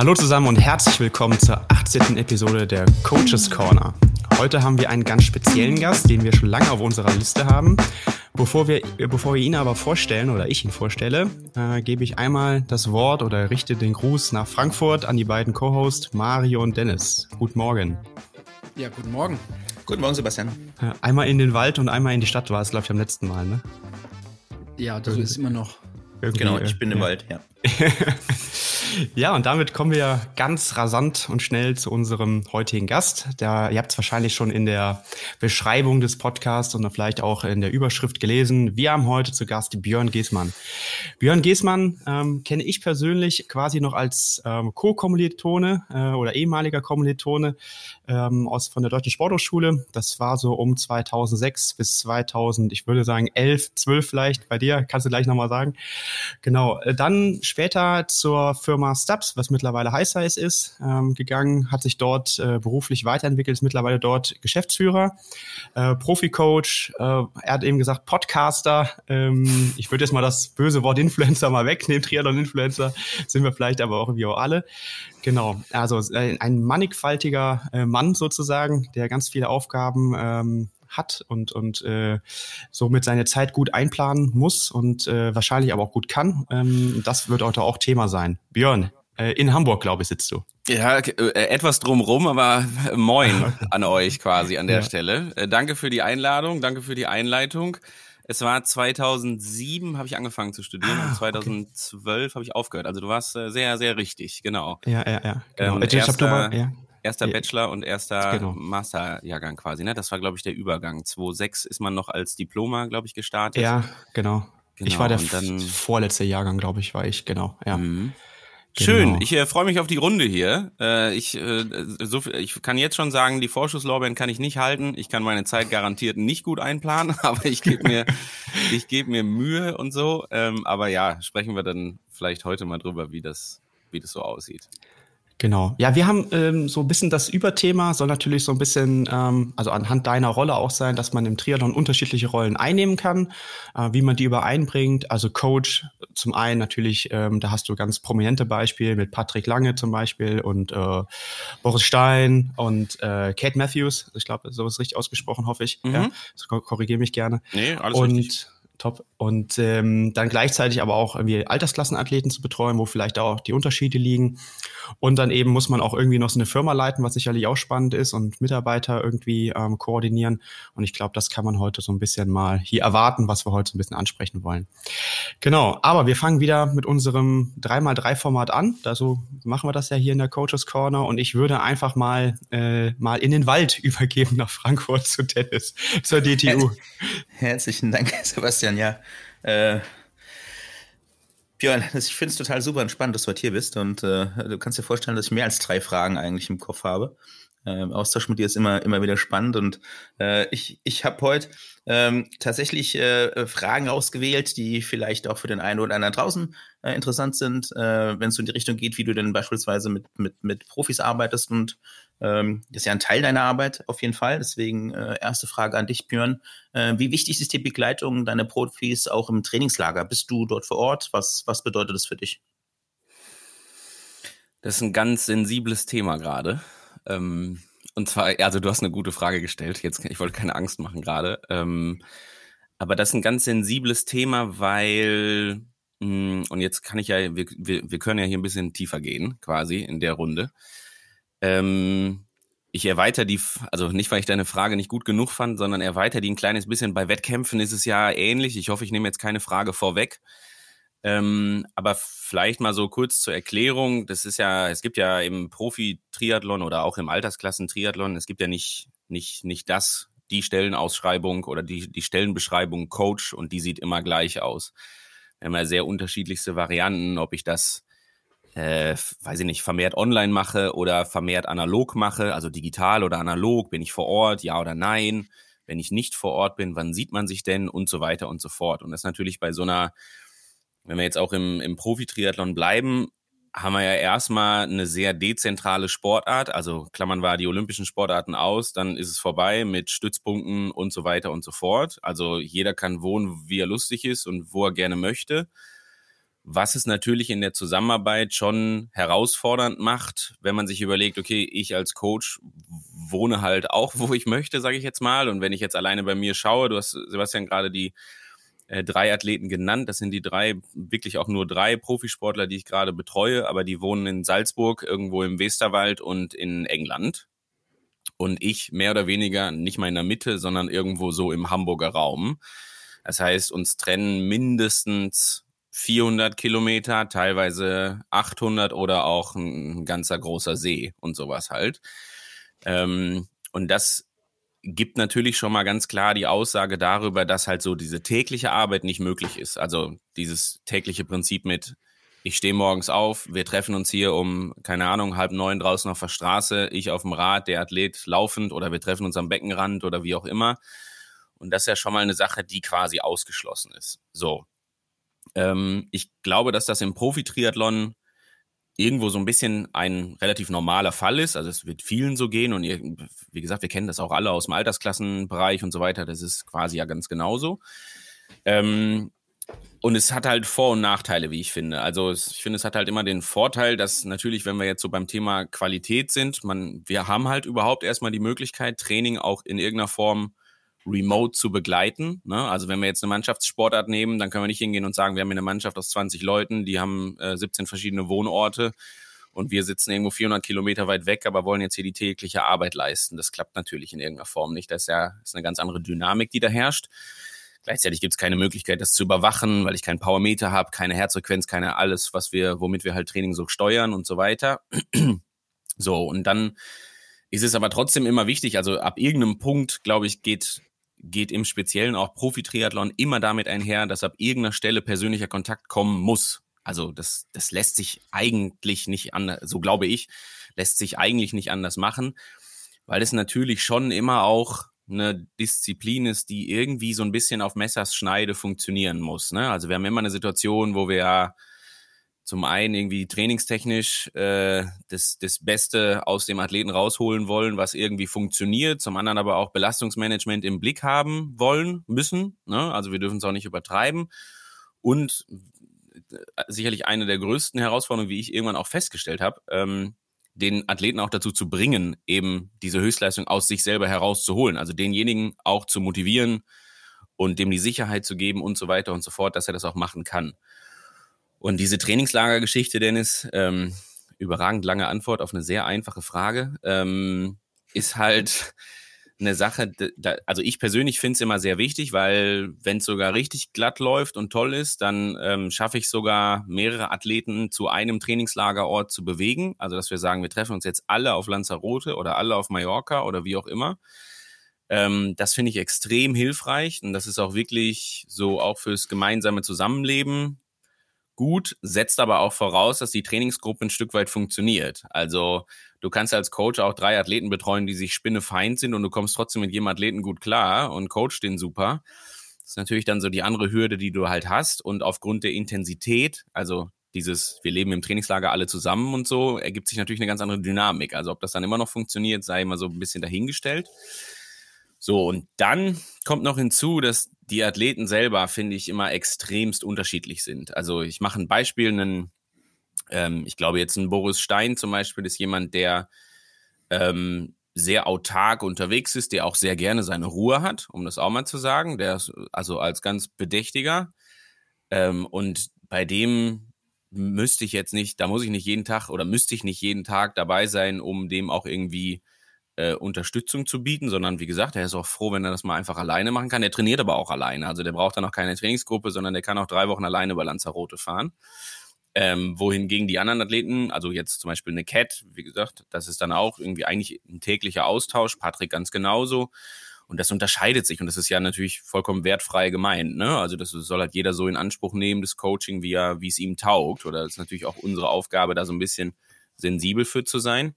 Hallo zusammen und herzlich willkommen zur 18. Episode der Coaches Corner. Heute haben wir einen ganz speziellen Gast, den wir schon lange auf unserer Liste haben. Bevor wir, bevor wir ihn aber vorstellen oder ich ihn vorstelle, äh, gebe ich einmal das Wort oder richte den Gruß nach Frankfurt an die beiden Co-Hosts Mario und Dennis. Guten Morgen. Ja, guten Morgen. Guten Morgen, Sebastian. Äh, einmal in den Wald und einmal in die Stadt war es, glaube ich, am letzten Mal, ne? Ja, das ist immer noch. Irgendwie, genau, ich bin äh, im ja. Wald, ja. Ja, und damit kommen wir ganz rasant und schnell zu unserem heutigen Gast. Der, ihr habt es wahrscheinlich schon in der Beschreibung des Podcasts und vielleicht auch in der Überschrift gelesen. Wir haben heute zu Gast Björn Giesmann. Björn Giesmann ähm, kenne ich persönlich quasi noch als ähm, Co-Kommilitone äh, oder ehemaliger Kommilitone ähm, aus von der Deutschen Sporthochschule. Das war so um 2006 bis 2000, ich würde sagen 11, 12 vielleicht bei dir. Kannst du gleich nochmal sagen. Genau. Äh, dann später zur Firma Stubbs, was mittlerweile High Size ist, ähm, gegangen, hat sich dort äh, beruflich weiterentwickelt, ist mittlerweile dort Geschäftsführer, äh, Profi-Coach, äh, er hat eben gesagt Podcaster. Ähm, ich würde jetzt mal das böse Wort Influencer mal wegnehmen, Triathlon-Influencer sind wir vielleicht aber auch irgendwie auch alle. Genau, also äh, ein mannigfaltiger äh, Mann sozusagen, der ganz viele Aufgaben ähm, hat und, und äh, somit seine Zeit gut einplanen muss und äh, wahrscheinlich aber auch gut kann. Ähm, das wird heute auch Thema sein. Björn, äh, in Hamburg, glaube ich, sitzt du. Ja, äh, etwas drumrum, aber moin an euch quasi an der ja. Stelle. Äh, danke für die Einladung, danke für die Einleitung. Es war 2007 habe ich angefangen zu studieren ah, und 2012 okay. habe ich aufgehört. Also du warst äh, sehr, sehr richtig, genau. Ja, ja, ja. Genau. Ähm, erster, ja. Erster ja. Bachelor und erster genau. Masterjahrgang quasi, ne? Das war, glaube ich, der Übergang. 2006 ist man noch als Diploma, glaube ich, gestartet. Ja, genau. genau. Ich war der dann, vorletzte Jahrgang, glaube ich, war ich, genau, ja. Mhm. Schön, genau. ich äh, freue mich auf die Runde hier. Äh, ich, äh, so, ich kann jetzt schon sagen, die Vorschusslorbeeren kann ich nicht halten. Ich kann meine Zeit garantiert nicht gut einplanen, aber ich gebe mir, ich gebe mir Mühe und so. Ähm, aber ja, sprechen wir dann vielleicht heute mal drüber, wie das, wie das so aussieht. Genau. Ja, wir haben ähm, so ein bisschen das Überthema, soll natürlich so ein bisschen, ähm, also anhand deiner Rolle auch sein, dass man im Triathlon unterschiedliche Rollen einnehmen kann, äh, wie man die übereinbringt. Also Coach zum einen natürlich, ähm, da hast du ganz prominente Beispiele mit Patrick Lange zum Beispiel und äh, Boris Stein und äh, Kate Matthews. Ich glaube, so ist richtig ausgesprochen, hoffe ich. Mhm. Ja, korrigiere mich gerne. Nee, alles und richtig top. Und ähm, dann gleichzeitig aber auch irgendwie Altersklassenathleten zu betreuen, wo vielleicht auch die Unterschiede liegen. Und dann eben muss man auch irgendwie noch so eine Firma leiten, was sicherlich auch spannend ist und Mitarbeiter irgendwie ähm, koordinieren. Und ich glaube, das kann man heute so ein bisschen mal hier erwarten, was wir heute so ein bisschen ansprechen wollen. Genau, aber wir fangen wieder mit unserem 3x3-Format an. Da so machen wir das ja hier in der Coaches Corner. Und ich würde einfach mal, äh, mal in den Wald übergeben nach Frankfurt zu Dennis, zur DTU. Herzlichen Dank, Sebastian. Ja. Äh, Björn, ich finde es total super und spannend, dass du heute hier bist und äh, du kannst dir vorstellen, dass ich mehr als drei Fragen eigentlich im Kopf habe. Äh, Austausch mit dir ist immer, immer wieder spannend und äh, ich, ich habe heute ähm, tatsächlich äh, Fragen ausgewählt, die vielleicht auch für den einen oder anderen draußen äh, interessant sind, äh, wenn es so in die Richtung geht, wie du denn beispielsweise mit, mit, mit Profis arbeitest und ähm, das ist ja ein Teil deiner Arbeit auf jeden Fall. Deswegen äh, erste Frage an dich, Björn. Äh, wie wichtig ist die Begleitung deiner Profis auch im Trainingslager? Bist du dort vor Ort? Was, was bedeutet das für dich? Das ist ein ganz sensibles Thema gerade. Ähm, und zwar, also du hast eine gute Frage gestellt. Jetzt, ich wollte keine Angst machen gerade. Ähm, aber das ist ein ganz sensibles Thema, weil, mh, hm, und jetzt kann ich ja, wir, wir, wir können ja hier ein bisschen tiefer gehen, quasi in der Runde. Ähm, ich erweitere die, also nicht, weil ich deine Frage nicht gut genug fand, sondern erweitere die ein kleines bisschen. Bei Wettkämpfen ist es ja ähnlich. Ich hoffe, ich nehme jetzt keine Frage vorweg. Ähm, aber vielleicht mal so kurz zur Erklärung. Das ist ja, es gibt ja im Profi-Triathlon oder auch im Altersklassen-Triathlon, es gibt ja nicht, nicht, nicht das, die Stellenausschreibung oder die, die Stellenbeschreibung Coach und die sieht immer gleich aus. Wir haben ja sehr unterschiedlichste Varianten, ob ich das äh, weiß ich nicht, vermehrt online mache oder vermehrt analog mache, also digital oder analog, bin ich vor Ort, ja oder nein, wenn ich nicht vor Ort bin, wann sieht man sich denn und so weiter und so fort. Und das natürlich bei so einer, wenn wir jetzt auch im, im Profi-Triathlon bleiben, haben wir ja erstmal eine sehr dezentrale Sportart, also klammern wir die olympischen Sportarten aus, dann ist es vorbei mit Stützpunkten und so weiter und so fort. Also jeder kann wohnen, wie er lustig ist und wo er gerne möchte. Was es natürlich in der Zusammenarbeit schon herausfordernd macht, wenn man sich überlegt, okay, ich als Coach wohne halt auch, wo ich möchte, sage ich jetzt mal. Und wenn ich jetzt alleine bei mir schaue, du hast Sebastian gerade die äh, drei Athleten genannt. Das sind die drei, wirklich auch nur drei Profisportler, die ich gerade betreue, aber die wohnen in Salzburg, irgendwo im Westerwald und in England. Und ich mehr oder weniger nicht mal in der Mitte, sondern irgendwo so im Hamburger Raum. Das heißt, uns trennen mindestens 400 Kilometer, teilweise 800 oder auch ein ganzer großer See und sowas halt. Ähm, und das gibt natürlich schon mal ganz klar die Aussage darüber, dass halt so diese tägliche Arbeit nicht möglich ist. Also dieses tägliche Prinzip mit, ich stehe morgens auf, wir treffen uns hier um, keine Ahnung, halb neun draußen auf der Straße, ich auf dem Rad, der Athlet laufend oder wir treffen uns am Beckenrand oder wie auch immer. Und das ist ja schon mal eine Sache, die quasi ausgeschlossen ist. So. Ähm, ich glaube, dass das im Profi-Triathlon irgendwo so ein bisschen ein relativ normaler Fall ist. Also es wird vielen so gehen und ihr, wie gesagt, wir kennen das auch alle aus dem Altersklassenbereich und so weiter. Das ist quasi ja ganz genauso. Ähm, und es hat halt Vor- und Nachteile, wie ich finde. Also es, ich finde, es hat halt immer den Vorteil, dass natürlich, wenn wir jetzt so beim Thema Qualität sind, man, wir haben halt überhaupt erstmal die Möglichkeit, Training auch in irgendeiner Form remote zu begleiten. Ne? Also wenn wir jetzt eine Mannschaftssportart nehmen, dann können wir nicht hingehen und sagen, wir haben eine Mannschaft aus 20 Leuten, die haben äh, 17 verschiedene Wohnorte und wir sitzen irgendwo 400 Kilometer weit weg, aber wollen jetzt hier die tägliche Arbeit leisten. Das klappt natürlich in irgendeiner Form nicht. Das ist ja das ist eine ganz andere Dynamik, die da herrscht. Gleichzeitig gibt es keine Möglichkeit, das zu überwachen, weil ich keinen Powermeter habe, keine Herzfrequenz, keine alles, was wir, womit wir halt Training so steuern und so weiter. so, und dann ist es aber trotzdem immer wichtig, also ab irgendeinem Punkt, glaube ich, geht geht im Speziellen auch Profi-Triathlon immer damit einher, dass ab irgendeiner Stelle persönlicher Kontakt kommen muss. Also das, das lässt sich eigentlich nicht anders, so glaube ich, lässt sich eigentlich nicht anders machen, weil es natürlich schon immer auch eine Disziplin ist, die irgendwie so ein bisschen auf Messers Schneide funktionieren muss. Ne? Also wir haben immer eine Situation, wo wir zum einen irgendwie trainingstechnisch äh, das, das Beste aus dem Athleten rausholen wollen, was irgendwie funktioniert, zum anderen aber auch Belastungsmanagement im Blick haben wollen, müssen. Ne? Also wir dürfen es auch nicht übertreiben. Und äh, sicherlich eine der größten Herausforderungen, wie ich irgendwann auch festgestellt habe, ähm, den Athleten auch dazu zu bringen, eben diese Höchstleistung aus sich selber herauszuholen. Also denjenigen auch zu motivieren und dem die Sicherheit zu geben und so weiter und so fort, dass er das auch machen kann. Und diese Trainingslagergeschichte, Dennis, ähm, überragend lange Antwort auf eine sehr einfache Frage, ähm, ist halt eine Sache, da, also ich persönlich finde es immer sehr wichtig, weil wenn es sogar richtig glatt läuft und toll ist, dann ähm, schaffe ich sogar mehrere Athleten zu einem Trainingslagerort zu bewegen. Also dass wir sagen, wir treffen uns jetzt alle auf Lanzarote oder alle auf Mallorca oder wie auch immer. Ähm, das finde ich extrem hilfreich und das ist auch wirklich so auch fürs gemeinsame Zusammenleben gut, setzt aber auch voraus, dass die Trainingsgruppe ein Stück weit funktioniert. Also du kannst als Coach auch drei Athleten betreuen, die sich spinnefeind sind und du kommst trotzdem mit jedem Athleten gut klar und coach den super. Das ist natürlich dann so die andere Hürde, die du halt hast. Und aufgrund der Intensität, also dieses, wir leben im Trainingslager alle zusammen und so, ergibt sich natürlich eine ganz andere Dynamik. Also ob das dann immer noch funktioniert, sei immer so ein bisschen dahingestellt. So, und dann kommt noch hinzu, dass die Athleten selber, finde ich, immer extremst unterschiedlich sind. Also ich mache ein Beispiel, einen, ähm, ich glaube jetzt ein Boris Stein zum Beispiel ist jemand, der ähm, sehr autark unterwegs ist, der auch sehr gerne seine Ruhe hat, um das auch mal zu sagen. Der ist also als ganz bedächtiger. Ähm, und bei dem müsste ich jetzt nicht, da muss ich nicht jeden Tag oder müsste ich nicht jeden Tag dabei sein, um dem auch irgendwie äh, Unterstützung zu bieten, sondern wie gesagt, er ist auch froh, wenn er das mal einfach alleine machen kann. Er trainiert aber auch alleine. Also der braucht dann auch keine Trainingsgruppe, sondern der kann auch drei Wochen alleine über Lanzarote fahren. Ähm, wohingegen die anderen Athleten, also jetzt zum Beispiel eine Cat, wie gesagt, das ist dann auch irgendwie eigentlich ein täglicher Austausch, Patrick ganz genauso. Und das unterscheidet sich und das ist ja natürlich vollkommen wertfrei gemeint. Ne? Also das soll halt jeder so in Anspruch nehmen, das Coaching, wie er, wie es ihm taugt. Oder das ist natürlich auch unsere Aufgabe, da so ein bisschen sensibel für zu sein.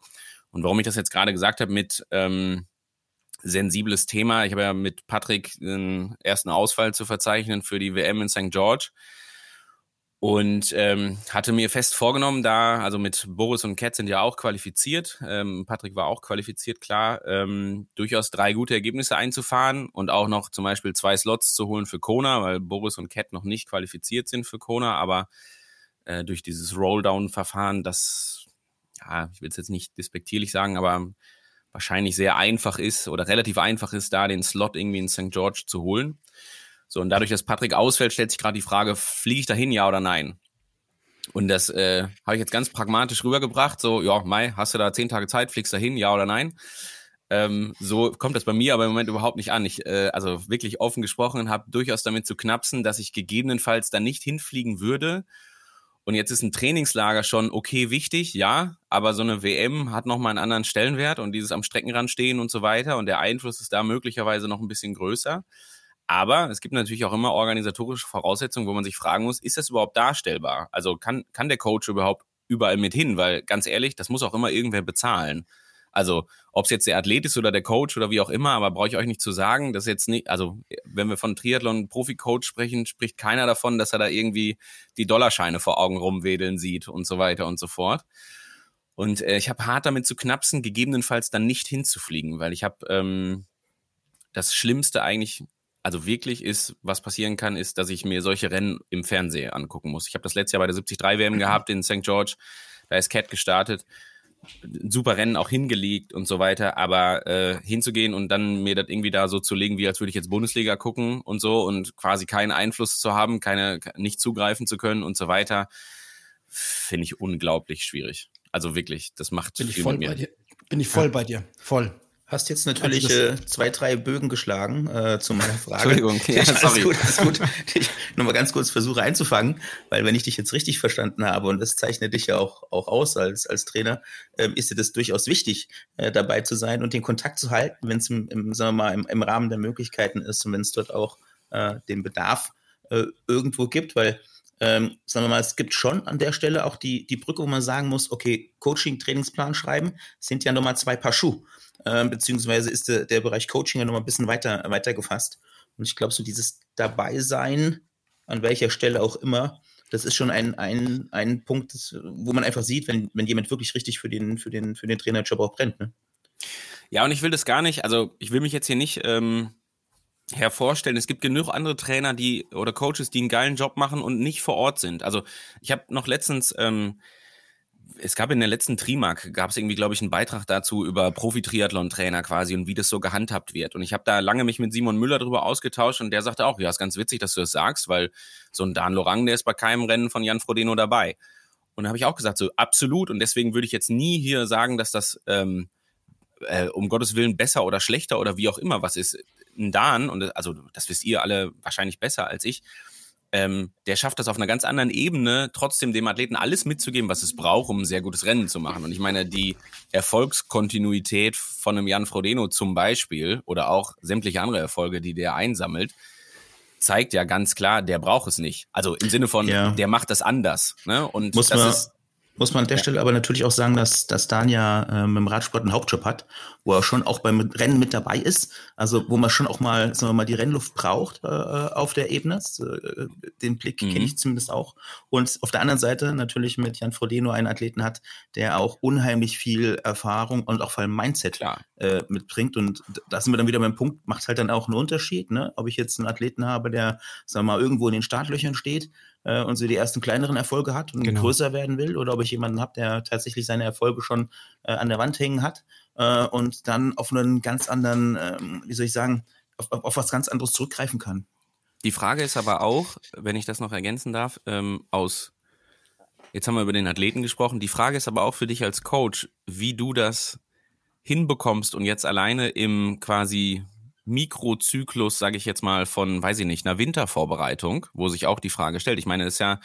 Und warum ich das jetzt gerade gesagt habe mit ähm, sensibles Thema, ich habe ja mit Patrick den ersten Ausfall zu verzeichnen für die WM in St. George und ähm, hatte mir fest vorgenommen, da, also mit Boris und Cat sind ja auch qualifiziert, ähm, Patrick war auch qualifiziert, klar, ähm, durchaus drei gute Ergebnisse einzufahren und auch noch zum Beispiel zwei Slots zu holen für Kona, weil Boris und Cat noch nicht qualifiziert sind für Kona, aber äh, durch dieses Rolldown-Verfahren, das, ja, ich will es jetzt nicht despektierlich sagen, aber wahrscheinlich sehr einfach ist oder relativ einfach ist, da den Slot irgendwie in St. George zu holen. So, und dadurch, dass Patrick ausfällt, stellt sich gerade die Frage, fliege ich dahin, ja oder nein? Und das äh, habe ich jetzt ganz pragmatisch rübergebracht. So, ja, Mai, hast du da zehn Tage Zeit, fliegst dahin, ja oder nein? Ähm, so kommt das bei mir aber im Moment überhaupt nicht an. Ich, äh, also wirklich offen gesprochen, habe durchaus damit zu knapsen, dass ich gegebenenfalls da nicht hinfliegen würde. Und jetzt ist ein Trainingslager schon okay wichtig, ja, aber so eine WM hat nochmal einen anderen Stellenwert und dieses am Streckenrand stehen und so weiter und der Einfluss ist da möglicherweise noch ein bisschen größer. Aber es gibt natürlich auch immer organisatorische Voraussetzungen, wo man sich fragen muss, ist das überhaupt darstellbar? Also kann, kann der Coach überhaupt überall mit hin? Weil ganz ehrlich, das muss auch immer irgendwer bezahlen. Also, ob es jetzt der Athlet ist oder der Coach oder wie auch immer, aber brauche ich euch nicht zu sagen, dass jetzt nicht, also wenn wir von Triathlon Profi-Coach sprechen, spricht keiner davon, dass er da irgendwie die Dollarscheine vor Augen rumwedeln sieht und so weiter und so fort. Und äh, ich habe hart damit zu knapsen, gegebenenfalls dann nicht hinzufliegen, weil ich habe ähm, das Schlimmste eigentlich, also wirklich ist, was passieren kann, ist, dass ich mir solche Rennen im Fernsehen angucken muss. Ich habe das letzte Jahr bei der 73 WM gehabt in St. George, da ist Cat gestartet super Rennen auch hingelegt und so weiter, aber äh, hinzugehen und dann mir das irgendwie da so zu legen, wie als würde ich jetzt Bundesliga gucken und so und quasi keinen Einfluss zu haben, keine nicht zugreifen zu können und so weiter, finde ich unglaublich schwierig. Also wirklich, das macht bin ich voll bei dir. Bin ich voll ja. bei dir, voll. Hast jetzt natürlich äh, zwei, drei Bögen geschlagen äh, zu meiner Frage. Entschuldigung, ja, sorry. Alles gut, alles gut. Ich nochmal ganz kurz versuche einzufangen, weil wenn ich dich jetzt richtig verstanden habe, und das zeichnet dich ja auch, auch aus als, als Trainer, ähm, ist dir das durchaus wichtig, äh, dabei zu sein und den Kontakt zu halten, wenn es im, im, sagen wir mal, im, im Rahmen der Möglichkeiten ist und wenn es dort auch äh, den Bedarf äh, irgendwo gibt, weil ähm, sagen wir mal, es gibt schon an der Stelle auch die, die Brücke, wo man sagen muss, okay, Coaching, Trainingsplan schreiben, sind ja nochmal zwei Paar Schuhe äh, beziehungsweise ist der, der Bereich Coaching ja nochmal ein bisschen weiter, weiter gefasst. Und ich glaube, so dieses Dabeisein, an welcher Stelle auch immer, das ist schon ein, ein, ein Punkt, das, wo man einfach sieht, wenn, wenn jemand wirklich richtig für den, für den, für den Trainerjob auch brennt. Ne? Ja, und ich will das gar nicht, also ich will mich jetzt hier nicht ähm, hervorstellen. Es gibt genug andere Trainer, die oder Coaches, die einen geilen Job machen und nicht vor Ort sind. Also ich habe noch letztens ähm, es gab in der letzten Trimark, gab es irgendwie, glaube ich, einen Beitrag dazu über Profi-Triathlon-Trainer quasi und wie das so gehandhabt wird. Und ich habe da lange mich mit Simon Müller drüber ausgetauscht und der sagte auch, ja, ist ganz witzig, dass du das sagst, weil so ein Dan Lorang, der ist bei keinem Rennen von Jan Frodeno dabei. Und da habe ich auch gesagt, so absolut. Und deswegen würde ich jetzt nie hier sagen, dass das ähm, äh, um Gottes Willen besser oder schlechter oder wie auch immer was ist. Ein Dan, und also das wisst ihr alle wahrscheinlich besser als ich, ähm, der schafft das auf einer ganz anderen Ebene, trotzdem dem Athleten alles mitzugeben, was es braucht, um ein sehr gutes Rennen zu machen. Und ich meine, die Erfolgskontinuität von einem Jan Frodeno zum Beispiel oder auch sämtliche andere Erfolge, die der einsammelt, zeigt ja ganz klar, der braucht es nicht. Also im Sinne von, ja. der macht das anders. Ne? Und Muss das ist muss man an der ja. Stelle aber natürlich auch sagen, dass, dass Dan ja ähm, im Radsport einen Hauptjob hat, wo er schon auch beim Rennen mit dabei ist. Also wo man schon auch mal, sagen wir mal, die Rennluft braucht äh, auf der Ebene. Äh, den Blick mhm. kenne ich zumindest auch. Und auf der anderen Seite natürlich mit Jan Frodeno einen Athleten hat, der auch unheimlich viel Erfahrung und auch vor allem Mindset äh, mitbringt. Und da sind wir dann wieder beim Punkt, macht halt dann auch einen Unterschied, ne? ob ich jetzt einen Athleten habe, der, sagen wir mal, irgendwo in den Startlöchern steht äh, und so die ersten kleineren Erfolge hat und genau. größer werden will, oder ob ich jemanden habe, der tatsächlich seine Erfolge schon äh, an der Wand hängen hat äh, und dann auf einen ganz anderen, ähm, wie soll ich sagen, auf, auf, was ganz anderes zurückgreifen kann. Die Frage ist aber auch, wenn ich das noch ergänzen darf, ähm, aus, jetzt haben wir über den Athleten gesprochen, die Frage ist aber auch für dich als Coach, wie du das hinbekommst und jetzt alleine im quasi Mikrozyklus, sage ich jetzt mal, von, weiß ich nicht, einer Wintervorbereitung, wo sich auch die Frage stellt. Ich meine, es ist ja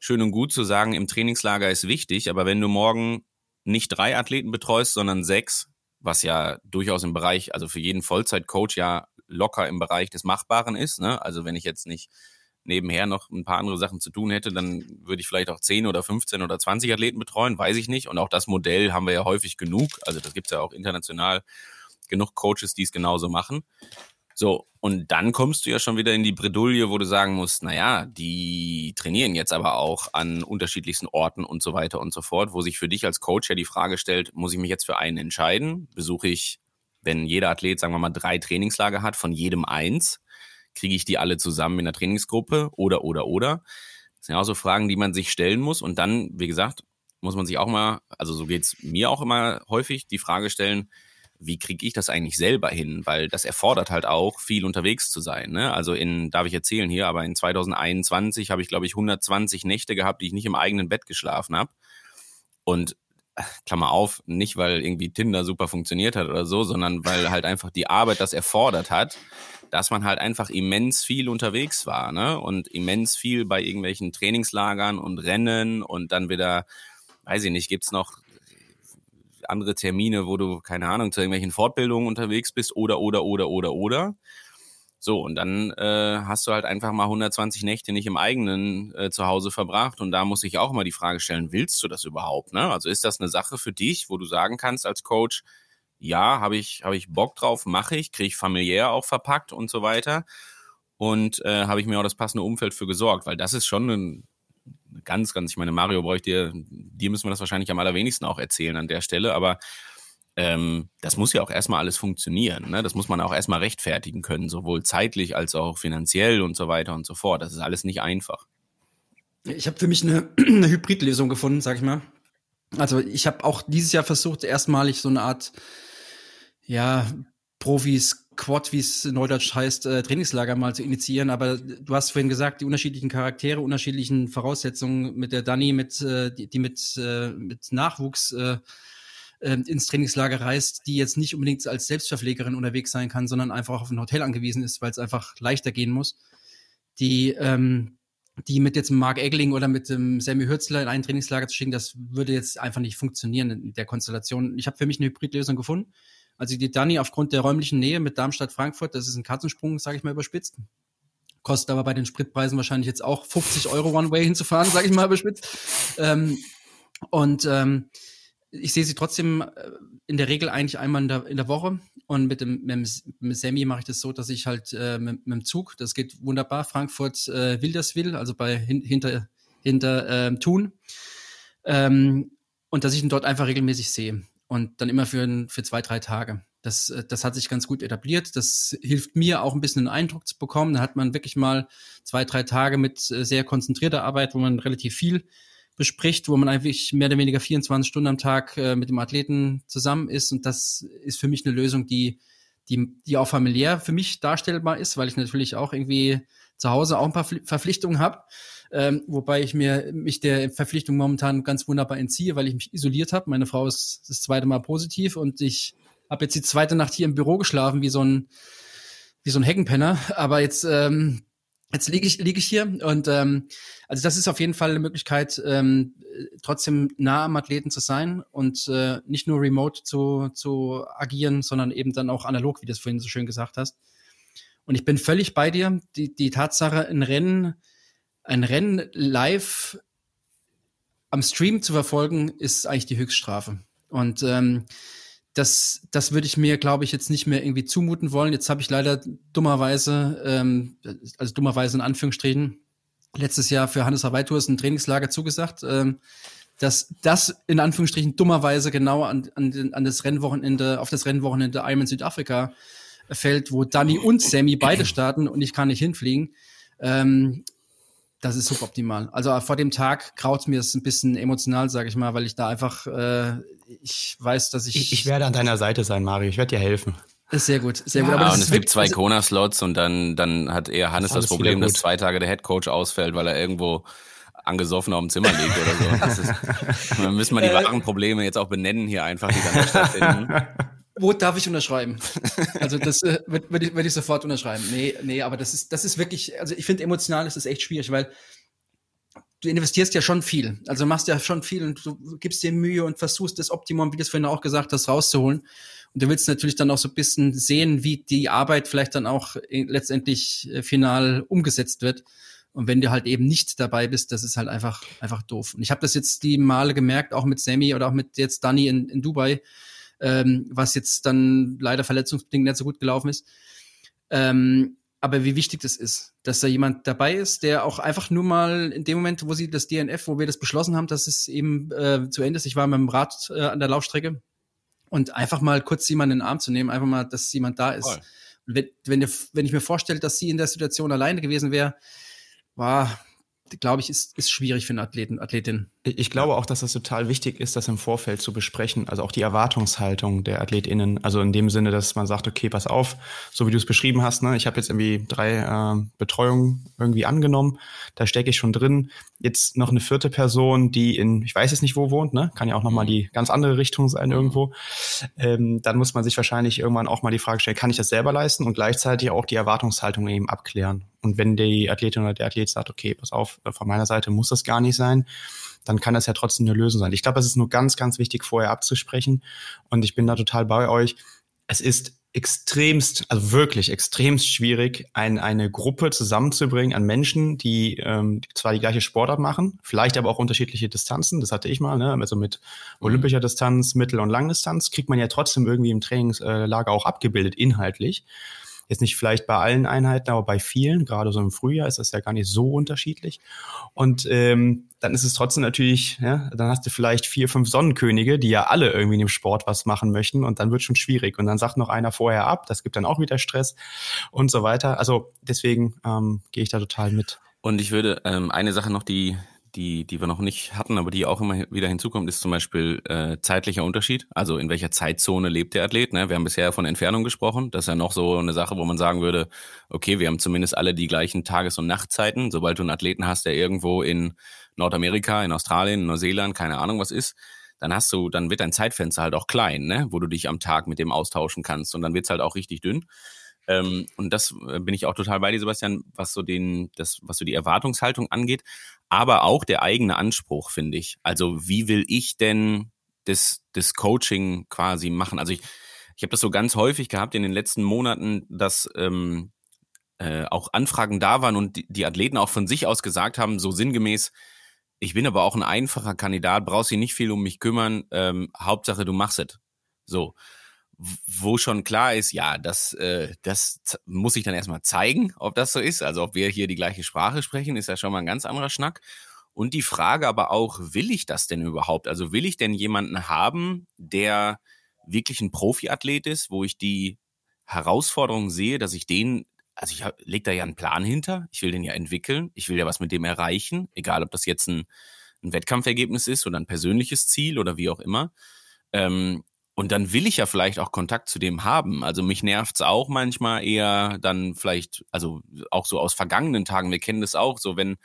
schön und gut zu sagen, im Trainingslager ist wichtig, aber wenn du morgen nicht drei Athleten betreust, sondern sechs, was ja durchaus im Bereich, also für jeden Vollzeitcoach ja locker im Bereich des Machbaren ist. Ne? Also wenn ich jetzt nicht nebenher noch ein paar andere Sachen zu tun hätte, dann würde ich vielleicht auch 10 oder 15 oder 20 Athleten betreuen, weiß ich nicht. Und auch das Modell haben wir ja häufig genug. Also das gibt's ja auch international genug Coaches, die es genauso machen. So, und dann kommst du ja schon wieder in die Bredouille, wo du sagen musst, naja, die trainieren jetzt aber auch an unterschiedlichsten Orten und so weiter und so fort, wo sich für dich als Coach ja die Frage stellt, muss ich mich jetzt für einen entscheiden? Besuche ich, wenn jeder Athlet, sagen wir mal, drei Trainingslager hat, von jedem eins, kriege ich die alle zusammen in der Trainingsgruppe oder, oder, oder? Das sind ja auch so Fragen, die man sich stellen muss. Und dann, wie gesagt, muss man sich auch mal, also so geht's mir auch immer häufig, die Frage stellen, wie kriege ich das eigentlich selber hin? Weil das erfordert halt auch, viel unterwegs zu sein. Ne? Also in, darf ich erzählen hier, aber in 2021 habe ich, glaube ich, 120 Nächte gehabt, die ich nicht im eigenen Bett geschlafen habe. Und Klammer auf, nicht weil irgendwie Tinder super funktioniert hat oder so, sondern weil halt einfach die Arbeit das erfordert hat, dass man halt einfach immens viel unterwegs war, ne? Und immens viel bei irgendwelchen Trainingslagern und Rennen und dann wieder, weiß ich nicht, gibt's noch andere Termine, wo du, keine Ahnung, zu irgendwelchen Fortbildungen unterwegs bist oder, oder, oder, oder, oder. So, und dann äh, hast du halt einfach mal 120 Nächte nicht im eigenen äh, Zuhause verbracht. Und da muss ich auch mal die Frage stellen, willst du das überhaupt? Ne? Also ist das eine Sache für dich, wo du sagen kannst als Coach, ja, habe ich, hab ich Bock drauf, mache ich, kriege ich familiär auch verpackt und so weiter. Und äh, habe ich mir auch das passende Umfeld für gesorgt, weil das ist schon ein ganz, ganz, ich meine, Mario bräuchte dir, dir müssen wir das wahrscheinlich am allerwenigsten auch erzählen an der Stelle, aber ähm, das muss ja auch erstmal alles funktionieren. Ne? Das muss man auch erstmal rechtfertigen können, sowohl zeitlich als auch finanziell und so weiter und so fort. Das ist alles nicht einfach. Ich habe für mich eine, eine Hybridlösung gefunden, sag ich mal. Also ich habe auch dieses Jahr versucht, erstmalig so eine Art, ja, Profis, Quad, wie es neudeutsch heißt, äh, Trainingslager mal zu initiieren. Aber du hast vorhin gesagt, die unterschiedlichen Charaktere, unterschiedlichen Voraussetzungen mit der Dani, mit, äh, die, die mit, äh, mit Nachwuchs äh, äh, ins Trainingslager reist, die jetzt nicht unbedingt als Selbstverpflegerin unterwegs sein kann, sondern einfach auf ein Hotel angewiesen ist, weil es einfach leichter gehen muss. Die, ähm, die mit jetzt Mark Egling oder mit dem Sammy Hürzler in ein Trainingslager zu schicken, das würde jetzt einfach nicht funktionieren in der Konstellation. Ich habe für mich eine Hybridlösung gefunden. Also die Dani aufgrund der räumlichen Nähe mit Darmstadt-Frankfurt, das ist ein Katzensprung, sage ich mal überspitzt. Kostet aber bei den Spritpreisen wahrscheinlich jetzt auch 50 Euro One-Way hinzufahren, sage ich mal überspitzt. Ähm, und ähm, ich sehe sie trotzdem äh, in der Regel eigentlich einmal in der, in der Woche. Und mit dem, mit dem, Sammy mache ich das so, dass ich halt äh, mit, mit dem Zug, das geht wunderbar, Frankfurt äh, Wilderswil, also bei hin, hinter, hinter äh, Thun. Ähm, und dass ich ihn dort einfach regelmäßig sehe. Und dann immer für, für zwei, drei Tage. Das, äh, das hat sich ganz gut etabliert. Das hilft mir auch ein bisschen einen Eindruck zu bekommen. Da hat man wirklich mal zwei, drei Tage mit äh, sehr konzentrierter Arbeit, wo man relativ viel bespricht, wo man eigentlich mehr oder weniger 24 Stunden am Tag äh, mit dem Athleten zusammen ist. Und das ist für mich eine Lösung, die, die, die auch familiär für mich darstellbar ist, weil ich natürlich auch irgendwie zu Hause auch ein paar Verpflichtungen habe. Ähm, wobei ich mir mich der Verpflichtung momentan ganz wunderbar entziehe, weil ich mich isoliert habe. Meine Frau ist das zweite Mal positiv und ich habe jetzt die zweite Nacht hier im Büro geschlafen, wie so ein wie so ein Heckenpenner. Aber jetzt ähm, Jetzt liege ich, liege ich hier und ähm, also das ist auf jeden Fall eine Möglichkeit, ähm, trotzdem nah am Athleten zu sein und äh, nicht nur remote zu, zu agieren, sondern eben dann auch analog, wie du es vorhin so schön gesagt hast. Und ich bin völlig bei dir. Die, die Tatsache, ein Rennen, ein Rennen live am Stream zu verfolgen, ist eigentlich die Höchststrafe. Und ähm, das, das würde ich mir, glaube ich, jetzt nicht mehr irgendwie zumuten wollen. Jetzt habe ich leider dummerweise, ähm, also dummerweise in Anführungsstrichen, letztes Jahr für Hannes Hawaii Tours ein Trainingslager zugesagt. Ähm, dass das in Anführungsstrichen dummerweise genau an, an, an das Rennwochenende, auf das Rennwochenende Ironman Südafrika fällt, wo Danny und Sammy beide starten und ich kann nicht hinfliegen. Ähm, das ist suboptimal. Also vor dem Tag kraut mir es ein bisschen emotional, sage ich mal, weil ich da einfach, äh, ich weiß, dass ich, ich. Ich werde an deiner Seite sein, Mario. Ich werde dir helfen. Ist sehr gut, sehr ja, gut. Aber und es gibt zwei also, Kona-Slots und dann, dann hat eher Hannes das Problem, dass zwei Tage der Headcoach ausfällt, weil er irgendwo angesoffen auf dem Zimmer liegt oder so. Das ist, dann müssen wir die wahren Probleme jetzt auch benennen hier einfach, die dann stattfinden. Wo darf ich unterschreiben? Also das äh, würde würd ich, würd ich sofort unterschreiben. Nee, nee, aber das ist, das ist wirklich, also ich finde emotional ist das echt schwierig, weil du investierst ja schon viel. Also machst ja schon viel und du gibst dir Mühe und versuchst das Optimum, wie du es vorhin auch gesagt hast, rauszuholen. Und du willst natürlich dann auch so ein bisschen sehen, wie die Arbeit vielleicht dann auch letztendlich äh, final umgesetzt wird. Und wenn du halt eben nicht dabei bist, das ist halt einfach, einfach doof. Und ich habe das jetzt die Male gemerkt, auch mit Sammy oder auch mit jetzt Danny in, in Dubai, ähm, was jetzt dann leider verletzungsbedingt nicht so gut gelaufen ist. Ähm, aber wie wichtig das ist, dass da jemand dabei ist, der auch einfach nur mal in dem Moment, wo sie das DNF, wo wir das beschlossen haben, dass es eben äh, zu Ende ist, ich war mit dem Rad äh, an der Laufstrecke und einfach mal kurz jemanden in den Arm zu nehmen, einfach mal, dass jemand da ist. Wenn, wenn, wenn ich mir vorstelle, dass sie in der Situation alleine gewesen wäre, war, glaube ich, ist, ist schwierig für einen Athleten, Athletin. Ich glaube auch, dass das total wichtig ist, das im Vorfeld zu besprechen. Also auch die Erwartungshaltung der AthletInnen. Also in dem Sinne, dass man sagt, okay, pass auf, so wie du es beschrieben hast, ne, ich habe jetzt irgendwie drei äh, Betreuungen irgendwie angenommen, da stecke ich schon drin. Jetzt noch eine vierte Person, die in, ich weiß jetzt nicht wo wohnt, ne? Kann ja auch nochmal mhm. die ganz andere Richtung sein irgendwo. Ähm, dann muss man sich wahrscheinlich irgendwann auch mal die Frage stellen, kann ich das selber leisten und gleichzeitig auch die Erwartungshaltung eben abklären. Und wenn die Athletin oder der Athlet sagt, okay, pass auf, von meiner Seite muss das gar nicht sein, dann kann das ja trotzdem eine Lösung sein. Ich glaube, es ist nur ganz, ganz wichtig, vorher abzusprechen. Und ich bin da total bei euch. Es ist extremst, also wirklich extremst schwierig, ein, eine Gruppe zusammenzubringen an Menschen, die, ähm, zwar die gleiche Sportart machen, vielleicht aber auch unterschiedliche Distanzen. Das hatte ich mal, ne? Also mit mhm. olympischer Distanz, Mittel- und Langdistanz kriegt man ja trotzdem irgendwie im Trainingslager auch abgebildet, inhaltlich. Jetzt nicht vielleicht bei allen Einheiten, aber bei vielen, gerade so im Frühjahr ist das ja gar nicht so unterschiedlich. Und ähm, dann ist es trotzdem natürlich, ja, dann hast du vielleicht vier, fünf Sonnenkönige, die ja alle irgendwie in dem Sport was machen möchten und dann wird schon schwierig. Und dann sagt noch einer vorher ab, das gibt dann auch wieder Stress und so weiter. Also deswegen ähm, gehe ich da total mit. Und ich würde ähm, eine Sache noch, die die, die wir noch nicht hatten, aber die auch immer wieder hinzukommt, ist zum Beispiel äh, zeitlicher Unterschied. Also in welcher Zeitzone lebt der Athlet. Ne? Wir haben bisher von Entfernung gesprochen. Das ist ja noch so eine Sache, wo man sagen würde, okay, wir haben zumindest alle die gleichen Tages- und Nachtzeiten. Sobald du einen Athleten hast, der irgendwo in Nordamerika, in Australien, in Neuseeland, keine Ahnung was ist, dann hast du, dann wird dein Zeitfenster halt auch klein, ne? wo du dich am Tag mit dem austauschen kannst. Und dann wird's halt auch richtig dünn. Ähm, und das äh, bin ich auch total bei dir, Sebastian, was so den, das, was so die Erwartungshaltung angeht, aber auch der eigene Anspruch, finde ich. Also wie will ich denn das, das Coaching quasi machen? Also ich, ich habe das so ganz häufig gehabt in den letzten Monaten, dass ähm, äh, auch Anfragen da waren und die, die Athleten auch von sich aus gesagt haben, so sinngemäß, ich bin aber auch ein einfacher Kandidat, brauchst dich nicht viel um mich kümmern, ähm, Hauptsache du machst es. So wo schon klar ist, ja, das, äh, das muss ich dann erstmal zeigen, ob das so ist. Also ob wir hier die gleiche Sprache sprechen, ist ja schon mal ein ganz anderer Schnack. Und die Frage aber auch, will ich das denn überhaupt? Also will ich denn jemanden haben, der wirklich ein Profiathlet ist, wo ich die Herausforderung sehe, dass ich den, also ich lege da ja einen Plan hinter, ich will den ja entwickeln, ich will ja was mit dem erreichen, egal ob das jetzt ein, ein Wettkampfergebnis ist oder ein persönliches Ziel oder wie auch immer. Ähm, und dann will ich ja vielleicht auch Kontakt zu dem haben. Also mich nervt's auch manchmal eher dann vielleicht, also auch so aus vergangenen Tagen, wir kennen das auch, so wenn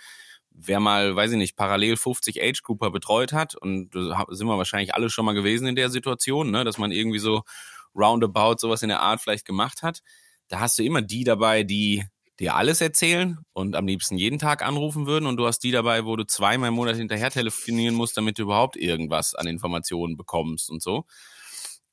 wer mal, weiß ich nicht, parallel 50 Age Grouper betreut hat und sind wir wahrscheinlich alle schon mal gewesen in der Situation, ne, dass man irgendwie so roundabout sowas in der Art vielleicht gemacht hat. Da hast du immer die dabei, die dir alles erzählen und am liebsten jeden Tag anrufen würden und du hast die dabei, wo du zweimal im Monat hinterher telefonieren musst, damit du überhaupt irgendwas an Informationen bekommst und so.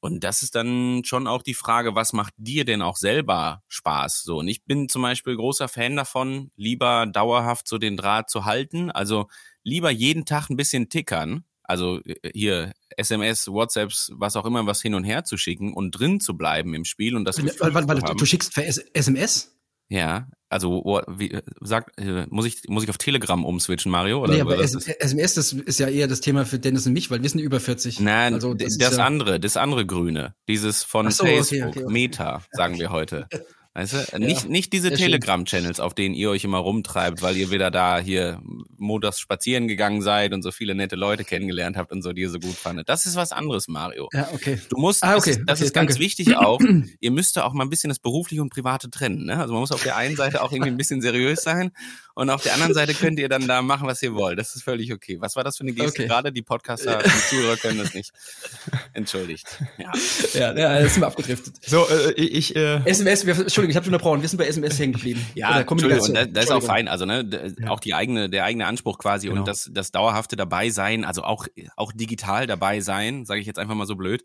Und das ist dann schon auch die Frage, was macht dir denn auch selber Spaß? So, und ich bin zum Beispiel großer Fan davon, lieber dauerhaft so den Draht zu halten. Also lieber jeden Tag ein bisschen tickern. Also äh, hier SMS, WhatsApps, was auch immer, was hin und her zu schicken und drin zu bleiben im Spiel und das. Warte, warte, warte, du schickst per SMS? Ja, also wie, sag, äh, muss ich muss ich auf Telegram umswitchen, Mario? Oder, nee, aber SMS, das ist ja eher das Thema für Dennis und mich, weil wir sind über 40. Nein, also das, das ja andere, das andere Grüne, dieses von so, Facebook, okay, okay, okay. Meta, sagen wir heute. Weißt du? Ja, nicht, nicht diese Telegram-Channels, auf denen ihr euch immer rumtreibt, weil ihr wieder da hier montags spazieren gegangen seid und so viele nette Leute kennengelernt habt und so, die ihr so gut fandet. Das ist was anderes, Mario. Ja, okay. Du musst, ah, okay, das ist, das okay, ist ganz wichtig auch, ihr müsst da auch mal ein bisschen das Berufliche und Private trennen. Ne? Also man muss auf der einen Seite auch irgendwie ein bisschen seriös sein und auf der anderen Seite könnt ihr dann da machen, was ihr wollt. Das ist völlig okay. Was war das für eine Geste okay. gerade? Die Podcaster, die Zuhörer können das nicht. Entschuldigt. Ja, ja, ja das sind wir abgedriftet. So, äh, ich... Äh SMS, wir, Entschuldigung, ich habe schon unterbrochen. Wir sind bei SMS hängen geblieben. Ja, Entschuldigung, das, das ist auch fein. Also ne, ja. auch die eigene, der eigene Anspruch quasi genau. und das, das dauerhafte dabei sein, also auch, auch digital dabei sein, sage ich jetzt einfach mal so blöd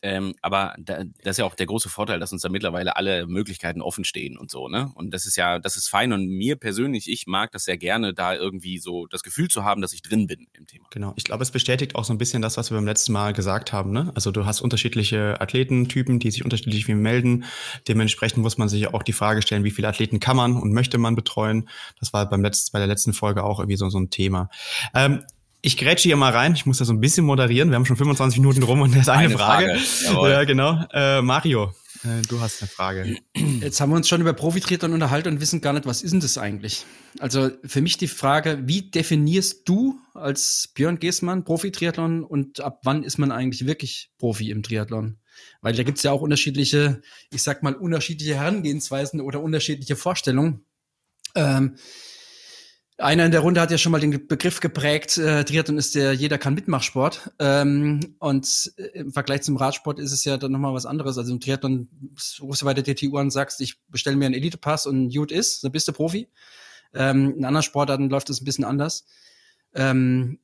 ähm, aber da, das ist ja auch der große Vorteil, dass uns da mittlerweile alle Möglichkeiten offen stehen und so, ne? Und das ist ja, das ist fein. Und mir persönlich, ich mag das sehr gerne, da irgendwie so das Gefühl zu haben, dass ich drin bin im Thema. Genau. Ich glaube, es bestätigt auch so ein bisschen das, was wir beim letzten Mal gesagt haben, ne? Also du hast unterschiedliche Athletentypen, die sich unterschiedlich viel melden. Dementsprechend muss man sich auch die Frage stellen, wie viele Athleten kann man und möchte man betreuen. Das war beim letzten, bei der letzten Folge auch irgendwie so, so ein Thema. Ähm, ich grätsche hier mal rein. Ich muss da so ein bisschen moderieren. Wir haben schon 25 Minuten rum und das ist eine, eine Frage. Frage. Ja, genau. Äh, Mario, Äh, du hast eine Frage. Jetzt haben wir uns schon über Profitriathlon unterhalten und wissen gar nicht, was ist denn das eigentlich? Also für mich die Frage, wie definierst du als Björn Geßmann Profitriathlon und ab wann ist man eigentlich wirklich Profi im Triathlon? Weil da gibt's ja auch unterschiedliche, ich sag mal, unterschiedliche Herangehensweisen oder unterschiedliche Vorstellungen. Ähm, einer in der Runde hat ja schon mal den Begriff geprägt, äh, Triathlon ist der jeder kann Mitmachsport. Ähm, und äh, im Vergleich zum Radsport ist es ja dann nochmal was anderes. Also im Triathlon rufst du bei der DTU an und sagst, ich bestelle mir einen Elite-Pass und gut ist, dann bist du Profi. Ähm, in anderen Sportarten läuft das ein bisschen anders. Ähm,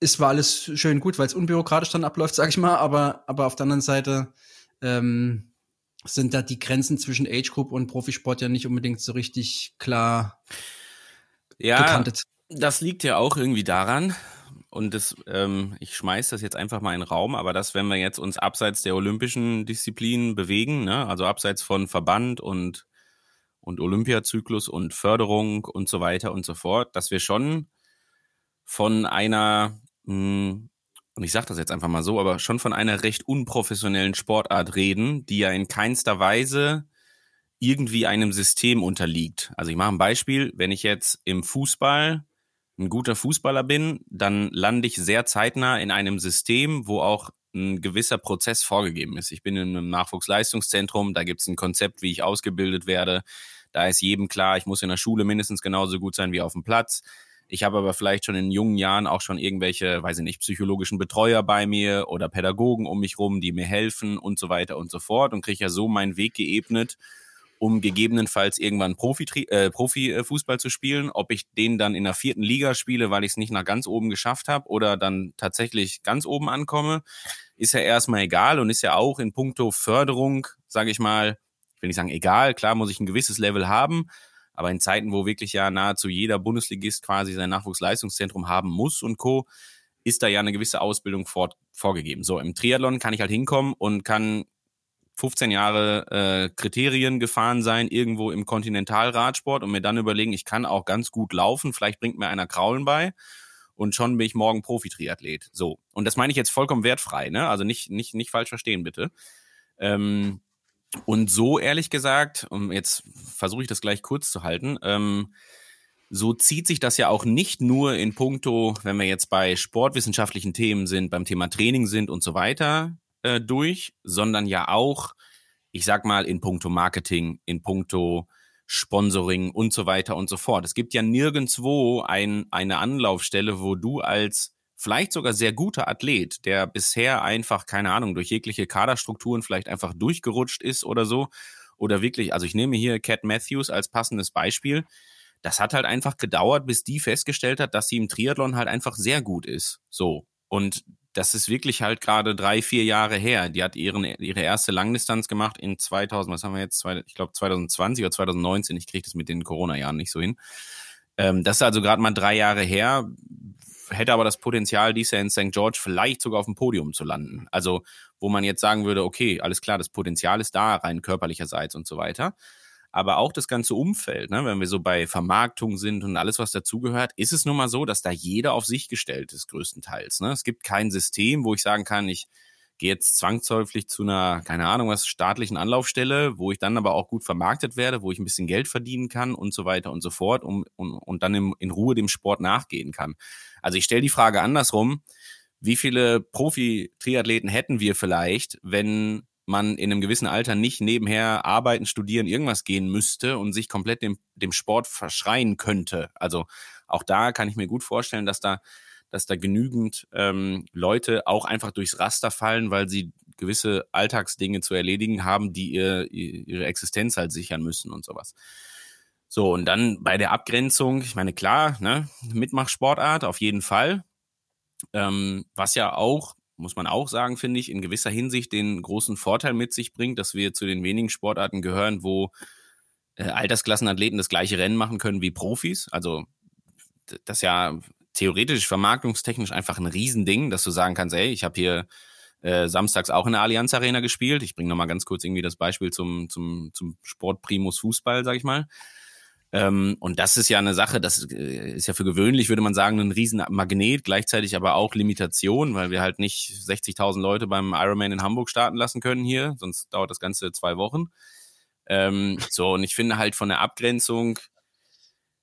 ist war alles schön gut, weil es unbürokratisch dann abläuft, sag ich mal, aber, aber auf der anderen Seite ähm, sind da die Grenzen zwischen Age Group und Profisport ja nicht unbedingt so richtig klar ja, gekantet. Das liegt ja auch irgendwie daran, und das, ähm, ich schmeiß das jetzt einfach mal in den Raum, aber dass, wenn wir jetzt uns abseits der olympischen Disziplinen bewegen, ne, also abseits von Verband und, und Olympiazyklus und Förderung und so weiter und so fort, dass wir schon von einer, mh, hm, und ich sage das jetzt einfach mal so, aber schon von einer recht unprofessionellen Sportart reden, die ja in keinster Weise irgendwie einem System unterliegt. Also ich mache ein Beispiel, wenn ich jetzt im Fußball ein guter Fußballer bin, dann lande ich sehr zeitnah in einem System, wo auch ein gewisser Prozess vorgegeben ist. Ich bin in einem Nachwuchsleistungszentrum, da gibt es ein Konzept, wie ich ausgebildet werde. Da ist jedem klar, ich muss in der Schule mindestens genauso gut sein wie auf dem Platz. Ich habe aber vielleicht schon in jungen Jahren auch schon irgendwelche, weiß ich nicht, psychologischen Betreuer bei mir oder Pädagogen um mich rum, die mir helfen und so weiter und so fort und kriege ja so meinen Weg geebnet um gegebenenfalls irgendwann Profi, äh, Profifußball zu spielen. Ob ich den dann in der vierten Liga spiele, weil ich es nicht nach ganz oben geschafft habe oder dann tatsächlich ganz oben ankomme, ist ja erstmal egal und ist ja auch in puncto Förderung, sage ich mal, ich will nicht sagen egal, klar muss ich ein gewisses Level haben, aber in Zeiten, wo wirklich ja nahezu jeder Bundesligist quasi sein Nachwuchsleistungszentrum haben muss und Co., ist da ja eine gewisse Ausbildung vor, vorgegeben. So, im Triathlon kann ich halt hinkommen und kann 15 Jahre äh, Kriterien gefahren sein, irgendwo im Kontinentalradsport und mir dann überlegen, ich kann auch ganz gut laufen, vielleicht bringt mir einer Kraulen bei und schon bin ich morgen Profi-Triathlet. So. Und das meine ich jetzt vollkommen wertfrei, ne? Also nicht, nicht, nicht falsch verstehen, bitte. Ähm, und so ehrlich gesagt, um jetzt versuche ich das gleich kurz zu halten, ähm, so zieht sich das ja auch nicht nur in puncto, wenn wir jetzt bei sportwissenschaftlichen Themen sind, beim Thema Training sind und so weiter, äh, durch, sondern ja auch, ich sag mal, in puncto Marketing, in puncto Sponsoring und so weiter und so fort. Es gibt ja nirgendwo ein, eine Anlaufstelle, wo du als vielleicht sogar sehr guter Athlet, der bisher einfach, keine Ahnung, durch jegliche Kaderstrukturen vielleicht einfach durchgerutscht ist oder so, oder wirklich, also ich nehme hier Cat Matthews als passendes Beispiel, das hat halt einfach gedauert, bis die festgestellt hat, dass sie im Triathlon halt einfach sehr gut ist. So. Und das ist wirklich halt gerade drei, vier Jahre her. Die hat ihren, ihre erste Langdistanz gemacht in 2000, was haben wir jetzt? Ich glaube 2020 oder 2019. Ich kriege das mit den Corona-Jahren nicht so hin. Ähm, das ist also gerade mal drei Jahre her. Hätte aber das Potenzial, dies Jahr in St. George vielleicht sogar auf dem Podium zu landen. Also, wo man jetzt sagen würde, okay, alles klar, das Potenzial ist da, rein körperlicherseits und so weiter aber auch das ganze Umfeld, ne, wenn wir so bei Vermarktung sind und alles, was dazugehört, ist es nun mal so, dass da jeder auf sich gestellt ist, größtenteils. Ne? Es gibt kein System, wo ich sagen kann, ich gehe jetzt zwangsläufig zu einer, keine Ahnung was, staatlichen Anlaufstelle, wo ich dann aber auch gut vermarktet werde, wo ich ein bisschen Geld verdienen kann und so weiter und so fort um, und, und dann im, in Ruhe dem Sport nachgehen kann. Also ich stelle die Frage andersrum, wie viele Profi-Triathleten hätten wir vielleicht, wenn man in einem gewissen Alter nicht nebenher arbeiten, studieren, irgendwas gehen müsste und sich komplett dem, dem Sport verschreien könnte. Also auch da kann ich mir gut vorstellen, dass da, dass da genügend ähm, Leute auch einfach durchs Raster fallen, weil sie gewisse Alltagsdinge zu erledigen haben, die ihr, ihre Existenz halt sichern müssen und sowas. So, und dann bei der Abgrenzung, ich meine, klar, ne, Mitmachsportart auf jeden Fall. Ähm, was ja auch muss man auch sagen, finde ich, in gewisser Hinsicht den großen Vorteil mit sich bringt, dass wir zu den wenigen Sportarten gehören, wo äh, Altersklassenathleten das gleiche Rennen machen können wie Profis. Also das ist ja theoretisch, vermarktungstechnisch einfach ein Riesending, dass du sagen kannst, ey, ich habe hier äh, samstags auch in der Allianz Arena gespielt. Ich bringe nochmal ganz kurz irgendwie das Beispiel zum, zum, zum Sport Primus Fußball, sag ich mal. Ähm, und das ist ja eine Sache, das äh, ist ja für gewöhnlich, würde man sagen, ein riesen Magnet, gleichzeitig aber auch Limitation, weil wir halt nicht 60.000 Leute beim Ironman in Hamburg starten lassen können hier, sonst dauert das Ganze zwei Wochen. Ähm, so, und ich finde halt von der Abgrenzung,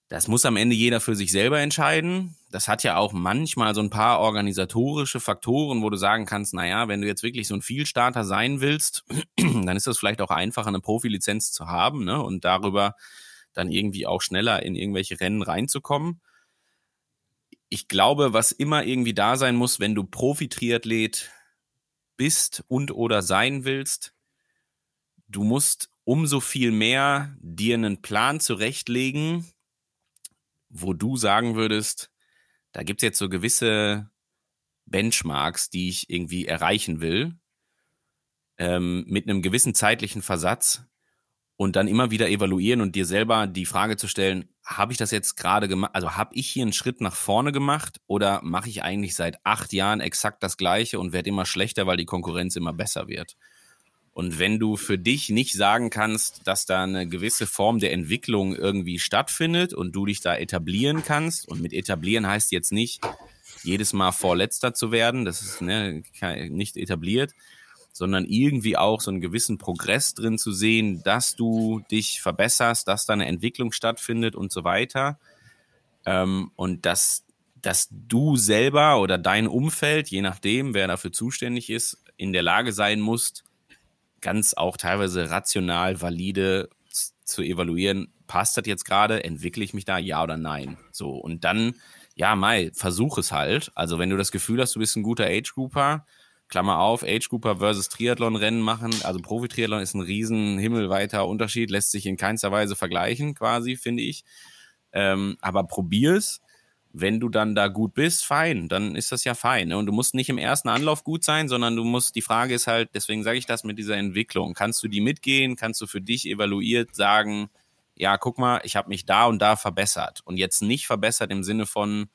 das muss am Ende jeder für sich selber entscheiden. Das hat ja auch manchmal so ein paar organisatorische Faktoren, wo du sagen kannst, naja, wenn du jetzt wirklich so ein Vielstarter sein willst, dann ist das vielleicht auch einfacher, eine Profilizenz zu haben ne? und darüber dann irgendwie auch schneller in irgendwelche Rennen reinzukommen. Ich glaube, was immer irgendwie da sein muss, wenn du Profi-Triathlet bist und oder sein willst, du musst umso viel mehr dir einen Plan zurechtlegen, wo du sagen würdest, da gibt's jetzt so gewisse Benchmarks, die ich irgendwie erreichen will, ähm, mit einem gewissen zeitlichen Versatz und dann immer wieder evaluieren und dir selber die Frage zu stellen, habe ich das jetzt gerade gemacht, also habe ich hier einen Schritt nach vorne gemacht oder mache ich eigentlich seit acht Jahren exakt das gleiche und werde immer schlechter, weil die Konkurrenz immer besser wird? Und wenn du für dich nicht sagen kannst, dass da eine gewisse Form der Entwicklung irgendwie stattfindet und du dich da etablieren kannst, und mit etablieren heißt jetzt nicht, jedes Mal Vorletzter zu werden, das ist ne, nicht etabliert, sondern irgendwie auch so einen gewissen Progress drin zu sehen, dass du dich verbesserst, dass da eine Entwicklung stattfindet und so weiter. Ähm, und dass, dass du selber oder dein Umfeld, je nachdem, wer dafür zuständig ist, in der Lage sein musst, ganz auch teilweise rational, valide zu evaluieren, passt das jetzt gerade, entwickle ich mich da, ja oder nein? So, und dann, ja, Mai, versuch es halt. Also, wenn du das Gefühl hast, du bist ein guter Age-Grouper, Klammer auf, Age Grouper versus Triathlon-Rennen machen. Also Profi-Triathlon ist ein riesen himmelweiter Unterschied, lässt sich in keinster Weise vergleichen, quasi, finde ich. Ähm, aber probier's. Wenn du dann da gut bist, fein, dann ist das ja fein. Ne? Und du musst nicht im ersten Anlauf gut sein, sondern du musst, die Frage ist halt, deswegen sage ich das mit dieser Entwicklung. Kannst du die mitgehen? Kannst du für dich evaluiert sagen, ja, guck mal, ich habe mich da und da verbessert. Und jetzt nicht verbessert im Sinne von,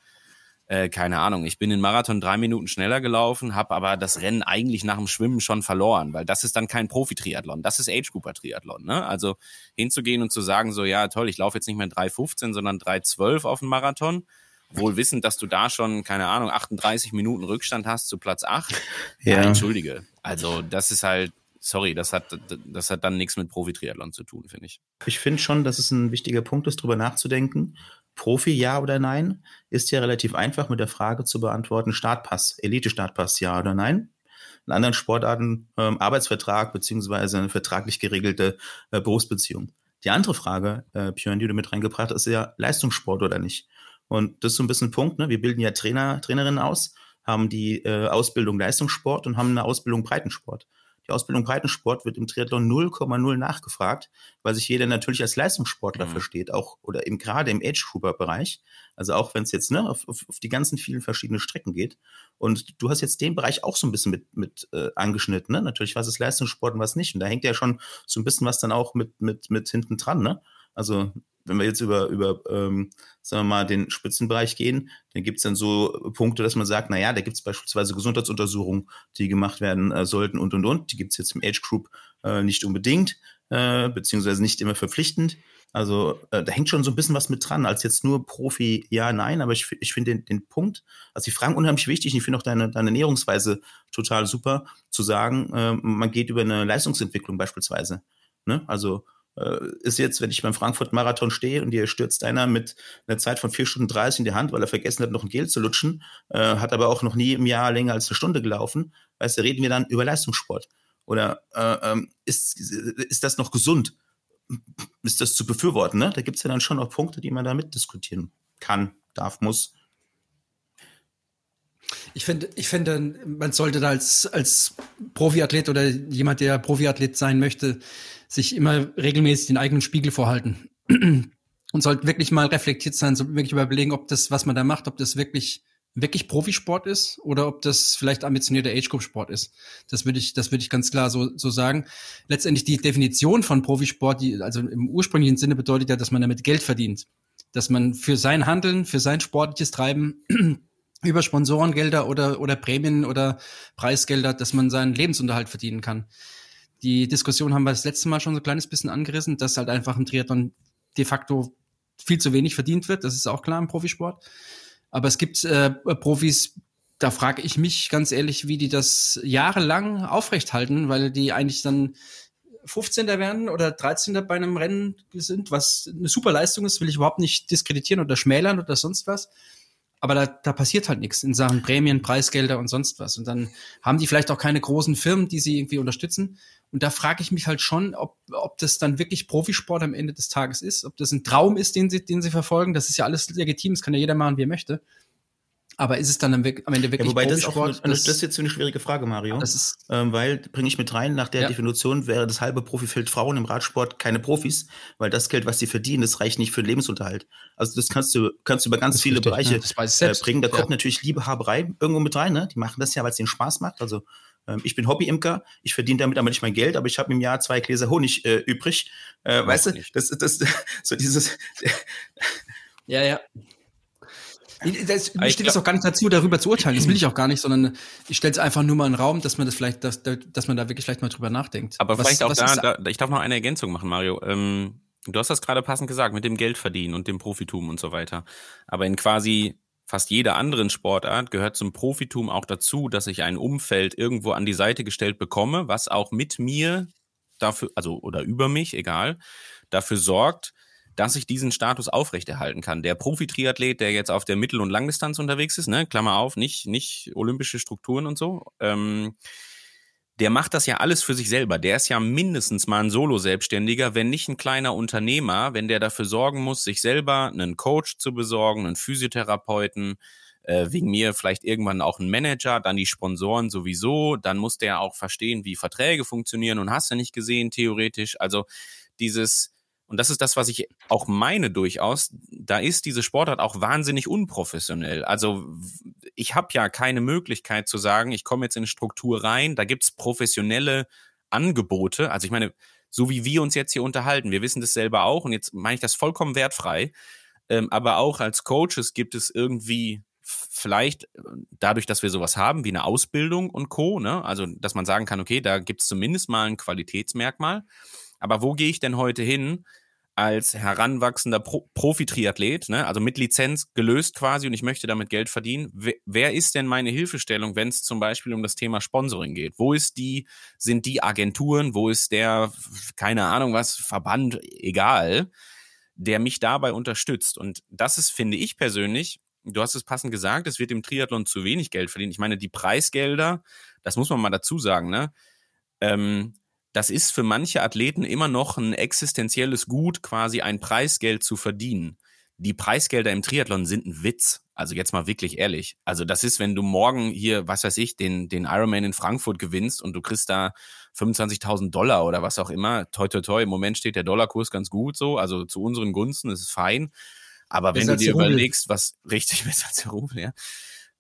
äh, keine Ahnung, ich bin den Marathon drei Minuten schneller gelaufen, habe aber das Rennen eigentlich nach dem Schwimmen schon verloren, weil das ist dann kein Profi-Triathlon, das ist Age-Grouper-Triathlon. Ne? Also hinzugehen und zu sagen, so ja, toll, ich laufe jetzt nicht mehr 3,15, sondern 3,12 auf dem Marathon, wohl wissend, dass du da schon, keine Ahnung, 38 Minuten Rückstand hast zu Platz 8. Ja. ja entschuldige. Also das ist halt, sorry, das hat, das hat dann nichts mit Profi-Triathlon zu tun, finde ich. Ich finde schon, dass es ein wichtiger Punkt ist, darüber nachzudenken. Profi ja oder nein, ist ja relativ einfach mit der Frage zu beantworten, Startpass, Elite-Startpass ja oder nein. In anderen Sportarten ähm, Arbeitsvertrag beziehungsweise eine vertraglich geregelte äh, Berufsbeziehung. Die andere Frage, äh, Björn, die du mit reingebracht hast, ist ja Leistungssport oder nicht. Und das ist so ein bisschen ein Punkt, ne? Wir bilden ja Trainer, Trainerinnen aus, haben die äh, Ausbildung Leistungssport und haben eine Ausbildung Breitensport. Die Ausbildung Breitensport wird im Triathlon 0,0 nachgefragt, weil sich jeder natürlich als Leistungssportler mhm. versteht, auch oder eben gerade im Age-Grouper-Bereich. Also auch wenn es jetzt ne, auf, auf, auf, die ganzen vielen verschiedenen Strecken geht. Und du hast jetzt den Bereich auch so ein bisschen mit, mit äh, angeschnitten. Ne? Natürlich, was ist Leistungssport und was nicht. Und da hängt ja schon so ein bisschen was dann auch mit, mit, mit hinten dran. Ne? Also wenn wir jetzt über, über ähm, sagen wir mal, den Spitzenbereich gehen, dann gibt es dann so Punkte, dass man sagt, naja, da gibt es beispielsweise Gesundheitsuntersuchungen, die gemacht werden äh, sollten und und und. Die gibt es jetzt im Age Group äh, nicht unbedingt, äh, beziehungsweise nicht immer verpflichtend. Also äh, da hängt schon so ein bisschen was mit dran, als jetzt nur Profi, ja, nein, aber ich, ich finde den, den Punkt, also die Fragen unheimlich wichtig. Ich finde auch deine, deine Ernährungsweise total super, zu sagen, äh, man geht über eine Leistungsentwicklung beispielsweise. Ne? Also ist jetzt, wenn ich beim Frankfurt-Marathon stehe und dir stürzt einer mit einer Zeit von vier Stunden 30 in die Hand, weil er vergessen hat, noch ein Gel zu lutschen, äh, hat aber auch noch nie im Jahr länger als eine Stunde gelaufen, weißt du, reden wir dann über Leistungssport. Oder äh, ähm, ist, ist das noch gesund? Ist das zu befürworten? Ne? Da gibt es ja dann schon noch Punkte, die man da mitdiskutieren kann, darf, muss. Ich finde, ich finde, man sollte da als, als Profiathlet oder jemand, der Profiathlet sein möchte, sich immer regelmäßig den eigenen Spiegel vorhalten. Und sollte wirklich mal reflektiert sein, so wirklich überlegen, ob das, was man da macht, ob das wirklich, wirklich Profisport ist oder ob das vielleicht ambitionierter Age-Group-Sport ist. Das würde ich, das würde ich ganz klar so, so sagen. Letztendlich die Definition von Profisport, die, also im ursprünglichen Sinne bedeutet ja, dass man damit Geld verdient. Dass man für sein Handeln, für sein sportliches Treiben über Sponsorengelder oder, oder Prämien oder Preisgelder, dass man seinen Lebensunterhalt verdienen kann. Die Diskussion haben wir das letzte Mal schon so ein kleines bisschen angerissen, dass halt einfach ein Triathlon de facto viel zu wenig verdient wird. Das ist auch klar im Profisport. Aber es gibt äh, Profis, da frage ich mich ganz ehrlich, wie die das jahrelang aufrecht halten, weil die eigentlich dann 15. werden oder 13. bei einem Rennen sind, was eine super Leistung ist, will ich überhaupt nicht diskreditieren oder schmälern oder sonst was. Aber da, da passiert halt nichts in Sachen Prämien, Preisgelder und sonst was. Und dann haben die vielleicht auch keine großen Firmen, die sie irgendwie unterstützen. Und da frage ich mich halt schon, ob, ob das dann wirklich Profisport am Ende des Tages ist, ob das ein Traum ist, den sie, den sie verfolgen. Das ist ja alles legitim, das kann ja jeder machen, wie er möchte. Aber ist es dann am, am Ende wirklich ja, wobei das, auch eine, das, das ist jetzt eine schwierige Frage, Mario. Das ist, ähm, weil, bringe ich mit rein, nach der ja. Definition wäre das halbe Profifeld Frauen im Radsport keine Profis, weil das Geld, was sie verdienen, das reicht nicht für den Lebensunterhalt. Also das kannst du, kannst du über ganz viele richtig, Bereiche ja, äh, bringen. Da kommt natürlich Liebehaberei irgendwo mit rein. Ne? Die machen das ja, weil es ihnen Spaß macht. Also ähm, ich bin Hobbyimker, ich verdiene damit aber nicht mein Geld, aber ich habe im Jahr zwei Gläser Honig äh, übrig. Äh, weißt du, das, das, so dieses. ja, ja. Das, mir steht es auch gar nicht dazu, darüber zu urteilen. Das will ich auch gar nicht, sondern ich stelle es einfach nur mal in den Raum, dass man das vielleicht, dass, dass man da wirklich vielleicht mal drüber nachdenkt. Aber was, vielleicht auch da, da, ich darf noch eine Ergänzung machen, Mario. Ähm, du hast das gerade passend gesagt, mit dem Geldverdienen und dem Profitum und so weiter. Aber in quasi fast jeder anderen Sportart gehört zum Profitum auch dazu, dass ich ein Umfeld irgendwo an die Seite gestellt bekomme, was auch mit mir dafür, also oder über mich, egal, dafür sorgt, dass ich diesen Status aufrechterhalten kann. Der Profi-Triathlet, der jetzt auf der Mittel- und Langdistanz unterwegs ist, ne, Klammer auf, nicht, nicht olympische Strukturen und so, ähm, der macht das ja alles für sich selber. Der ist ja mindestens mal ein Solo-Selbstständiger, wenn nicht ein kleiner Unternehmer, wenn der dafür sorgen muss, sich selber einen Coach zu besorgen, einen Physiotherapeuten, äh, wegen mir vielleicht irgendwann auch einen Manager, dann die Sponsoren sowieso, dann muss der auch verstehen, wie Verträge funktionieren und hast du nicht gesehen, theoretisch. Also dieses, und das ist das, was ich auch meine durchaus, da ist diese Sportart auch wahnsinnig unprofessionell. Also ich habe ja keine Möglichkeit zu sagen, ich komme jetzt in Struktur rein, da gibt's professionelle Angebote. Also ich meine, so wie wir uns jetzt hier unterhalten, wir wissen das selber auch und jetzt meine ich das vollkommen wertfrei. Ähm, aber auch als Coaches gibt es irgendwie vielleicht dadurch, dass wir sowas haben wie eine Ausbildung und Co. Ne? Also dass man sagen kann, okay, da gibt's zumindest mal ein Qualitätsmerkmal. Aber wo gehe ich denn heute hin als heranwachsender Pro Profi-Triathlet, ne, also mit Lizenz gelöst quasi und ich möchte damit Geld verdienen? Wer, wer ist denn meine Hilfestellung, wenn es zum Beispiel um das Thema Sponsoring geht? Wo ist die, sind die Agenturen, wo ist der, keine Ahnung was, Verband, egal, der mich dabei unterstützt? Und das ist, finde ich persönlich, du hast es passend gesagt, es wird im Triathlon zu wenig Geld verdienen. Ich meine, die Preisgelder, das muss man mal dazu sagen, ne? Ähm, das ist für manche Athleten immer noch ein existenzielles Gut, quasi ein Preisgeld zu verdienen. Die Preisgelder im Triathlon sind ein Witz. Also jetzt mal wirklich ehrlich. Also das ist, wenn du morgen hier, was weiß ich, den, den Ironman in Frankfurt gewinnst und du kriegst da 25.000 Dollar oder was auch immer. Toi, toi, toi. Im Moment steht der Dollarkurs ganz gut so. Also zu unseren Gunsten, ist fein. Aber wenn du dir überlegst, was richtig besser als der Rubel, ja.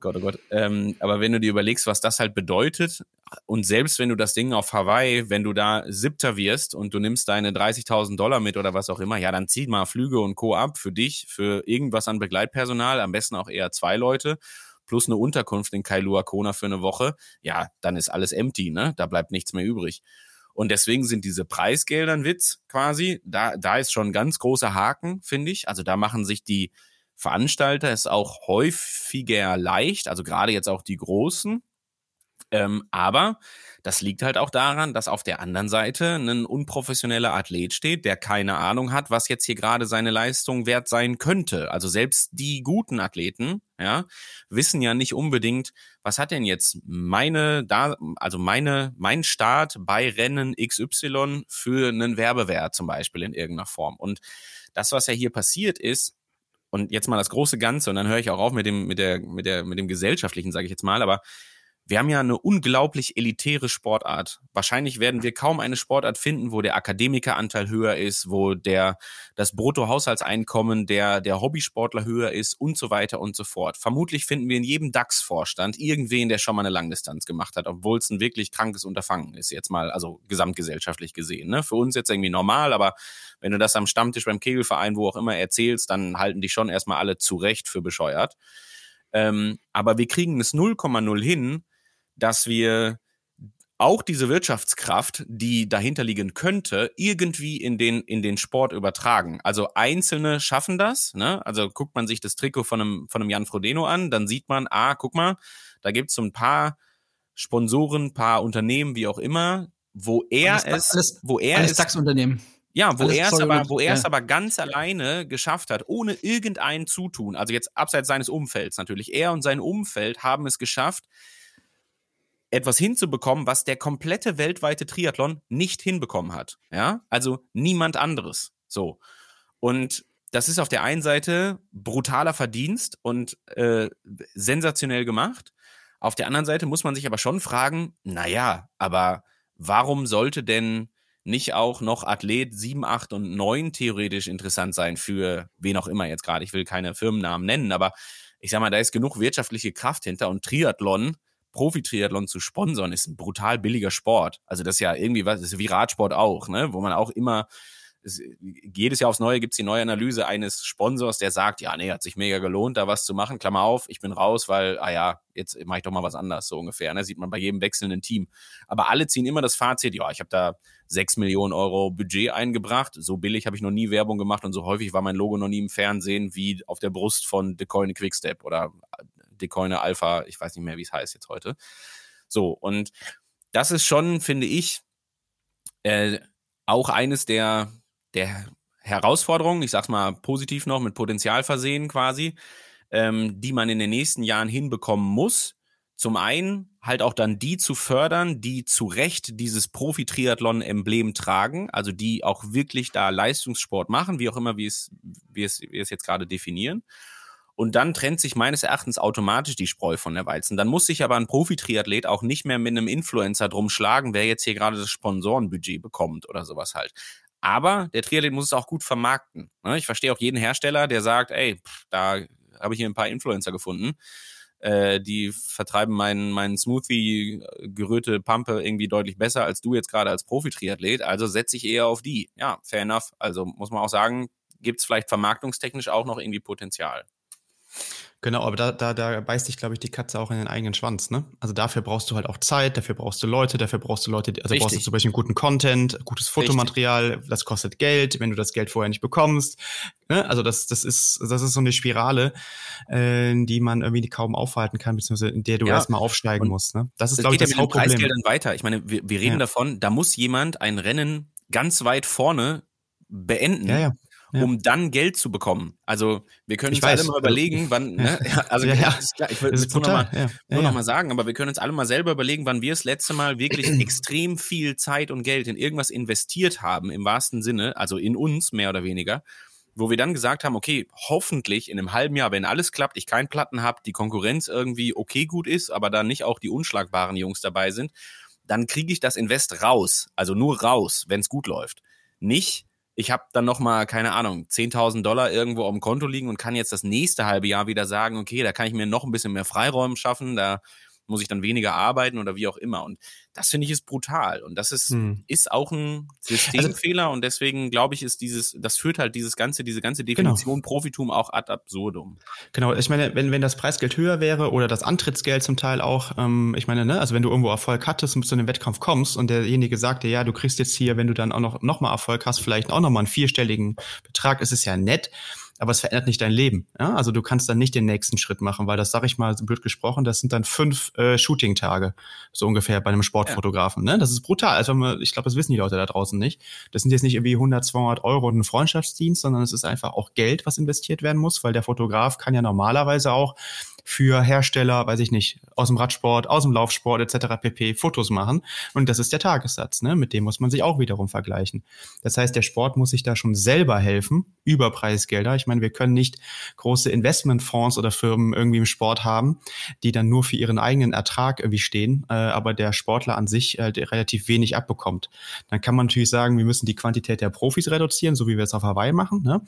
Gott, oh Gott. Ähm, aber wenn du dir überlegst, was das halt bedeutet, und selbst wenn du das Ding auf Hawaii, wenn du da Siebter wirst und du nimmst deine 30.000 Dollar mit oder was auch immer, ja, dann zieh mal Flüge und Co. ab für dich, für irgendwas an Begleitpersonal, am besten auch eher zwei Leute, plus eine Unterkunft in Kailua Kona für eine Woche. Ja, dann ist alles empty, ne? Da bleibt nichts mehr übrig. Und deswegen sind diese Preisgelder ein Witz quasi. Da, da ist schon ein ganz großer Haken, finde ich. Also da machen sich die, Veranstalter es auch häufiger leicht, also gerade jetzt auch die großen. Ähm, aber das liegt halt auch daran, dass auf der anderen Seite ein unprofessioneller Athlet steht, der keine Ahnung hat, was jetzt hier gerade seine Leistung wert sein könnte. Also selbst die guten Athleten, ja, wissen ja nicht unbedingt, was hat denn jetzt meine, da, also meine, mein Start bei Rennen XY für einen Werbewert zum Beispiel in irgendeiner Form. Und das, was ja hier passiert ist, und jetzt mal das große Ganze und dann höre ich auch auf mit dem, mit der, mit der, mit dem gesellschaftlichen, sage ich jetzt mal, aber wir haben ja eine unglaublich elitäre Sportart. Wahrscheinlich werden wir kaum eine Sportart finden, wo der Akademikeranteil höher ist, wo der das Bruttohaushaltseinkommen der der Hobbysportler höher ist und so weiter und so fort. Vermutlich finden wir in jedem DAX-Vorstand irgendwen, der schon mal eine Langdistanz gemacht hat, obwohl es ein wirklich krankes Unterfangen ist jetzt mal, also gesamtgesellschaftlich gesehen. Ne? Für uns jetzt irgendwie normal, aber wenn du das am Stammtisch beim Kegelverein, wo auch immer erzählst, dann halten die schon erstmal alle zurecht für bescheuert. Ähm, aber wir kriegen es 0,0 hin, dass wir auch diese Wirtschaftskraft, die dahinter liegen könnte, irgendwie in den, in den Sport übertragen. Also Einzelne schaffen das. Ne? Also guckt man sich das Trikot von einem, von einem Jan Frodeno an, dann sieht man, ah, guck mal, da gibt's so ein paar Sponsoren, paar Unternehmen, wie auch immer, wo er Alles- es, alles- wo er Alles es DAX-Unternehmen. ja, wo Alles er es aber, wo er es ja. aber ganz alleine geschafft hat, ohne irgendein Zutun, also jetzt abseits seines Umfelds natürlich. Er und sein Umfeld haben es geschafft, etwas hinzubekommen, was der komplette weltweite Triathlon nicht hinbekommen hat. Ja, also niemand anderes. So. Und das ist auf der einen Seite brutaler Verdienst und äh, sensationell gemacht. Auf der anderen Seite muss man sich aber schon fragen, naja, aber warum sollte denn nicht auch noch Athlet 7, 8 und 9 theoretisch interessant sein für wen auch immer jetzt gerade. Ich will keine Firmennamen nennen, aber ich sag mal, da ist genug wirtschaftliche Kraft hinter und Triathlon, Profi-Triathlon zu sponsern, ist ein brutal billiger Sport. Also das ist ja irgendwie was, das ist wie Radsport auch, ne? Wo man auch immer, es, jedes Jahr aufs Neue gibt's die neue Analyse eines Sponsors, der sagt, ja, nee, hat sich mega gelohnt, da was zu machen. Klammer auf, ich bin raus, weil, ah ja, jetzt mache ich doch mal was anderes, so ungefähr. Ne? Sieht man bei jedem wechselnden Team. Aber alle ziehen immer das Fazit, ja, ich habe da sechs Millionen Euro Budget eingebracht. So billig habe ich noch nie Werbung gemacht und so häufig war mein Logo noch nie im Fernsehen wie auf der Brust von Decoyne Quickstep oder Decoyne Alpha, ich weiß nicht mehr, wie es heißt jetzt heute. So, und das ist schon, finde ich, äh, auch eines der, der Herausforderungen, ich sag's mal positiv noch, mit Potenzial versehen quasi, ähm, die man in den nächsten Jahren hinbekommen muss. Zum einen halt auch dann die zu fördern, die zu Recht dieses Profi-Triathlon-Emblem tragen, also die auch wirklich da Leistungssport machen, wie auch immer wir es, wir es, wir es jetzt gerade definieren. Und dann trennt sich meines Erachtens automatisch die Spreu von der Weizen. Dann muss sich aber ein Profi-Triathlet auch nicht mehr mit einem Influencer drum schlagen, wer jetzt hier gerade das Sponsorenbudget bekommt oder sowas halt. Aber der Triathlet muss es auch gut vermarkten. ne? Ich verstehe auch jeden Hersteller, der sagt, ey, da habe ich hier ein paar Influencer gefunden. Äh, die vertreiben meinen, meinen Smoothie, gerührte Pampe irgendwie deutlich besser als du jetzt gerade als Profi-Triathlet. Also setze ich eher auf die. Ja, fair enough. Also muss man auch sagen, gibt es vielleicht vermarktungstechnisch auch noch irgendwie Potenzial. Genau, aber da, da, da beißt sich, glaube ich, die Katze auch in den eigenen Schwanz, ne? Also dafür brauchst du halt auch Zeit, dafür brauchst du Leute, dafür brauchst du Leute, also Richtig. brauchst du zum Beispiel guten Content, gutes Fotomaterial, das kostet Geld, wenn du das Geld vorher nicht bekommst. Ne? Also das, das ist, das ist so eine Spirale, äh, die man irgendwie kaum aufhalten kann, beziehungsweise in der du Ja, erstmal aufsteigen und musst. Ne? Das ist, glaube ich, das ja mit Hauptproblem. Preisgeldern weiter. Ich meine, wir, wir reden Ja. davon, da muss jemand ein Rennen ganz weit vorne beenden, Ja, ja. Ja. um dann Geld zu bekommen. Also wir können Ich uns alle weiß. mal überlegen, wann, ne? ja, also Ja, ja. klar, ich will Das es nur noch mal, brutal. Ja. nur noch mal sagen, aber wir können uns alle mal selber überlegen, wann wir das letzte Mal wirklich extrem viel Zeit und Geld in irgendwas investiert haben, im wahrsten Sinne, also in uns mehr oder weniger, wo wir dann gesagt haben, okay, hoffentlich in einem halben Jahr, wenn alles klappt, ich keinen Platten habe, die Konkurrenz irgendwie okay gut ist, aber da nicht auch die unschlagbaren Jungs dabei sind, dann kriege ich das Invest raus, also nur raus, wenn es gut läuft. Nicht, ich habe dann noch mal keine Ahnung 10.000 Dollar irgendwo auf dem Konto liegen und kann jetzt das nächste halbe Jahr wieder sagen, okay, da kann ich mir noch ein bisschen mehr Freiräume schaffen, da muss ich dann weniger arbeiten oder wie auch immer. Und das finde ich ist brutal. Und das ist, Hm. ist auch ein Systemfehler. und deswegen glaube ich, ist dieses, das führt halt dieses ganze, diese ganze Genau. Definition Profitum auch ad absurdum. Genau, ich meine, wenn, wenn das Preisgeld höher wäre oder das Antrittsgeld zum Teil auch, ähm, ich meine, ne, also wenn du irgendwo Erfolg hattest und zu einem Wettkampf kommst und derjenige sagt dir, ja, du kriegst jetzt hier, wenn du dann auch noch, noch mal Erfolg hast, vielleicht auch noch mal einen vierstelligen Betrag, ist es ja nett, aber es verändert nicht dein Leben. Ja? Also du kannst dann nicht den nächsten Schritt machen, weil das, sage ich mal, so blöd gesprochen, das sind dann fünf äh, Shooting-Tage, so ungefähr bei einem Sportfotografen. Ne? Das ist brutal. Also ich glaube, das wissen die Leute da draußen nicht. Das sind jetzt nicht irgendwie 100, 200 Euro und ein Freundschaftsdienst, sondern es ist einfach auch Geld, was investiert werden muss, weil der Fotograf kann ja normalerweise auch für Hersteller, weiß ich nicht, aus dem Radsport, aus dem Laufsport etc. pp. Fotos machen. Und das ist der Tagessatz, ne? mit dem muss man sich auch wiederum vergleichen. Das heißt, der Sport muss sich da schon selber helfen über Preisgelder. Ich meine, wir können nicht große Investmentfonds oder Firmen irgendwie im Sport haben, die dann nur für ihren eigenen Ertrag irgendwie stehen, äh, aber der Sportler an sich äh, relativ wenig abbekommt. Dann kann man natürlich sagen, wir müssen die Quantität der Profis reduzieren, so wie wir es auf Hawaii machen. Ne?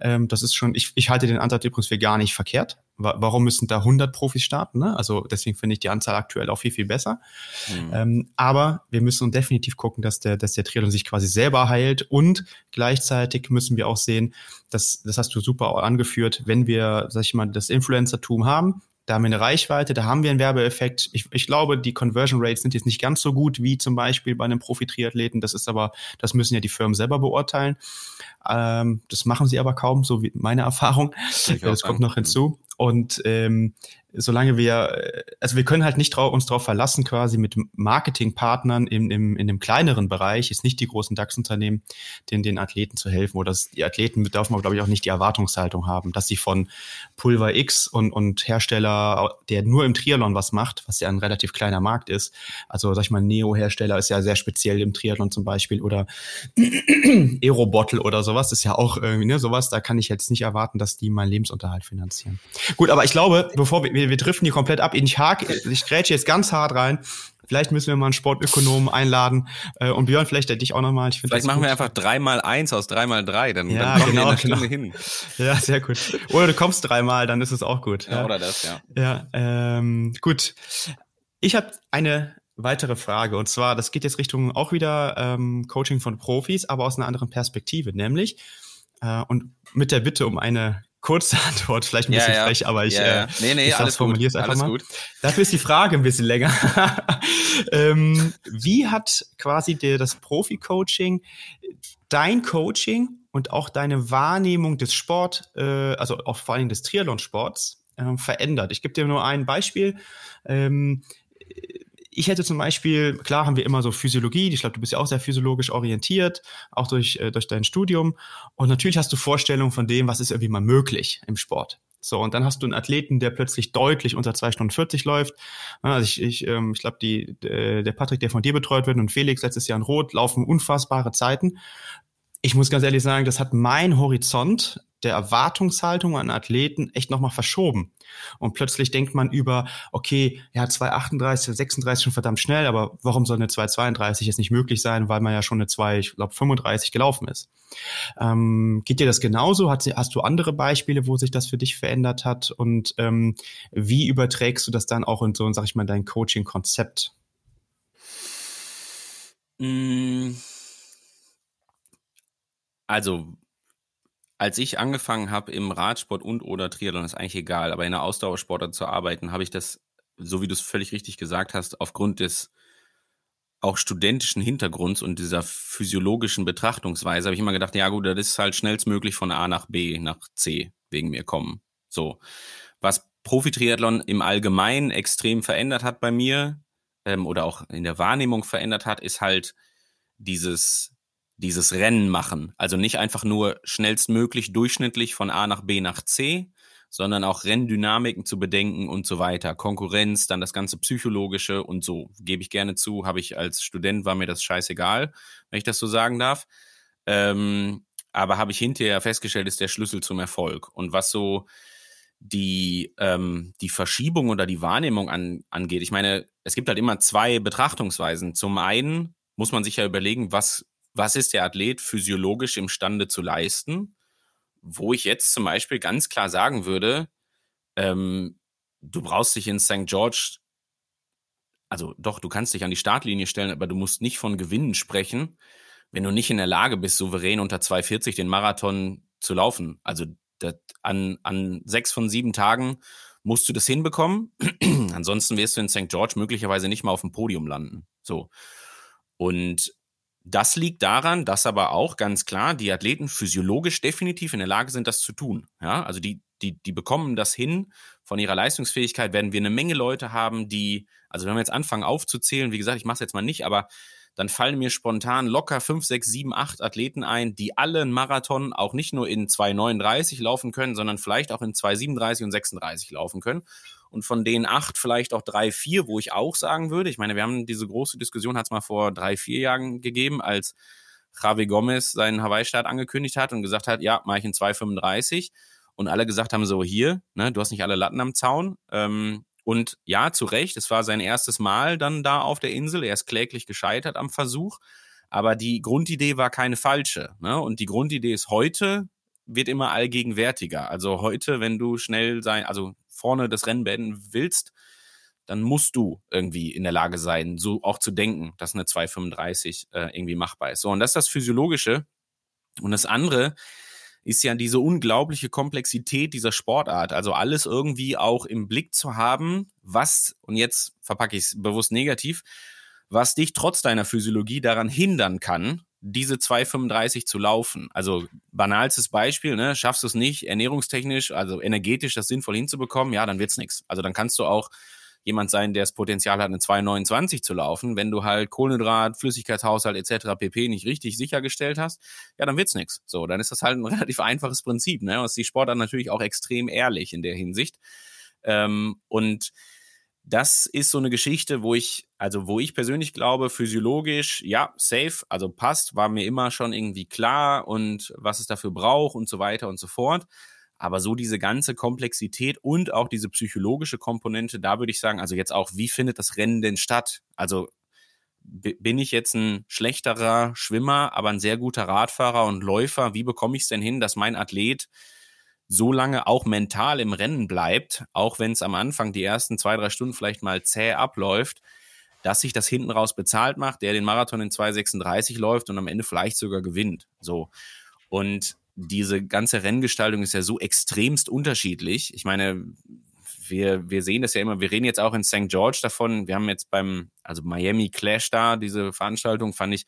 Ähm, das ist schon, ich, ich halte den Ansatz übrigens für gar nicht verkehrt. Wa- Warum müssen da 100 Profis starten? Ne? Also deswegen finde ich die Anzahl aktuell auch viel, viel besser. Mhm. Ähm, aber wir müssen definitiv gucken, dass der, dass der Triathlon sich quasi selber heilt und gleichzeitig müssen wir auch sehen, dass, das hast du super angeführt, wenn wir, sag ich mal, das Influencertum haben, da haben wir eine Reichweite, da haben wir einen Werbeeffekt. Ich, ich glaube, die Conversion Rates sind jetzt nicht ganz so gut wie zum Beispiel bei einem Profi-Triathleten. Das ist aber, das müssen ja die Firmen selber beurteilen. Ähm, das machen sie aber kaum, so wie meine Erfahrung. Das kommt noch hinzu. Und ähm, solange wir, also wir können halt nicht trau uns darauf verlassen, quasi mit Marketingpartnern im, im, in dem kleineren Bereich, ist nicht die großen DAX-Unternehmen, den, den Athleten zu helfen. Oder das, die Athleten dürfen wir, glaube ich, auch nicht die Erwartungshaltung haben, dass sie von Pulver X und, und Hersteller, der nur im Triathlon was macht, was ja ein relativ kleiner Markt ist, also sag ich mal, Neo-Hersteller ist ja sehr speziell im Triathlon zum Beispiel oder Aerobottle oder sowas, ist ja auch irgendwie, ne, sowas, da kann ich jetzt nicht erwarten, dass die meinen Lebensunterhalt finanzieren. Gut, aber ich glaube, bevor wir, wir, wir driften hier komplett ab, ich hake, ich grätsche jetzt ganz hart rein. Vielleicht müssen wir mal einen Sportökonomen einladen. Äh, und Björn, vielleicht dich auch nochmal. Vielleicht machen gut. wir einfach dreimal eins aus dreimal drei, dann, ja, dann kommen genau, wir in einer Stunde genau. hin. Ja, sehr gut. Oder du kommst dreimal, dann ist es auch gut. Ja, ja. oder das, ja. Ja, ähm, gut. Ich habe eine weitere Frage und zwar, das geht jetzt Richtung auch wieder ähm, Coaching von Profis, aber aus einer anderen Perspektive, nämlich äh, und mit der Bitte um eine kurze Antwort, vielleicht ein bisschen ja, ja. frech, aber ich, ja. Äh, nee, nee, ich formuliere es einfach alles mal. Gut. Dafür ist die Frage ein bisschen länger. ähm, wie hat quasi dir das Profi-Coaching dein Coaching und auch deine Wahrnehmung des Sport, äh, also auch vor allem des Triathlon-Sports, äh, verändert? Ich gebe dir nur ein Beispiel. Ähm, ich hätte zum Beispiel, klar haben wir immer so Physiologie, ich glaube, du bist ja auch sehr physiologisch orientiert, auch durch, äh, durch dein Studium. Und natürlich hast du Vorstellungen von dem, was ist irgendwie mal möglich im Sport. So, und dann hast du einen Athleten, der plötzlich deutlich unter zwei Stunden 40 läuft. Also ich, ich, ähm, ich glaube, die, der Patrick, der von dir betreut wird, und Felix letztes Jahr in Rot, laufen unfassbare Zeiten. Ich muss ganz ehrlich sagen, das hat mein Horizont der Erwartungshaltung an Athleten echt nochmal verschoben. Und plötzlich denkt man über, okay, ja, 2,38, 36 schon verdammt schnell, aber warum soll eine 2,32 jetzt nicht möglich sein, weil man ja schon eine 2, ich glaube, 35 gelaufen ist. Ähm, geht dir das genauso? Hast, hast du andere Beispiele, wo sich das für dich verändert hat? Und ähm, wie überträgst du das dann auch in so, sag ich mal, dein Coaching-Konzept? Mm. Also als ich angefangen habe im Radsport und oder Triathlon, ist eigentlich egal, aber in der Ausdauersportart zu arbeiten, habe ich das, so wie du es völlig richtig gesagt hast, aufgrund des auch studentischen Hintergrunds und dieser physiologischen Betrachtungsweise, habe ich immer gedacht, ja gut, das ist halt schnellstmöglich von A nach B nach C wegen mir kommen. So. Was Profi-Triathlon im Allgemeinen extrem verändert hat bei mir, ähm, oder auch in der Wahrnehmung verändert hat, ist halt dieses dieses Rennen machen. Also nicht einfach nur schnellstmöglich durchschnittlich von A nach B nach C, sondern auch Renndynamiken zu bedenken und so weiter. Konkurrenz, dann das ganze Psychologische und so. Gebe ich gerne zu, habe ich als Student, war mir das scheißegal, wenn ich das so sagen darf. Ähm, aber habe ich hinterher festgestellt, ist der Schlüssel zum Erfolg. Und was so die, ähm, die Verschiebung oder die Wahrnehmung an, angeht, ich meine, es gibt halt immer zwei Betrachtungsweisen. Zum einen muss man sich ja überlegen, was was ist der Athlet physiologisch imstande zu leisten, wo ich jetzt zum Beispiel ganz klar sagen würde, ähm, du brauchst dich in St. George, also doch, du kannst dich an die Startlinie stellen, aber du musst nicht von Gewinnen sprechen, wenn du nicht in der Lage bist, souverän unter 2,40 den Marathon zu laufen. Also das, an, an sechs von sieben Tagen musst du das hinbekommen. Ansonsten wirst du in St. George möglicherweise nicht mal auf dem Podium landen. So. Und das liegt daran, dass aber auch ganz klar die Athleten physiologisch definitiv in der Lage sind, das zu tun. Ja, also die, die, die bekommen das hin. Von ihrer Leistungsfähigkeit werden wir eine Menge Leute haben, die, also wenn wir jetzt anfangen aufzuzählen, wie gesagt, ich mache es jetzt mal nicht, aber dann fallen mir spontan locker fünf, sechs, sieben, acht Athleten ein, die alle einen Marathon auch nicht nur in 2,39 laufen können, sondern vielleicht auch in 2,37 und 36 laufen können und von denen acht vielleicht auch drei, vier, wo ich auch sagen würde, ich meine, wir haben diese große Diskussion, hat es mal vor drei, vier Jahren gegeben, als Javi Gomez seinen Hawaii-Start angekündigt hat und gesagt hat, ja, mache ich in 2,35 und alle gesagt haben so, hier, ne, du hast nicht alle Latten am Zaun ähm, und ja, zu Recht, es war sein erstes Mal dann da auf der Insel, er ist kläglich gescheitert am Versuch, aber die Grundidee war keine falsche. Ne? Und die Grundidee ist heute, wird immer allgegenwärtiger. Also heute, wenn du schnell sein, also vorne das Rennen beenden willst, dann musst du irgendwie in der Lage sein, so auch zu denken, dass eine 235 äh, irgendwie machbar ist. So, und das ist das Physiologische. Und das andere ist ja diese unglaubliche Komplexität dieser Sportart. Also alles irgendwie auch im Blick zu haben, was, und jetzt verpacke ich es bewusst negativ, was dich trotz deiner Physiologie daran hindern kann, diese 2,35 zu laufen. Also banalstes Beispiel, ne, schaffst du es nicht, ernährungstechnisch, also energetisch das sinnvoll hinzubekommen, ja, dann wird's nichts. Also dann kannst du auch jemand sein, der das Potenzial hat, eine 2,29 zu laufen. Wenn du halt Kohlenhydrat, Flüssigkeitshaushalt etc. pp. nicht richtig sichergestellt hast, ja, dann wird's nichts. So, dann ist das halt ein relativ einfaches Prinzip. Ne? Und ist die Sportart natürlich auch extrem ehrlich in der Hinsicht. Ähm, und das ist so eine Geschichte, wo ich, also wo ich persönlich glaube, physiologisch, ja, safe, also passt, war mir immer schon irgendwie klar und was es dafür braucht und so weiter und so fort. Aber so diese ganze Komplexität und auch diese psychologische Komponente, da würde ich sagen, also jetzt auch, wie findet das Rennen denn statt? Also bin ich jetzt ein schlechterer Schwimmer, aber ein sehr guter Radfahrer und Läufer? Wie bekomme ich es denn hin, dass mein Athlet so lange auch mental im Rennen bleibt, auch wenn es am Anfang die ersten zwei, drei Stunden vielleicht mal zäh abläuft, dass sich das hinten raus bezahlt macht, der den Marathon in 2,36 läuft und am Ende vielleicht sogar gewinnt. So. Und diese ganze Renngestaltung ist ja so extremst unterschiedlich. Ich meine, wir, wir sehen das ja immer, wir reden jetzt auch in St. George davon. Wir haben jetzt beim, also Miami Clash da, diese Veranstaltung fand ich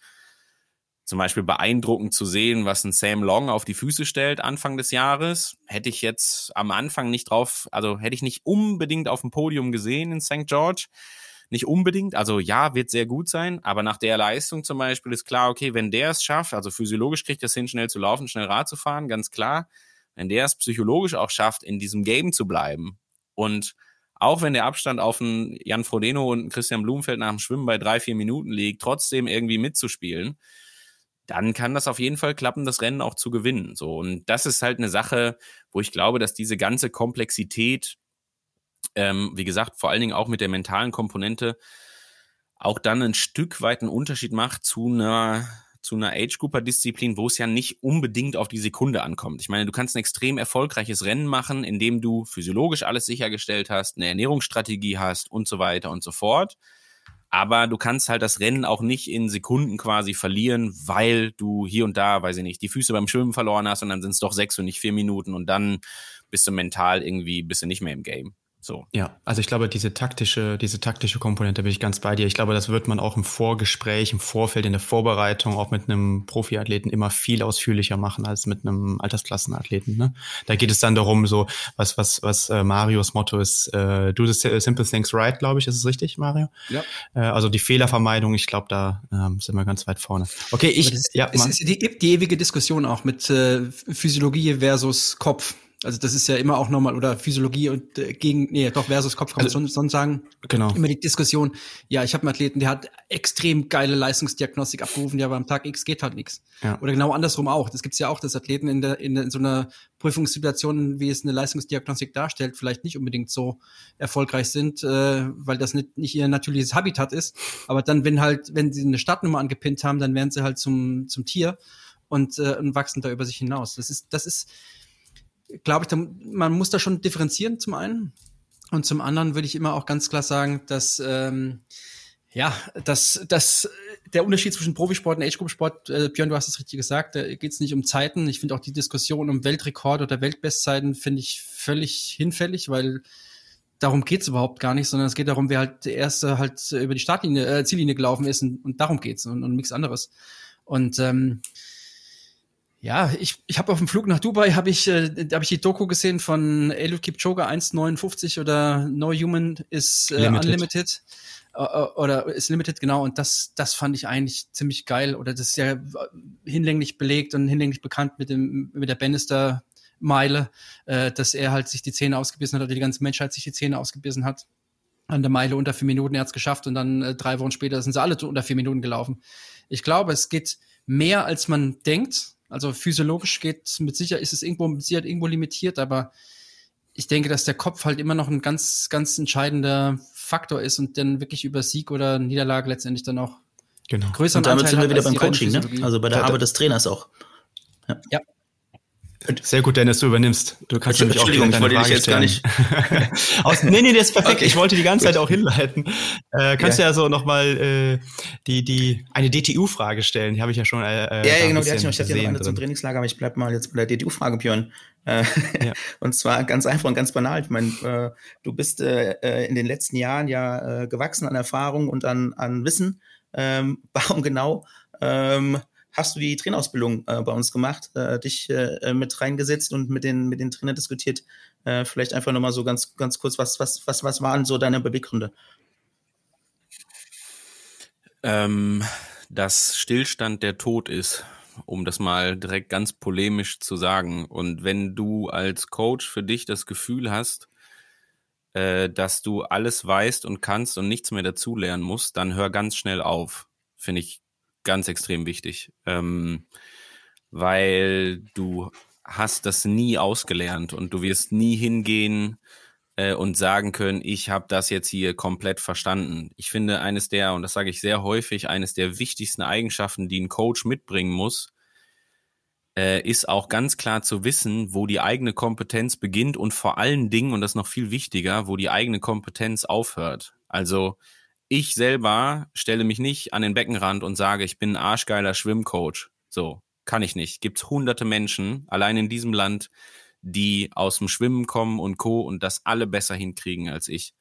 zum Beispiel beeindruckend zu sehen, was ein Sam Long auf die Füße stellt Anfang des Jahres. Hätte ich jetzt am Anfang nicht drauf, also hätte ich nicht unbedingt auf dem Podium gesehen in St. George. Nicht unbedingt, also ja, wird sehr gut sein, aber nach der Leistung zum Beispiel ist klar, okay, wenn der es schafft, also physiologisch kriegt er es hin, schnell zu laufen, schnell Rad zu fahren, ganz klar. Wenn der es psychologisch auch schafft, in diesem Game zu bleiben und auch wenn der Abstand auf einen Jan Frodeno und einen Christian Blumenfeld nach dem Schwimmen bei drei, vier Minuten liegt, trotzdem irgendwie mitzuspielen, dann kann das auf jeden Fall klappen, das Rennen auch zu gewinnen. So und das ist halt eine Sache, wo ich glaube, dass diese ganze Komplexität, ähm, wie gesagt, vor allen Dingen auch mit der mentalen Komponente, auch dann ein Stück weit einen Unterschied macht zu einer zu einer Age-Grouper-Disziplin, wo es ja nicht unbedingt auf die Sekunde ankommt. Ich meine, du kannst ein extrem erfolgreiches Rennen machen, indem du physiologisch alles sichergestellt hast, eine Ernährungsstrategie hast und so weiter und so fort. Aber du kannst halt das Rennen auch nicht in Sekunden quasi verlieren, weil du hier und da, weiß ich nicht, die Füße beim Schwimmen verloren hast und dann sind es doch sechs und nicht vier Minuten und dann bist du mental irgendwie, bist du nicht mehr im Game. So. Ja, also ich glaube, diese taktische, diese taktische Komponente bin ich ganz bei dir. Ich glaube, das wird man auch im Vorgespräch, im Vorfeld, in der Vorbereitung auch mit einem Profiathleten immer viel ausführlicher machen als mit einem Altersklassenathleten. Ne? Da geht es dann darum, so was, was, was äh, Marios Motto ist, äh, do the simple things right, glaube ich, ist es richtig, Mario? Ja. Äh, also die Fehlervermeidung, ich glaube, da äh, sind wir ganz weit vorne. Okay, ich, das, ja, es ist die, die ewige Diskussion auch mit äh, Physiologie versus Kopf. Also das ist ja immer auch nochmal, oder Physiologie und äh, gegen, nee, doch versus Kopf kann also, man sonst sagen. Genau. Immer die Diskussion, ja, ich habe einen Athleten, der hat extrem geile Leistungsdiagnostik abgerufen, ja, aber am Tag X geht halt nichts. Ja. Oder genau andersrum auch. Das gibt's ja auch, dass Athleten in, der, in, der, in so einer Prüfungssituation, wie es eine Leistungsdiagnostik darstellt, vielleicht nicht unbedingt so erfolgreich sind, äh, weil das nicht, nicht ihr natürliches Habitat ist. Aber dann, wenn halt, wenn sie eine Startnummer angepinnt haben, dann werden sie halt zum, zum Tier und, äh, und wachsen da über sich hinaus. Das ist, das ist, glaube ich, man muss da schon differenzieren zum einen. Und zum anderen würde ich immer auch ganz klar sagen, dass ähm, ja, dass, dass der Unterschied zwischen Profisport und Age-Group-Sport, äh, Björn, du hast es richtig gesagt, da geht es nicht um Zeiten. Ich finde auch die Diskussion um Weltrekord oder Weltbestzeiten finde ich völlig hinfällig, weil darum geht's überhaupt gar nicht, sondern es geht darum, wer halt der Erste halt über die Startlinie, äh, Ziellinie gelaufen ist und, und darum geht's und, und nichts anderes. Und ähm, ja, ich, ich habe auf dem Flug nach Dubai habe ich äh, da habe ich die Doku gesehen von Eliud Kipchoge 1,59 oder No Human is äh, Unlimited. Äh, äh, oder ist Limited genau. Und das das fand ich eigentlich ziemlich geil. Oder das ist ja hinlänglich belegt und hinlänglich bekannt mit dem mit der Bannister Meile, äh, dass er halt sich die Zähne ausgebissen hat oder die ganze Menschheit sich die Zähne ausgebissen hat an der Meile unter vier Minuten. Er hat's geschafft und dann äh, drei Wochen später sind sie alle unter vier Minuten gelaufen. Ich glaube, es geht mehr als man denkt also physiologisch geht mit sicher, ist es irgendwo, mit Sicherheit irgendwo limitiert, aber ich denke, dass der Kopf halt immer noch ein ganz, ganz entscheidender Faktor ist und dann wirklich über Sieg oder Niederlage letztendlich dann auch genau. größeren Und damit Anteil sind wir wieder beim Coaching, ne? Also bei der Arbeit des Trainers auch. Ja. ja. Sehr gut, Dennis, du übernimmst. Du kannst nämlich auch Entschuldigung, ich wollte dich jetzt gar nicht. Aus, nee, nee, das ist perfekt. Okay. Ich wollte die ganze Zeit auch hinleiten. Äh, kannst ja. du ja so nochmal äh, die, die, eine DTU-Frage stellen. Die habe ich ja schon. Äh, äh ja, ja, genau, die hatte ich noch. Ich hatte ja noch eine zum Trainingslager, aber ich bleib mal jetzt bei der DTU-Frage, Björn. Äh, ja. Und zwar ganz einfach und ganz banal. Ich meine, äh, du bist äh, äh, in den letzten Jahren ja äh, gewachsen an Erfahrung und an, an Wissen. Ähm, warum genau? Ähm, hast du die Trainerausbildung äh, bei uns gemacht, äh, dich äh, mit reingesetzt und mit den, mit den Trainern diskutiert. Äh, vielleicht einfach nochmal so ganz, ganz kurz, was, was, was, was waren so deine Beweggründe? Ähm, dass Stillstand der Tod ist, um das mal direkt ganz polemisch zu sagen. Und wenn du als Coach für dich das Gefühl hast, äh, dass du alles weißt und kannst und nichts mehr dazulernen musst, dann hör ganz schnell auf. Finde ich ganz extrem wichtig, ähm, weil du hast das nie ausgelernt und du wirst nie hingehen äh, und sagen können, ich habe das jetzt hier komplett verstanden. Ich finde eines der, und das sage ich sehr häufig, eines der wichtigsten Eigenschaften, die ein Coach mitbringen muss, äh, ist auch ganz klar zu wissen, wo die eigene Kompetenz beginnt und vor allen Dingen, und das ist noch viel wichtiger, wo die eigene Kompetenz aufhört. Also ich selber stelle mich nicht an den Beckenrand und sage, ich bin ein arschgeiler Schwimmcoach. So, kann ich nicht. Gibt's hunderte Menschen, allein in diesem Land, die aus dem Schwimmen kommen und Co. und das alle besser hinkriegen als ich.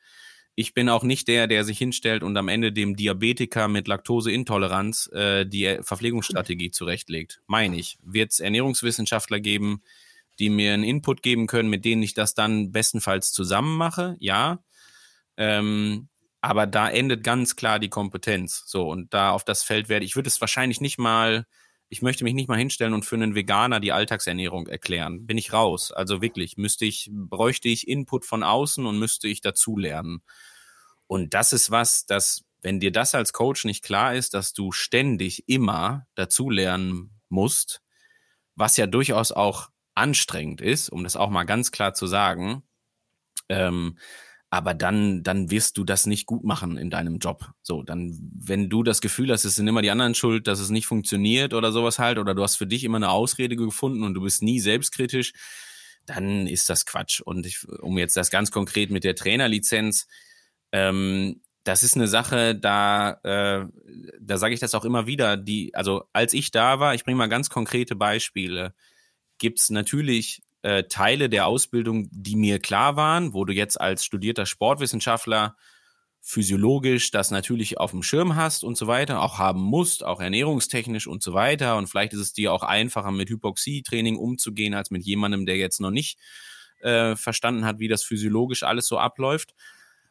Ich bin auch nicht der, der sich hinstellt und am Ende dem Diabetiker mit Laktoseintoleranz äh, die Verpflegungsstrategie zurechtlegt. Meine ich. Wird es Ernährungswissenschaftler geben, die mir einen Input geben können, mit denen ich das dann bestenfalls zusammen mache? Ja. Ähm, aber da endet ganz klar die Kompetenz. So, und da auf das Feld werde ich würde es wahrscheinlich nicht mal, ich möchte mich nicht mal hinstellen und für einen Veganer die Alltagsernährung erklären. Bin ich raus. Also wirklich, müsste ich, bräuchte ich Input von außen und müsste ich dazulernen. Und das ist was, das, wenn dir das als Coach nicht klar ist, dass du ständig immer dazulernen musst, was ja durchaus auch anstrengend ist, um das auch mal ganz klar zu sagen, ähm, aber dann, dann wirst du das nicht gut machen in deinem Job. So, dann, wenn du das Gefühl hast, es sind immer die anderen schuld, dass es nicht funktioniert oder sowas halt, oder du hast für dich immer eine Ausrede gefunden und du bist nie selbstkritisch, dann ist das Quatsch. Und ich, um jetzt das ganz konkret mit der Trainerlizenz, ähm, das ist eine Sache, da, äh, da sage ich das auch immer wieder. Die, also als ich da war, ich bringe mal ganz konkrete Beispiele, gibt's natürlich äh, Teile der Ausbildung, die mir klar waren, wo du jetzt als studierter Sportwissenschaftler physiologisch das natürlich auf dem Schirm hast und so weiter, auch haben musst, auch ernährungstechnisch und so weiter. Und vielleicht ist es dir auch einfacher, mit Hypoxietraining umzugehen, als mit jemandem, der jetzt noch nicht äh, verstanden hat, wie das physiologisch alles so abläuft.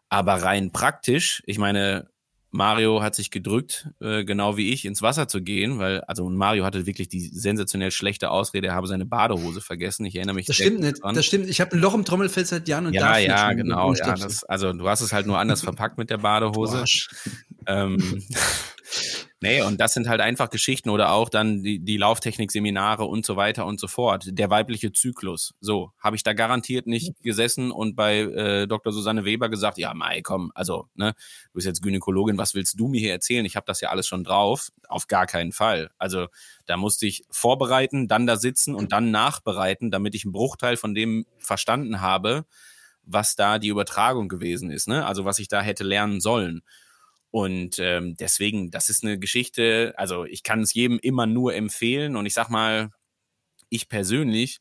Aber rein praktisch, ich meine, Mario hat sich gedrückt, äh, genau wie ich, ins Wasser zu gehen, weil, also Mario hatte wirklich die sensationell schlechte Ausrede, er habe seine Badehose vergessen. Ich erinnere mich. Das stimmt nicht, dran. das stimmt. Ich habe ein Loch im Trommelfell seit Jahren und Ja, ja, genau. Ja, das, also du hast es halt nur anders verpackt mit der Badehose. Ähm, Nee, und das sind halt einfach Geschichten oder auch dann die, die Lauftechnik-Seminare und so weiter und so fort. Der weibliche Zyklus. So, habe ich da garantiert nicht gesessen und bei äh, Dr. Susanne Weber gesagt, ja, Mai, komm, also, ne, du bist jetzt Gynäkologin, was willst du mir hier erzählen? Ich habe das ja alles schon drauf. Auf gar keinen Fall. Also, da musste ich vorbereiten, dann da sitzen und dann nachbereiten, damit ich einen Bruchteil von dem verstanden habe, was da die Übertragung gewesen ist, ne? Also, was ich da hätte lernen sollen. Und ähm, deswegen, das ist eine Geschichte, also ich kann es jedem immer nur empfehlen. Und ich sag mal, ich persönlich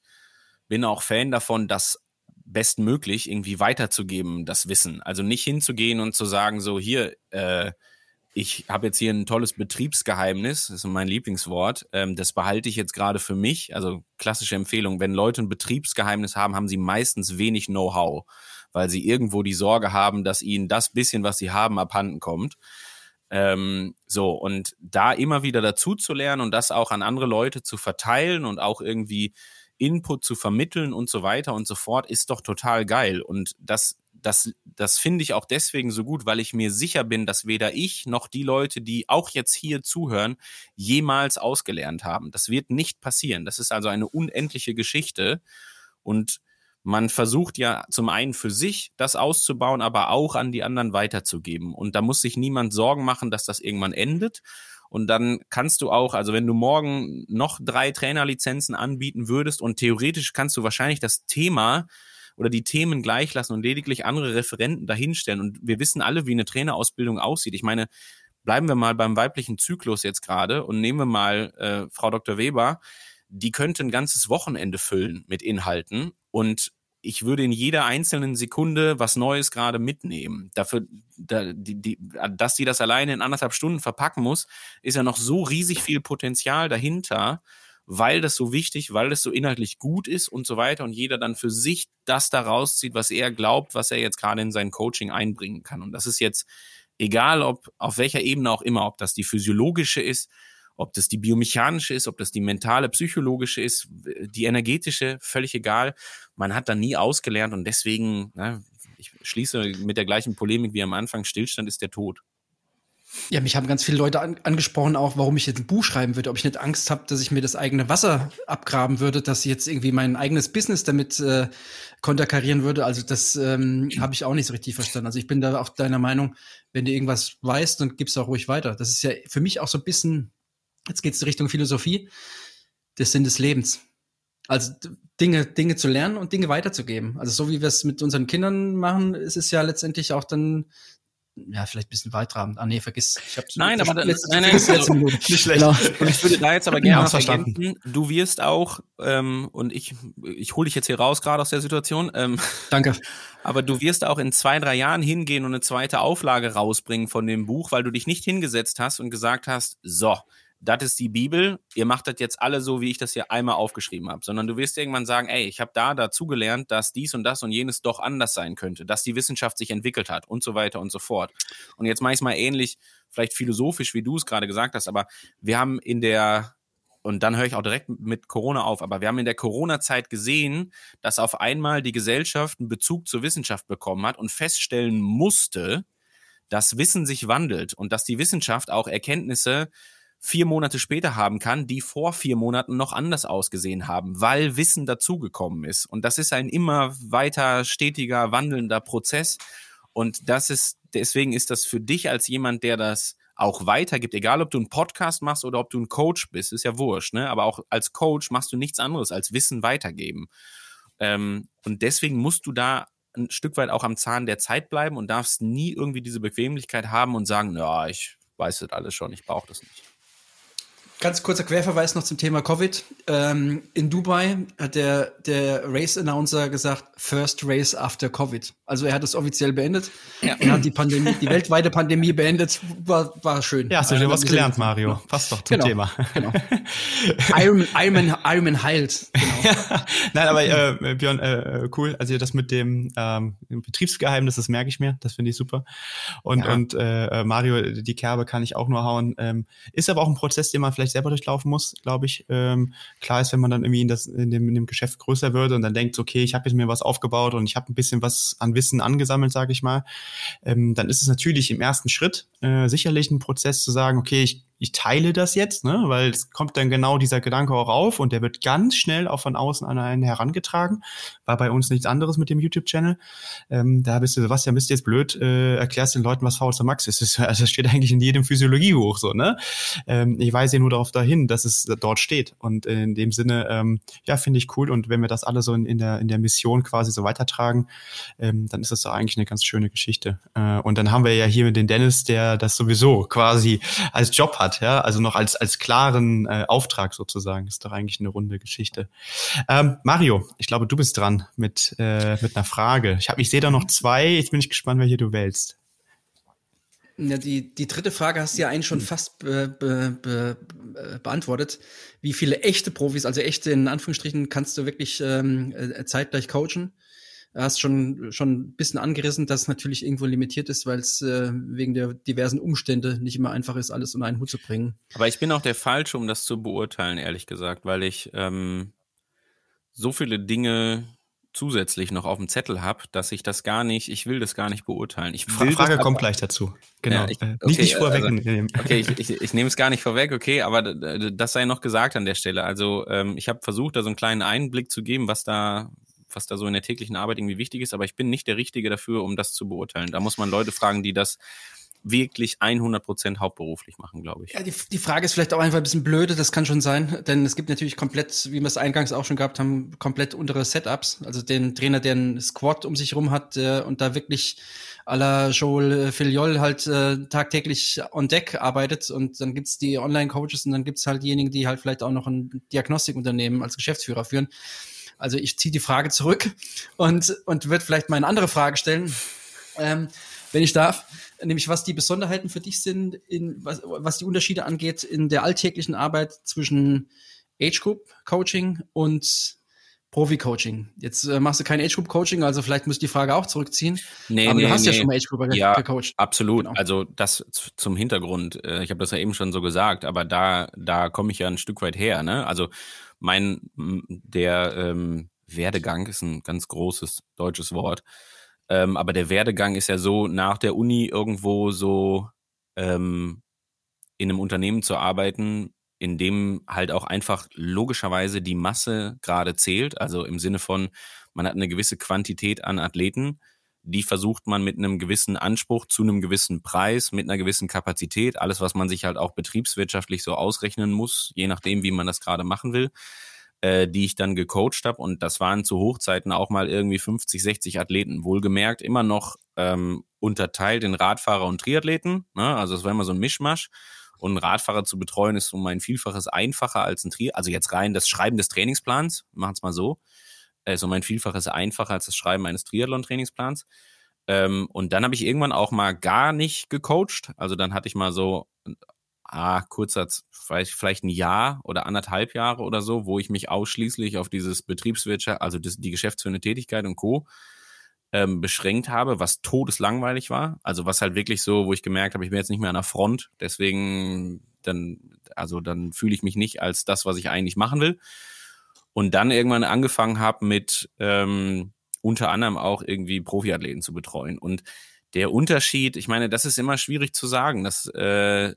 bin auch Fan davon, das bestmöglich irgendwie weiterzugeben, das Wissen. Also nicht hinzugehen und zu sagen, so hier, äh, ich habe jetzt hier ein tolles Betriebsgeheimnis, das ist mein Lieblingswort, ähm, das behalte ich jetzt gerade für mich. Also klassische Empfehlung, wenn Leute ein Betriebsgeheimnis haben, haben sie meistens wenig Know-how weil sie irgendwo die Sorge haben, dass ihnen das bisschen, was sie haben, abhanden kommt. Ähm, so, und da immer wieder dazu zu lernen und das auch an andere Leute zu verteilen und auch irgendwie Input zu vermitteln und so weiter und so fort, ist doch total geil. Und das, das, das finde ich auch deswegen so gut, weil ich mir sicher bin, dass weder ich noch die Leute, die auch jetzt hier zuhören, jemals ausgelernt haben. Das wird nicht passieren. Das ist also eine unendliche Geschichte. Und man versucht ja zum einen für sich das auszubauen, aber auch an die anderen weiterzugeben. Und da muss sich niemand Sorgen machen, dass das irgendwann endet. Und dann kannst du auch, also wenn du morgen noch drei Trainerlizenzen anbieten würdest und theoretisch kannst du wahrscheinlich das Thema oder die Themen gleich lassen und lediglich andere Referenten dahinstellen. Und wir wissen alle, wie eine Trainerausbildung aussieht. Ich meine, bleiben wir mal beim weiblichen Zyklus jetzt gerade und nehmen wir mal äh, Frau Dr. Weber. Die könnte ein ganzes Wochenende füllen mit Inhalten und ich würde in jeder einzelnen Sekunde was Neues gerade mitnehmen. Dafür, da, die, die, dass die das alleine in anderthalb Stunden verpacken muss, ist ja noch so riesig viel Potenzial dahinter, weil das so wichtig, weil das so inhaltlich gut ist und so weiter und jeder dann für sich das da rauszieht, was er glaubt, was er jetzt gerade in sein Coaching einbringen kann. Und das ist jetzt egal, ob auf welcher Ebene auch immer, ob das die physiologische ist, ob das die biomechanische ist, ob das die mentale, psychologische ist, die energetische, völlig egal. Man hat da nie ausgelernt und deswegen, na, ich schließe mit der gleichen Polemik wie am Anfang, Stillstand ist der Tod. Ja, mich haben ganz viele Leute an, angesprochen, auch warum ich jetzt ein Buch schreiben würde, ob ich nicht Angst habe, dass ich mir das eigene Wasser abgraben würde, dass ich jetzt irgendwie mein eigenes Business damit äh, konterkarieren würde. Also das ähm, habe ich auch nicht so richtig verstanden. Also ich bin da auch deiner Meinung, wenn du irgendwas weißt, dann gib's auch ruhig weiter. Das ist ja für mich auch so ein bisschen Jetzt geht es Richtung Philosophie, des Sinn des Lebens. Also Dinge, Dinge zu lernen und Dinge weiterzugeben. Also so wie wir es mit unseren Kindern machen, ist es ja letztendlich auch dann ja, vielleicht ein bisschen weittragend. Ah, nee, vergiss. Ich hab's nein, aber letzte, nein, nein, letzte Minute. Nicht schlecht. Genau. Und ich würde da jetzt aber gerne verstanden. Du wirst auch, ähm, und ich, ich hole dich jetzt hier raus, gerade aus der Situation. Ähm, Danke. Aber du wirst auch in zwei, drei Jahren hingehen und eine zweite Auflage rausbringen von dem Buch, weil du dich nicht hingesetzt hast und gesagt hast, so, das ist die Bibel, ihr macht das jetzt alle so, wie ich das hier einmal aufgeschrieben habe, sondern du wirst irgendwann sagen, ey, ich habe da dazugelernt, dass dies und das und jenes doch anders sein könnte, dass die Wissenschaft sich entwickelt hat und so weiter und so fort. Und jetzt mache ich es mal ähnlich, vielleicht philosophisch, wie du es gerade gesagt hast, aber wir haben in der und dann höre ich auch direkt mit Corona auf. Aber wir haben in der Corona-Zeit gesehen, dass auf einmal die Gesellschaft einen Bezug zur Wissenschaft bekommen hat und feststellen musste, dass Wissen sich wandelt und dass die Wissenschaft auch Erkenntnisse vier Monate später haben kann, die vor vier Monaten noch anders ausgesehen haben, weil Wissen dazugekommen ist. Und das ist ein immer weiter stetiger, wandelnder Prozess. Und das ist, deswegen ist das für dich als jemand, der das auch weitergibt, egal ob du einen Podcast machst oder ob du ein Coach bist, ist ja wurscht, ne? Aber auch als Coach machst du nichts anderes als Wissen weitergeben. Ähm, und deswegen musst du da ein Stück weit auch am Zahn der Zeit bleiben und darfst nie irgendwie diese Bequemlichkeit haben und sagen, ja, ich weiß das alles schon, ich brauche das nicht. Ganz kurzer Querverweis noch zum Thema Covid. Ähm, in Dubai hat der, der Race-Announcer gesagt, First Race after Covid. Also er hat es offiziell beendet ja. und hat die Pandemie, die weltweite Pandemie beendet. War, war schön. Ja, hast du schon was gelernt, Mario. Passt doch zum genau, Thema. Genau. Ironman, Ironman, Ironman heilt. Genau. Nein, aber äh, Björn, äh, cool. Also das mit dem ähm, Betriebsgeheimnis, das merke ich mir. Das finde ich super. Und, ja. und äh, Mario, die Kerbe kann ich auch nur hauen. Ähm, ist aber auch ein Prozess, den man vielleicht vielleicht selber durchlaufen muss, glaube ich. Ähm, klar ist, wenn man dann irgendwie in, das, in, dem, in dem Geschäft größer wird und dann denkt, okay, ich habe jetzt mir was aufgebaut und ich habe ein bisschen was an Wissen angesammelt, sage ich mal, ähm, dann ist es natürlich im ersten Schritt äh, sicherlich ein Prozess zu sagen, okay, ich ich teile das jetzt, ne, weil es kommt dann genau dieser Gedanke auch auf und der wird ganz schnell auch von außen an einen herangetragen. War bei uns nichts anderes mit dem YouTube-Channel. Ähm, da bist du, Sebastian, bist du jetzt blöd, äh, erklärst den Leuten, was VZ Max ist. Das, also das steht eigentlich in jedem Physiologiebuch so, ne? Ähm, ich weise nur darauf dahin, dass es dort steht. Und in dem Sinne, ähm, ja, finde ich cool. Und wenn wir das alle so in, in, der, in der Mission quasi so weitertragen, ähm, dann ist das doch eigentlich eine ganz schöne Geschichte. Äh, und dann haben wir ja hier den Dennis, der das sowieso quasi als Job hat hat, ja, also noch als, als klaren äh, Auftrag sozusagen. Ist doch eigentlich eine runde Geschichte. Ähm, Mario, ich glaube, du bist dran mit, äh, mit einer Frage. Ich, ich sehe da noch zwei, jetzt bin ich gespannt, welche du wählst. Ja, die, die dritte Frage hast du ja eigentlich schon fast be, be, be, äh, beantwortet. Wie viele echte Profis, also echte in Anführungsstrichen, kannst du wirklich ähm, äh, zeitgleich coachen? Hast schon, schon ein bisschen angerissen, dass es natürlich irgendwo limitiert ist, weil es äh, wegen der diversen Umstände nicht immer einfach ist, alles unter einen Hut zu bringen. Aber ich bin auch der Falsche, um das zu beurteilen, ehrlich gesagt, weil ich ähm, so viele Dinge zusätzlich noch auf dem Zettel habe, dass ich das gar nicht, ich will das gar nicht beurteilen. Ich will Frage das, kommt gleich dazu. Genau. Ja, ich, äh, okay, nicht, nicht vorwegnehmen. Also, okay, ich, ich, ich nehme es gar nicht vorweg, okay, aber das sei noch gesagt an der Stelle. Also ähm, ich habe versucht, da so einen kleinen Einblick zu geben, was da, was da so in der täglichen Arbeit irgendwie wichtig ist, aber ich bin nicht der Richtige dafür, um das zu beurteilen. Da muss man Leute fragen, die das wirklich 100 Prozent hauptberuflich machen, glaube ich. Ja, die, die Frage ist vielleicht auch einfach ein bisschen blöde, das kann schon sein, denn es gibt natürlich komplett, wie wir es eingangs auch schon gehabt haben, komplett untere Setups. Also den Trainer, der einen Squad um sich rum hat äh, und da wirklich à la Joel Filiol halt äh, tagtäglich on deck arbeitet und dann gibt's die Online-Coaches und dann gibt's halt diejenigen, die halt vielleicht auch noch ein Diagnostikunternehmen als Geschäftsführer führen. Also ich ziehe die Frage zurück und, und würde vielleicht mal eine andere Frage stellen, ähm, wenn ich darf nämlich was die Besonderheiten für dich sind, in, was, was die Unterschiede angeht in der alltäglichen Arbeit zwischen Age Group Coaching und Profi Coaching. Jetzt äh, machst du kein Age Group Coaching, also vielleicht musst du die Frage auch zurückziehen. Nee, aber nee, du hast nee. ja schon mal Age Group ja, gecoacht. Absolut. Genau. Also das zum Hintergrund. äh, Ich habe das ja eben schon so gesagt, aber da da komme ich ja ein Stück weit her. Ne? Also mein der ähm, Werdegang ist ein ganz großes deutsches Wort. Ähm, aber der Werdegang ist ja so nach der Uni irgendwo so ähm, in einem Unternehmen zu arbeiten, in dem halt auch einfach logischerweise die Masse gerade zählt. Also im Sinne von, man hat eine gewisse Quantität an Athleten, die versucht man mit einem gewissen Anspruch zu einem gewissen Preis, mit einer gewissen Kapazität, alles, was man sich halt auch betriebswirtschaftlich so ausrechnen muss, je nachdem, wie man das gerade machen will, äh, die ich dann gecoacht habe. Und das waren zu Hochzeiten auch mal irgendwie 50, 60 Athleten. Wohlgemerkt immer noch ähm, unterteilt in Radfahrer und Triathleten. Ne? Also es war immer so ein Mischmasch. Und einen Radfahrer zu betreuen ist um ein Vielfaches einfacher als ein Tri also jetzt rein das Schreiben des Trainingsplans, machen es mal so, ist um ein Vielfaches einfacher als das Schreiben eines Triathlon-Trainingsplans. Ähm, und dann habe ich irgendwann auch mal gar nicht gecoacht. Also dann hatte ich mal so ah, kurzer, vielleicht, vielleicht ein Jahr oder anderthalb Jahre oder so, wo ich mich ausschließlich auf dieses Betriebswirtschaft, also das, die geschäftsführende Tätigkeit und Co. Ähm, beschränkt habe, was todeslangweilig war. Also was halt wirklich so, wo ich gemerkt habe, ich bin jetzt nicht mehr an der Front, deswegen dann, also dann fühle ich mich nicht als das, was ich eigentlich machen will. Und dann irgendwann angefangen habe mit ähm, unter anderem auch irgendwie Profiathleten zu betreuen. Und der Unterschied, ich meine, das ist immer schwierig zu sagen. Das äh,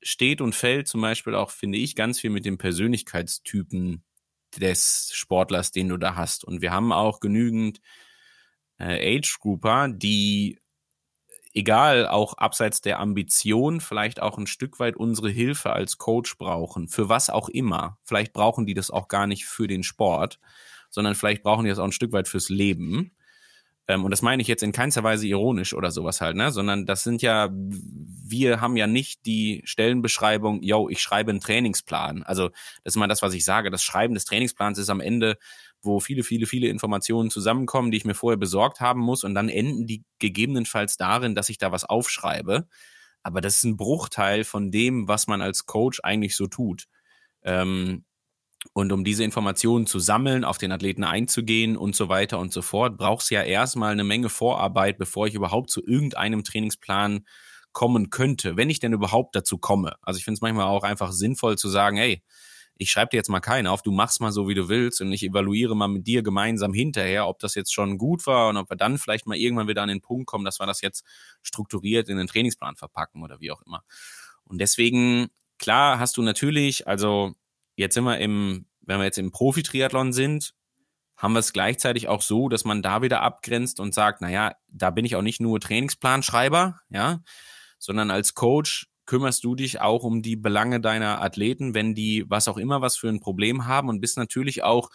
steht und fällt zum Beispiel auch, finde ich, ganz viel mit dem Persönlichkeitstypen des Sportlers, den du da hast. Und wir haben auch genügend äh, Age-Grouper, die egal, auch abseits der Ambition, vielleicht auch ein Stück weit unsere Hilfe als Coach brauchen, für was auch immer. Vielleicht brauchen die das auch gar nicht für den Sport, sondern vielleicht brauchen die das auch ein Stück weit fürs Leben. Ähm, und das meine ich jetzt in keinster Weise ironisch oder sowas halt, ne? Sondern das sind ja, wir haben ja nicht die Stellenbeschreibung, yo, ich schreibe einen Trainingsplan. Also, das ist mal das, was ich sage. Das Schreiben des Trainingsplans ist am Ende, wo viele, viele, viele Informationen zusammenkommen, die ich mir vorher besorgt haben muss. Und dann enden die gegebenenfalls darin, dass ich da was aufschreibe. Aber das ist ein Bruchteil von dem, was man als Coach eigentlich so tut. Ähm, und um diese Informationen zu sammeln, auf den Athleten einzugehen und so weiter und so fort, braucht es ja erstmal eine Menge Vorarbeit, bevor ich überhaupt zu irgendeinem Trainingsplan kommen könnte, wenn ich denn überhaupt dazu komme. Also ich finde es manchmal auch einfach sinnvoll zu sagen, hey, ich schreibe dir jetzt mal keinen auf, du machst mal so, wie du willst und ich evaluiere mal mit dir gemeinsam hinterher, ob das jetzt schon gut war und ob wir dann vielleicht mal irgendwann wieder an den Punkt kommen, dass wir das jetzt strukturiert in den Trainingsplan verpacken oder wie auch immer. Und deswegen, klar, hast du natürlich, also jetzt sind wir im, wenn wir jetzt im Profi-Triathlon sind, haben wir es gleichzeitig auch so, dass man da wieder abgrenzt und sagt, naja, da bin ich auch nicht nur Trainingsplanschreiber, ja, sondern als Coach kümmerst du dich auch um die Belange deiner Athleten, wenn die was auch immer was für ein Problem haben und bist natürlich auch,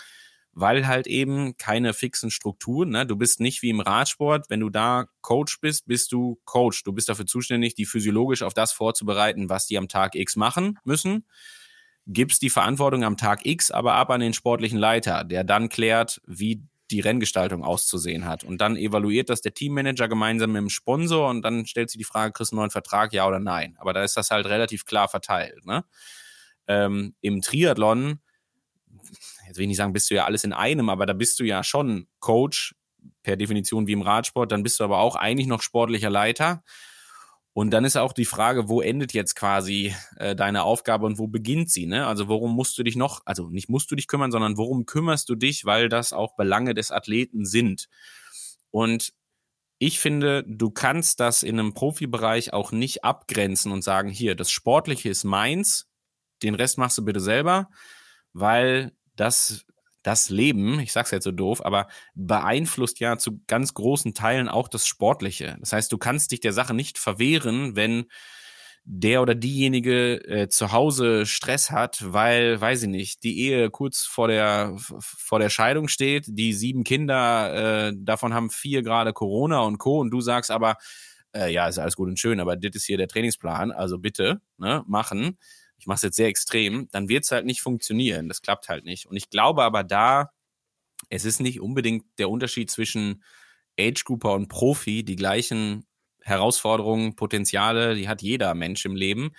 weil halt eben keine fixen Strukturen, ne? du bist nicht wie im Radsport, wenn du da Coach bist, bist du Coach. Du bist dafür zuständig, die physiologisch auf das vorzubereiten, was die am Tag X machen müssen gibst die Verantwortung am Tag X aber ab an den sportlichen Leiter, der dann klärt, wie die Renngestaltung auszusehen hat. Und dann evaluiert das der Teammanager gemeinsam mit dem Sponsor und dann stellt sich die Frage, kriegst du einen neuen Vertrag, ja oder nein? Aber da ist das halt relativ klar verteilt. Ne? Ähm, Im Triathlon, jetzt will ich nicht sagen, bist du ja alles in einem, aber da bist du ja schon Coach, per Definition wie im Radsport, dann bist du aber auch eigentlich noch sportlicher Leiter. Und dann ist auch die Frage, wo endet jetzt quasi äh, deine Aufgabe und wo beginnt sie? Ne? Also worum musst du dich noch, also nicht musst du dich kümmern, sondern worum kümmerst du dich, weil das auch Belange des Athleten sind. Und ich finde, du kannst das in einem Profibereich auch nicht abgrenzen und sagen, hier, das Sportliche ist meins, den Rest machst du bitte selber, weil das das Leben, ich sag's jetzt so doof, aber beeinflusst ja zu ganz großen Teilen auch das Sportliche. Das heißt, du kannst dich der Sache nicht verwehren, wenn der oder diejenige äh, zu Hause Stress hat, weil, weiß ich nicht, die Ehe kurz vor der vor der Scheidung steht, die sieben Kinder, äh, davon haben vier gerade Corona und Co. Und du sagst aber, äh, ja, ist alles gut und schön, aber das ist hier der Trainingsplan, also bitte, ne, machen. Ich mache es jetzt sehr extrem, dann wird es halt nicht funktionieren. Das klappt halt nicht. Und ich glaube aber da, es ist nicht unbedingt der Unterschied zwischen Age Grouper und Profi die gleichen Herausforderungen, Potenziale, die hat jeder Mensch im Leben.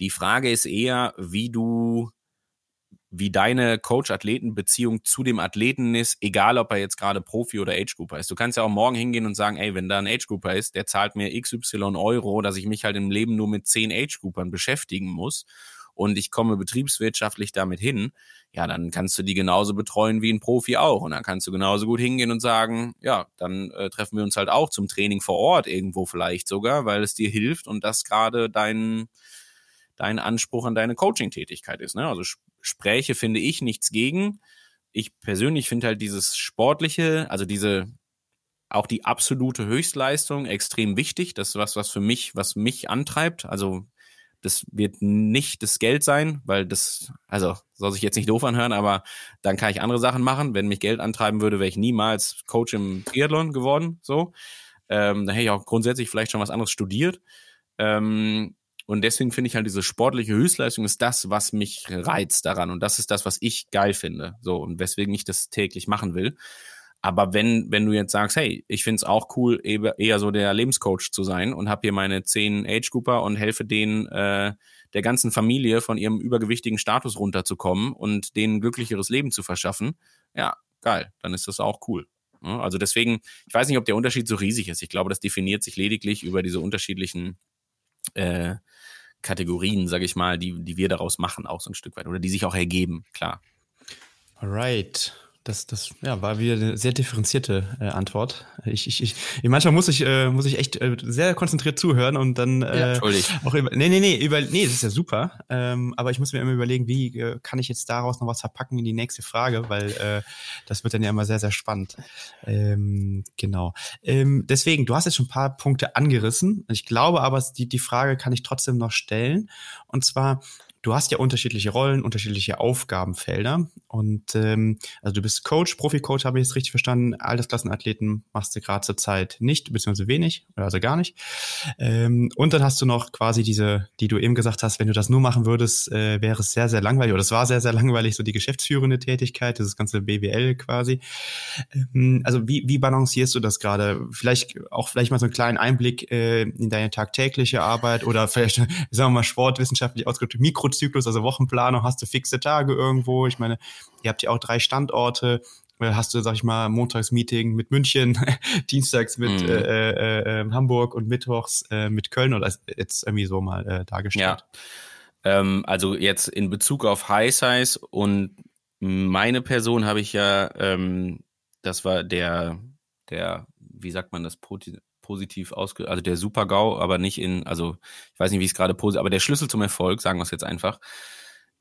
Die Frage ist eher, wie du, wie deine Coach-Athleten-Beziehung zu dem Athleten ist, egal ob er jetzt gerade Profi oder Age-Grouper ist. Du kannst ja auch morgen hingehen und sagen, ey, wenn da ein Age-Grouper ist, der zahlt mir XY Euro, dass ich mich halt im Leben nur mit zehn Age-Groupern beschäftigen muss und ich komme betriebswirtschaftlich damit hin, ja, dann kannst du die genauso betreuen wie ein Profi auch. Und dann kannst du genauso gut hingehen und sagen, ja, dann äh, treffen wir uns halt auch zum Training vor Ort irgendwo vielleicht sogar, weil es dir hilft und das gerade dein, dein Anspruch an deine Coaching-Tätigkeit ist. Ne? Also Spräche finde ich nichts gegen. Ich persönlich finde halt dieses Sportliche, also diese auch die absolute Höchstleistung extrem wichtig. Das ist was, was für mich, was mich antreibt. Also das wird nicht das Geld sein, weil das, also soll sich jetzt nicht doof anhören, aber dann kann ich andere Sachen machen. Wenn mich Geld antreiben würde, wäre ich niemals Coach im Triathlon geworden. So, ähm, dann hätte ich auch grundsätzlich vielleicht schon was anderes studiert. Ähm, und deswegen finde ich halt diese sportliche Höchstleistung ist das, was mich reizt daran. Und das ist das, was ich geil finde. So, und weswegen ich das täglich machen will. Aber wenn, wenn du jetzt sagst, hey, ich find's auch cool, eher so der Lebenscoach zu sein und habe hier meine zehn Age-Grouper und helfe denen, äh, der ganzen Familie von ihrem übergewichtigen Status runterzukommen und denen glücklicheres Leben zu verschaffen, ja, geil, dann ist das auch cool. Also deswegen, ich weiß nicht, ob der Unterschied so riesig ist. Ich glaube, das definiert sich lediglich über diese unterschiedlichen äh, Kategorien, sage ich mal, die, die wir daraus machen, auch so ein Stück weit. Oder die sich auch ergeben, klar. Alright. Das, das ja, war wieder eine sehr differenzierte äh, Antwort. Ich, ich, ich, manchmal muss ich, äh, muss ich echt äh, sehr konzentriert zuhören und dann äh, ja, auch über, nee, nee, nee, über, nee, das ist ja super. Ähm, aber ich muss mir immer überlegen, wie äh, kann ich jetzt daraus noch was verpacken in die nächste Frage, weil äh, das wird dann ja immer sehr, sehr spannend. Ähm, genau. Ähm, deswegen, du hast jetzt schon ein paar Punkte angerissen. Ich glaube aber, die, die Frage kann ich trotzdem noch stellen. Und zwar, du hast ja unterschiedliche Rollen, unterschiedliche Aufgabenfelder. Und ähm, also du bist Coach, Profi-Coach, habe ich jetzt richtig verstanden. Altersklassenathleten machst du gerade zur Zeit nicht, beziehungsweise wenig, also gar nicht. Ähm, und dann hast du noch quasi diese, die du eben gesagt hast, wenn du das nur machen würdest, äh, wäre es sehr, sehr langweilig, oder es war sehr, sehr langweilig, so die geschäftsführende Tätigkeit, dieses ganze BWL quasi. Ähm, also wie, wie balancierst du das gerade? Vielleicht auch vielleicht mal so einen kleinen Einblick äh, in deine tagtägliche Arbeit oder vielleicht, sagen wir mal, sportwissenschaftlich ausgedrückt, Mikro Wochenzyklus, also Wochenplanung, hast du fixe Tage irgendwo. Ich meine, ihr habt ja auch drei Standorte. Äh, hast du, sag ich mal, montags Meeting mit München, dienstags mit mhm. äh, äh, äh, Hamburg und mittwochs äh, mit Köln oder jetzt irgendwie so mal äh, dargestellt? Ja. Ähm, also jetzt in Bezug auf High Size und meine Person habe ich ja, ähm, das war der, der, wie sagt man das, positiv ausge, also der Super-GAU, aber nicht in, also ich weiß nicht, wie es gerade positiv, aber der Schlüssel zum Erfolg, sagen wir es jetzt einfach,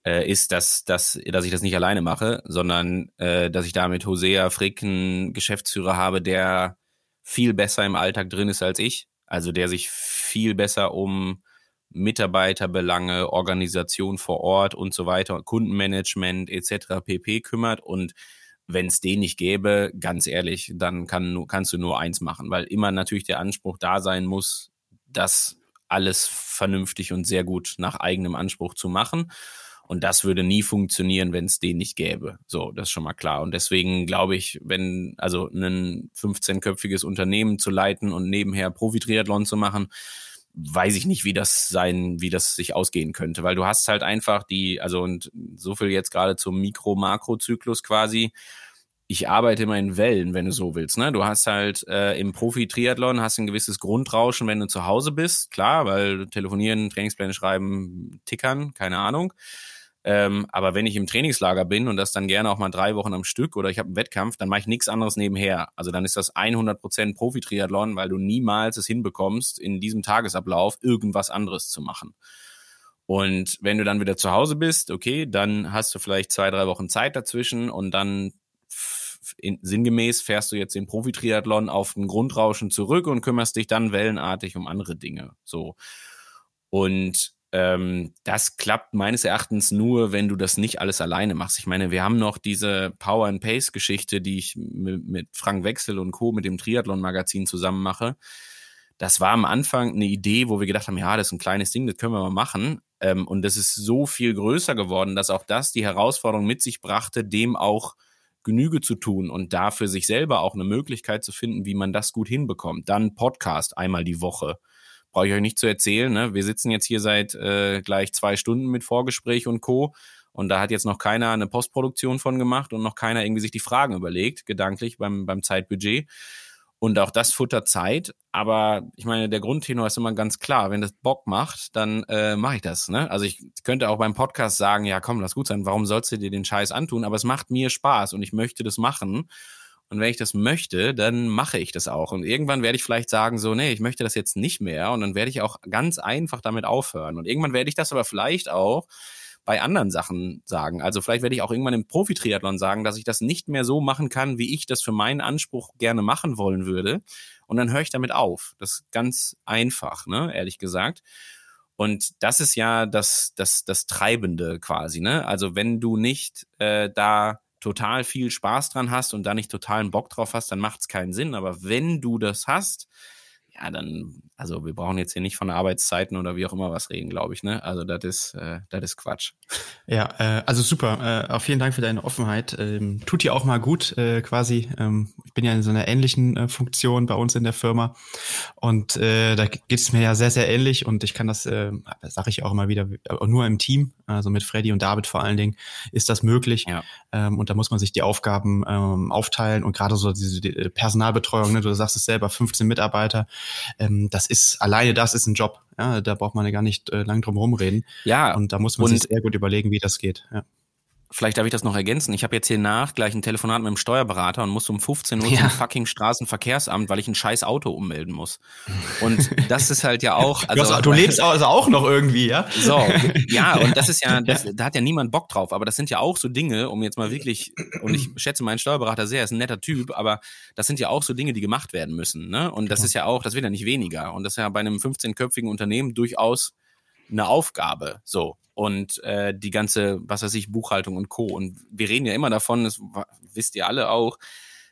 äh, ist, dass, dass, dass ich das nicht alleine mache, sondern äh, dass ich da mit Hosea Frick einen Geschäftsführer habe, der viel besser im Alltag drin ist als ich. Also der sich viel besser um Mitarbeiterbelange, Organisation vor Ort und so weiter, Kundenmanagement etc. pp kümmert und wenn es den nicht gäbe, ganz ehrlich, dann kann, kannst du nur eins machen, weil immer natürlich der Anspruch da sein muss, das alles vernünftig und sehr gut nach eigenem Anspruch zu machen. Und das würde nie funktionieren, wenn es den nicht gäbe. So, das ist schon mal klar. Und deswegen glaube ich, wenn, also ein 15-köpfiges Unternehmen zu leiten und nebenher Profi-Triathlon zu machen, weiß ich nicht, wie das sein, wie das sich ausgehen könnte, weil du hast halt einfach die, also und so viel jetzt gerade zum Mikro-Makro-Zyklus quasi. Ich arbeite immer in Wellen, wenn du so willst. Ne? Du hast halt äh, im Profi-Triathlon hast ein gewisses Grundrauschen, wenn du zu Hause bist, klar, weil telefonieren, Trainingspläne schreiben, tickern, keine Ahnung. Ähm, aber wenn ich im Trainingslager bin und das dann gerne auch mal drei Wochen am Stück oder ich habe einen Wettkampf, dann mache ich nichts anderes nebenher. Also dann ist das 100% Profi-Triathlon, weil du niemals es hinbekommst, in diesem Tagesablauf irgendwas anderes zu machen. Und wenn du dann wieder zu Hause bist, okay, dann hast du vielleicht zwei, drei Wochen Zeit dazwischen und dann in, sinngemäß fährst du jetzt den Profi-Triathlon auf den Grundrauschen zurück und kümmerst dich dann wellenartig um andere Dinge. So. Und ähm, das klappt meines Erachtens nur, wenn du das nicht alles alleine machst. Ich meine, wir haben noch diese Power and Pace Geschichte, die ich mit, Frank Wechsel und Co. mit dem Triathlon Magazin zusammen mache. Das war am Anfang eine Idee, wo wir gedacht haben, ja, das ist ein kleines Ding, das können wir mal machen. Ähm, und das ist so viel größer geworden, dass auch das die Herausforderung mit sich brachte, dem auch Genüge zu tun und da für sich selber auch eine Möglichkeit zu finden, wie man das gut hinbekommt. Dann Podcast einmal die Woche brauche ich euch nicht zu erzählen. Ne? Wir sitzen jetzt hier seit äh, gleich zwei Stunden mit Vorgespräch und Co. Und da hat jetzt noch keiner eine Postproduktion von gemacht und noch keiner irgendwie sich die Fragen überlegt, gedanklich beim, beim Zeitbudget. Und auch das futtert Zeit. Aber ich meine, der Grundtenor ist immer ganz klar. Wenn das Bock macht, dann äh, mache ich das. Ne? Also ich könnte auch beim Podcast sagen, ja komm, lass gut sein. Warum sollst du dir den Scheiß antun? Aber es macht mir Spaß und ich möchte das machen. Und wenn ich das möchte, dann mache ich das auch. Und irgendwann werde ich vielleicht sagen, so, nee, ich möchte das jetzt nicht mehr. Und dann werde ich auch ganz einfach damit aufhören. Und irgendwann werde ich das aber vielleicht auch bei anderen Sachen sagen. Also vielleicht werde ich auch irgendwann im Profi-Triathlon sagen, dass ich das nicht mehr so machen kann, wie ich das für meinen Anspruch gerne machen wollen würde. Und dann höre ich damit auf. Das ist ganz einfach, ne, ehrlich gesagt. Und das ist ja das, das, das Treibende quasi, ne? Also wenn du nicht äh, da total viel Spaß dran hast und da nicht totalen Bock drauf hast, dann macht es keinen Sinn. Aber wenn du das hast, ja, dann, also wir brauchen jetzt hier nicht von Arbeitszeiten oder wie auch immer was reden, glaube ich, ne? Also das ist, äh, das ist Quatsch. Ja, äh, also super. Äh, auch vielen Dank für deine Offenheit. Ähm, tut dir auch mal gut, äh, quasi. Ähm, ich bin ja in so einer ähnlichen äh, Funktion bei uns in der Firma und äh, da geht es mir ja sehr, sehr ähnlich und ich kann das, äh, sage ich auch immer wieder, nur im Team, also mit Freddy und David vor allen Dingen, ist das möglich. Ja. Ähm, und da muss man sich die Aufgaben ähm, aufteilen und gerade so diese die Personalbetreuung, ne, du sagst es selber, 15 Mitarbeiter, ähm, das ist, alleine das ist ein Job. Ja, da braucht man ja gar nicht äh, lang drum rumreden. Ja. Und da muss man sich sehr gut überlegen, wie das geht. Ja. Vielleicht darf ich das noch ergänzen. Ich habe jetzt hier nach gleich ein Telefonat mit dem Steuerberater und muss um 15 Uhr ja. zum fucking Straßenverkehrsamt, weil ich ein scheiß Auto ummelden muss. Und das ist halt ja auch. Also, du, hast, du lebst also auch noch irgendwie, ja? So, ja, und das ist ja, das, da hat ja niemand Bock drauf. Aber das sind ja auch so Dinge, um jetzt mal wirklich, und ich schätze meinen Steuerberater sehr, er ist ein netter Typ, aber das sind ja auch so Dinge, die gemacht werden müssen. Ne? Und das genau. ist ja auch, das wird ja nicht weniger. Und das ist ja bei einem 15-köpfigen Unternehmen durchaus eine Aufgabe. So und äh, die ganze, was weiß ich, Buchhaltung und Co. Und wir reden ja immer davon, das wisst ihr alle auch,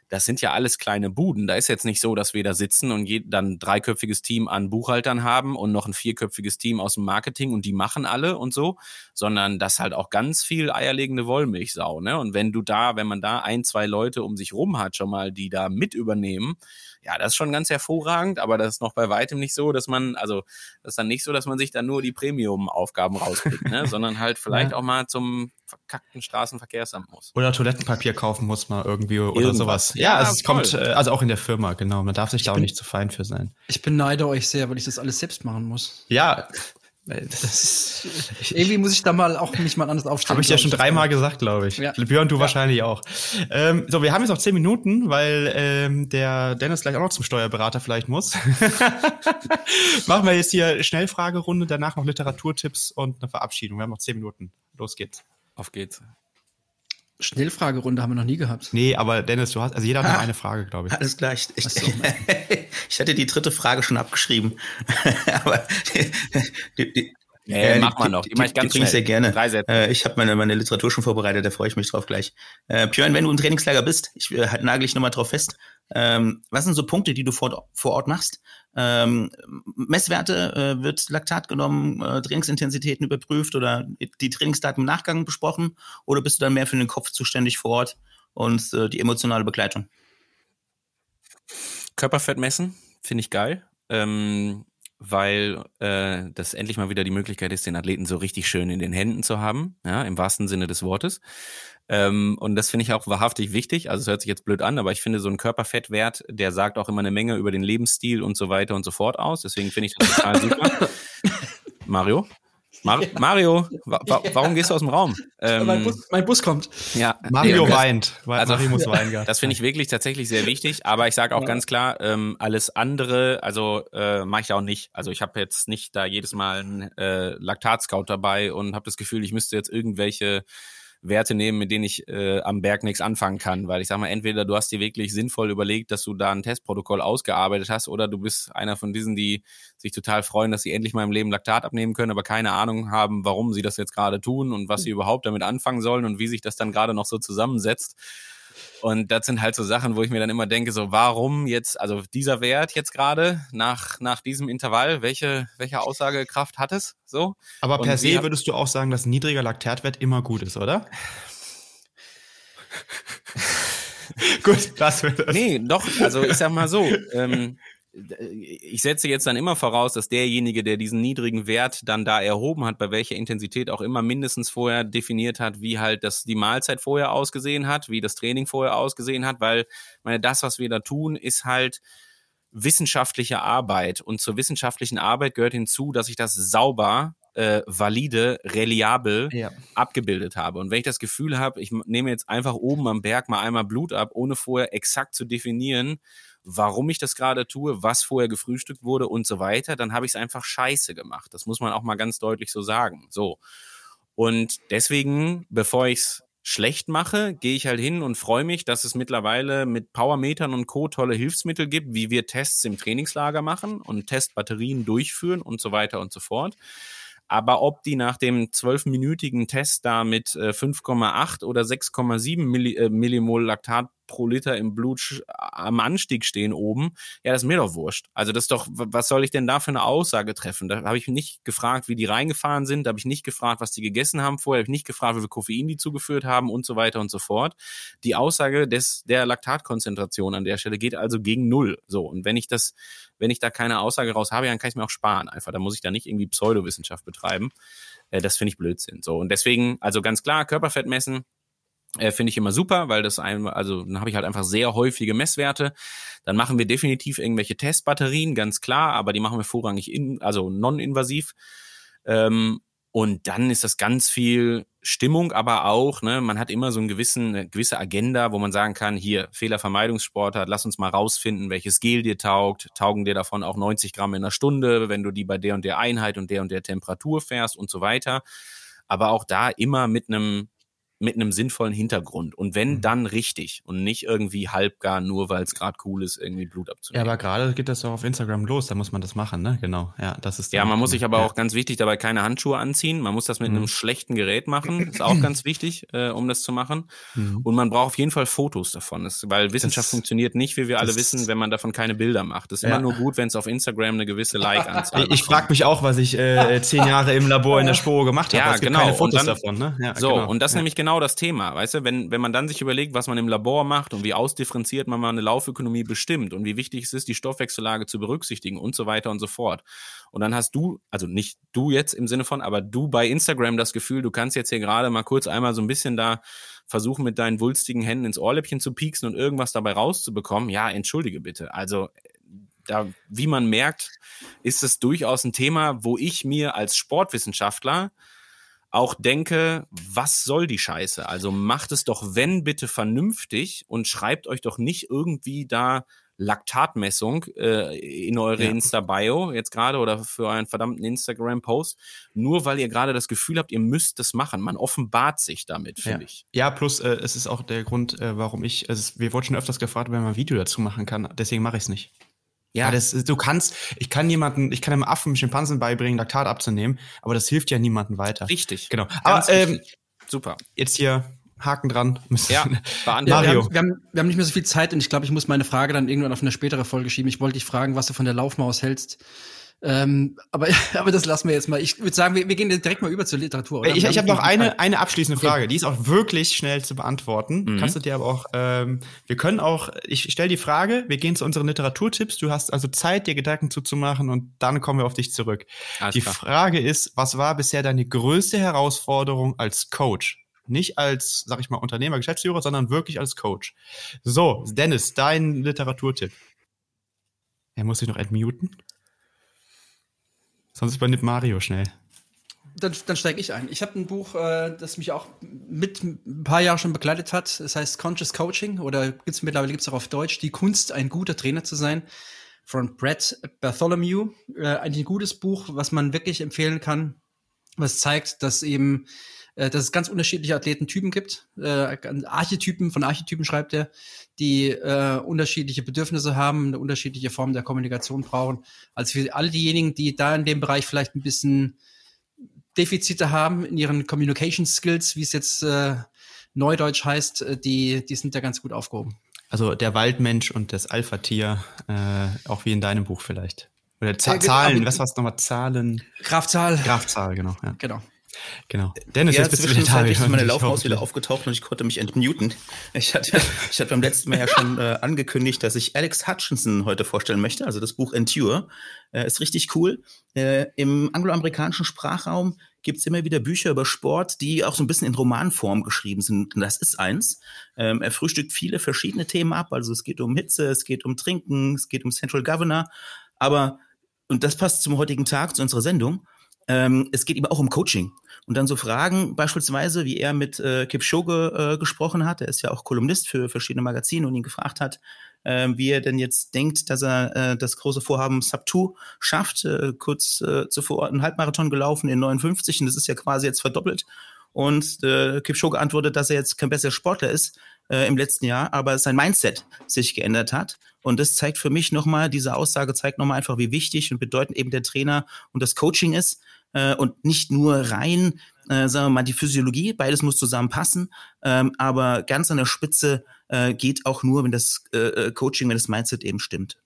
das sind ja alles kleine Buden. Da ist jetzt nicht so, dass wir da sitzen und je, dann ein dreiköpfiges Team an Buchhaltern haben und noch ein vierköpfiges Team aus dem Marketing und die machen alle und so, sondern das halt auch ganz viel eierlegende Wollmilchsau. Ne? Und wenn du da, wenn man da ein, zwei Leute um sich rum hat, schon mal, die da mit übernehmen, ja, das ist schon ganz hervorragend, aber das ist noch bei weitem nicht so, dass man, also das ist dann nicht so, dass man sich dann nur die Premium-Aufgaben rauspickt, ne? sondern halt vielleicht ja. auch mal zum verkackten Straßenverkehrsamt muss. Oder Toilettenpapier kaufen muss mal irgendwie oder Irgendwas. sowas. Ja, ja also es kommt, äh, also auch in der Firma, genau. Man darf sich ich da auch nicht zu fein für sein. Ich beneide euch sehr, weil ich das alles selbst machen muss. Ja, ist, irgendwie muss ich da mal auch nicht mal anders aufstellen. Habe ich ja schon dreimal gesagt, glaube ich. Ja. Björn, du ja. wahrscheinlich auch. Ähm, so, wir haben jetzt noch zehn Minuten, weil ähm, der Dennis gleich auch noch zum Steuerberater vielleicht muss. Machen wir jetzt hier Schnellfragerunde, danach noch Literaturtipps und eine Verabschiedung. Wir haben noch zehn Minuten. Los geht's. Auf geht's. Schnellfragerunde haben wir noch nie gehabt. Nee, aber Dennis, du hast, also jeder hat ah, noch eine Frage, glaube ich. Alles gleich. Ich, so. ich hatte die dritte Frage schon abgeschrieben. aber die, die, Nee, äh, mach mal noch. Die, die, die, die bringe ich sehr gerne. Drei Sätze. Äh, ich habe meine, meine Literatur schon vorbereitet, da freue ich mich drauf gleich. Äh, Björn, wenn du im Trainingslager bist, ich äh, nagel ich nochmal drauf fest, ähm, was sind so Punkte, die du vor, vor Ort machst? Ähm, Messwerte, äh, wird Laktat genommen, äh, Trainingsintensitäten überprüft oder die Trainingsdaten im Nachgang besprochen? Oder bist du dann mehr für den Kopf zuständig vor Ort und äh, die emotionale Begleitung? Körperfett messen, finde ich geil. Ähm, weil äh, das endlich mal wieder die Möglichkeit ist, den Athleten so richtig schön in den Händen zu haben, ja, im wahrsten Sinne des Wortes. Ähm, und das finde ich auch wahrhaftig wichtig. Also es hört sich jetzt blöd an, aber ich finde so ein Körperfettwert, der sagt auch immer eine Menge über den Lebensstil und so weiter und so fort aus. Deswegen finde ich das total super. Mario? Mar ja. Mario, wa wa warum gehst du aus dem Raum? Ähm, mein, Bus, mein, Bus, kommt. Ja, Mario nee, weint. Also, Mario muss weinen. Das finde ich wirklich tatsächlich sehr wichtig. Aber ich sage auch ja. ganz klar, ähm, alles andere, also äh, mache ich auch nicht. Also ich habe jetzt nicht da jedes Mal einen äh, Laktatscout dabei und habe das Gefühl, ich müsste jetzt irgendwelche Werte nehmen, mit denen ich äh, am Berg nichts anfangen kann. Weil ich sag mal, entweder du hast dir wirklich sinnvoll überlegt, dass du da ein Testprotokoll ausgearbeitet hast, oder du bist einer von diesen, die sich total freuen, dass sie endlich mal im Leben Laktat abnehmen können, aber keine Ahnung haben, warum sie das jetzt gerade tun und was sie überhaupt damit anfangen sollen und wie sich das dann gerade noch so zusammensetzt. Und das sind halt so Sachen, wo ich mir dann immer denke, so warum jetzt, also dieser Wert jetzt gerade nach, nach diesem Intervall, welche, welche Aussagekraft hat es? So. Aber per se würdest du auch sagen, dass ein niedriger Laktatwert immer gut ist, oder? gut, das wird das. Nee, doch, also ich sag mal so, ähm, ich setze jetzt dann immer voraus, dass derjenige, der diesen niedrigen Wert dann da erhoben hat, bei welcher Intensität auch immer mindestens vorher definiert hat, wie halt das die Mahlzeit vorher ausgesehen hat, wie das Training vorher ausgesehen hat, weil meine das, was wir da tun, ist halt wissenschaftliche Arbeit und zur wissenschaftlichen Arbeit gehört hinzu, dass ich das sauber äh, valide, reliabel ja. abgebildet habe. Und wenn ich das Gefühl habe, ich nehme jetzt einfach oben am Berg mal einmal Blut ab, ohne vorher exakt zu definieren, warum ich das gerade tue, was vorher gefrühstückt wurde und so weiter, dann habe ich es einfach scheiße gemacht. Das muss man auch mal ganz deutlich so sagen. So. Und deswegen, bevor ich es schlecht mache, gehe ich halt hin und freue mich, dass es mittlerweile mit Powermetern und Co. tolle Hilfsmittel gibt, wie wir Tests im Trainingslager machen und Testbatterien durchführen und so weiter und so fort. Aber ob die nach dem zwölfminütigen Test da mit 5,8 äh, oder 6,7 Milli, äh, Millimol Laktat pro Liter im Blut am Anstieg stehen oben, ja, das ist mir doch wurscht. Also das ist doch, was soll ich denn da für eine Aussage treffen? Da habe ich nicht gefragt, wie die reingefahren sind, da habe ich nicht gefragt, was die gegessen haben vorher, habe ich nicht gefragt, wie viel Koffein die zugeführt haben und so weiter und so fort. Die Aussage des, der Laktatkonzentration an der Stelle geht also gegen null. So, und wenn ich das, wenn ich da keine Aussage raus habe, dann kann ich mir auch sparen einfach. Da muss ich da nicht irgendwie Pseudowissenschaft betreiben. Äh, das finde ich Blödsinn. So, und deswegen, also ganz klar, Körperfett messen, äh, Finde ich immer super, weil das einmal, also dann habe ich halt einfach sehr häufige Messwerte. Dann machen wir definitiv irgendwelche Testbatterien, ganz klar, aber die machen wir vorrangig in, also non-invasiv. Ähm, und dann ist das ganz viel Stimmung, aber auch, ne, man hat immer so einen gewissen, eine gewisse Agenda, wo man sagen kann, hier, Fehlervermeidungssportart, lass uns mal rausfinden, welches Gel dir taugt. Taugen dir davon auch 90 Gramm in einer Stunde, wenn du die bei der und der Einheit und der und der Temperatur fährst und so weiter. Aber auch da immer mit einem mit einem sinnvollen Hintergrund. Und wenn, mhm. dann richtig und nicht irgendwie halbgar, nur weil es gerade cool ist, irgendwie Blut abzunehmen. Ja, aber gerade geht das doch auf Instagram los, da muss man das machen, ne? Genau. Ja, das ist Ja, man muss sich aber ja. auch ganz wichtig dabei keine Handschuhe anziehen. Man muss das mit mhm. einem schlechten Gerät machen. Ist auch ganz wichtig, äh, um das zu machen. Mhm. Und man braucht auf jeden Fall Fotos davon. Das, weil Wissenschaft das, funktioniert nicht, wie wir alle wissen, wenn man davon keine Bilder macht. Das ist ja. immer nur gut, wenn es auf Instagram eine gewisse Like-Anzahl Ich, ich frage mich auch, was ich äh, zehn Jahre im Labor in der Spore gemacht habe. Ja, es gibt genau. keine Fotos dann, davon, ne? Ja, so, genau. und das nämlich genau das Thema, weißt Weißt du, wenn, wenn man dann sich überlegt, was man im Labor macht und wie ausdifferenziert man mal eine Laufökonomie bestimmt und wie wichtig es ist, die Stoffwechsellage zu berücksichtigen und so weiter und so fort. Und dann hast du, also nicht du jetzt im Sinne von, aber du bei Instagram das Gefühl, du kannst jetzt hier gerade mal kurz einmal so ein bisschen da versuchen, mit deinen wulstigen Händen ins Ohrläppchen zu pieksen und irgendwas dabei rauszubekommen. Ja, entschuldige bitte. Also da, wie man merkt, ist es durchaus ein Thema, wo ich mir als Sportwissenschaftler auch denke, was soll die Scheiße? Also macht es doch, wenn bitte vernünftig und schreibt euch doch nicht irgendwie da Laktatmessung äh, in eure ja. Insta-Bio jetzt gerade oder für euren verdammten Instagram-Post, nur weil ihr gerade das Gefühl habt, ihr müsst das machen. Man offenbart sich damit, finde ja. ich. Ja, plus äh, es ist auch der Grund, äh, warum ich, also wir wurden schon öfters gefragt, wenn man ein Video dazu machen kann, deswegen mache ich es nicht. Ja, das, du kannst, ich kann jemanden, ich kann einem Affen, Schimpansen beibringen, Laktat abzunehmen, aber das hilft ja niemandem weiter. Richtig. Genau. aber ähm, super. Jetzt hier Haken dran. Ja, Mario. Wir, haben, wir, haben, wir haben nicht mehr so viel Zeit und ich glaube, ich muss meine Frage dann irgendwann auf eine spätere Folge schieben. Ich wollte dich fragen, was du von der Laufmaus hältst. Ähm, aber, aber das lassen wir jetzt mal. Ich würde sagen, wir, wir gehen direkt mal über zur Literatur. Oder? Ich, ich habe noch eine, eine abschließende Frage, die ist auch wirklich schnell zu beantworten. Mhm. Kannst du dir aber auch, ähm, wir können auch, ich stelle die Frage, wir gehen zu unseren Literaturtipps. Du hast also Zeit, dir Gedanken zuzumachen und dann kommen wir auf dich zurück. Alles die klar. Frage ist, was war bisher deine größte Herausforderung als Coach? Nicht als, sag ich mal, Unternehmer, Geschäftsführer, sondern wirklich als Coach. So, Dennis, dein Literaturtipp. Er muss sich noch entmuten. Sonst übernimmt Mario schnell. Dann, dann steige ich ein. Ich habe ein Buch, äh, das mich auch mit ein paar Jahren schon begleitet hat. Es heißt Conscious Coaching oder gibt's mittlerweile gibt's auch auf Deutsch die Kunst, ein guter Trainer zu sein von Brett Bartholomew. Äh, eigentlich ein gutes Buch, was man wirklich empfehlen kann. was zeigt, dass eben äh, dass es ganz unterschiedliche Athletentypen gibt. Äh, Archetypen, von Archetypen schreibt er, die äh, unterschiedliche Bedürfnisse haben, eine unterschiedliche Form der Kommunikation brauchen. Also für all diejenigen, die da in dem Bereich vielleicht ein bisschen Defizite haben in ihren Communication Skills, wie es jetzt äh, neudeutsch heißt, äh, die, die sind da ganz gut aufgehoben. Also der Waldmensch und das Alpha-Tier, äh, auch wie in deinem Buch vielleicht. Oder Z Zahlen, was war es nochmal? Zahlen? Grafzahl. Grafzahl, genau. Ja. Genau. Genau. Dennis, ja, jetzt bist du wieder da. ist meine Laufmaus wieder aufgetaucht und ich konnte mich entmuten. Ich hatte, ich hatte beim letzten Mal ja schon äh, angekündigt, dass ich Alex Hutchinson heute vorstellen möchte. Also das Buch Endure äh, ist richtig cool. Äh, Im angloamerikanischen Sprachraum gibt's immer wieder Bücher über Sport, die auch so ein bisschen in Romanform geschrieben sind. Und das ist eins. Ähm, er frühstückt viele verschiedene Themen ab. Also es geht um Hitze, es geht um Trinken, es geht um Central Governor. Aber, und das passt zum heutigen Tag, zu unserer Sendung, ähm, es geht eben auch um Coaching. Und dann so Fragen, beispielsweise, wie er mit äh, Kipchoge äh, gesprochen hat, er ist ja auch Kolumnist für verschiedene Magazine und ihn gefragt hat, äh, wie er denn jetzt denkt, dass er äh, das große Vorhaben Sub 2 schafft. Äh, kurz äh, zuvor einen Halbmarathon gelaufen in 59 und das ist ja quasi jetzt verdoppelt. Und äh, Kipchoge antwortet, dass er jetzt kein besserer Sportler ist äh, im letzten Jahr, aber sein Mindset sich geändert hat. Und das zeigt für mich nochmal, diese Aussage zeigt nochmal einfach, wie wichtig und bedeutend eben der Trainer und das Coaching ist äh, und nicht nur rein, äh, sagen wir mal, die Physiologie, beides muss zusammenpassen, ähm, aber ganz an der Spitze äh, geht auch nur, wenn das äh, äh Coaching, wenn das Mindset eben stimmt.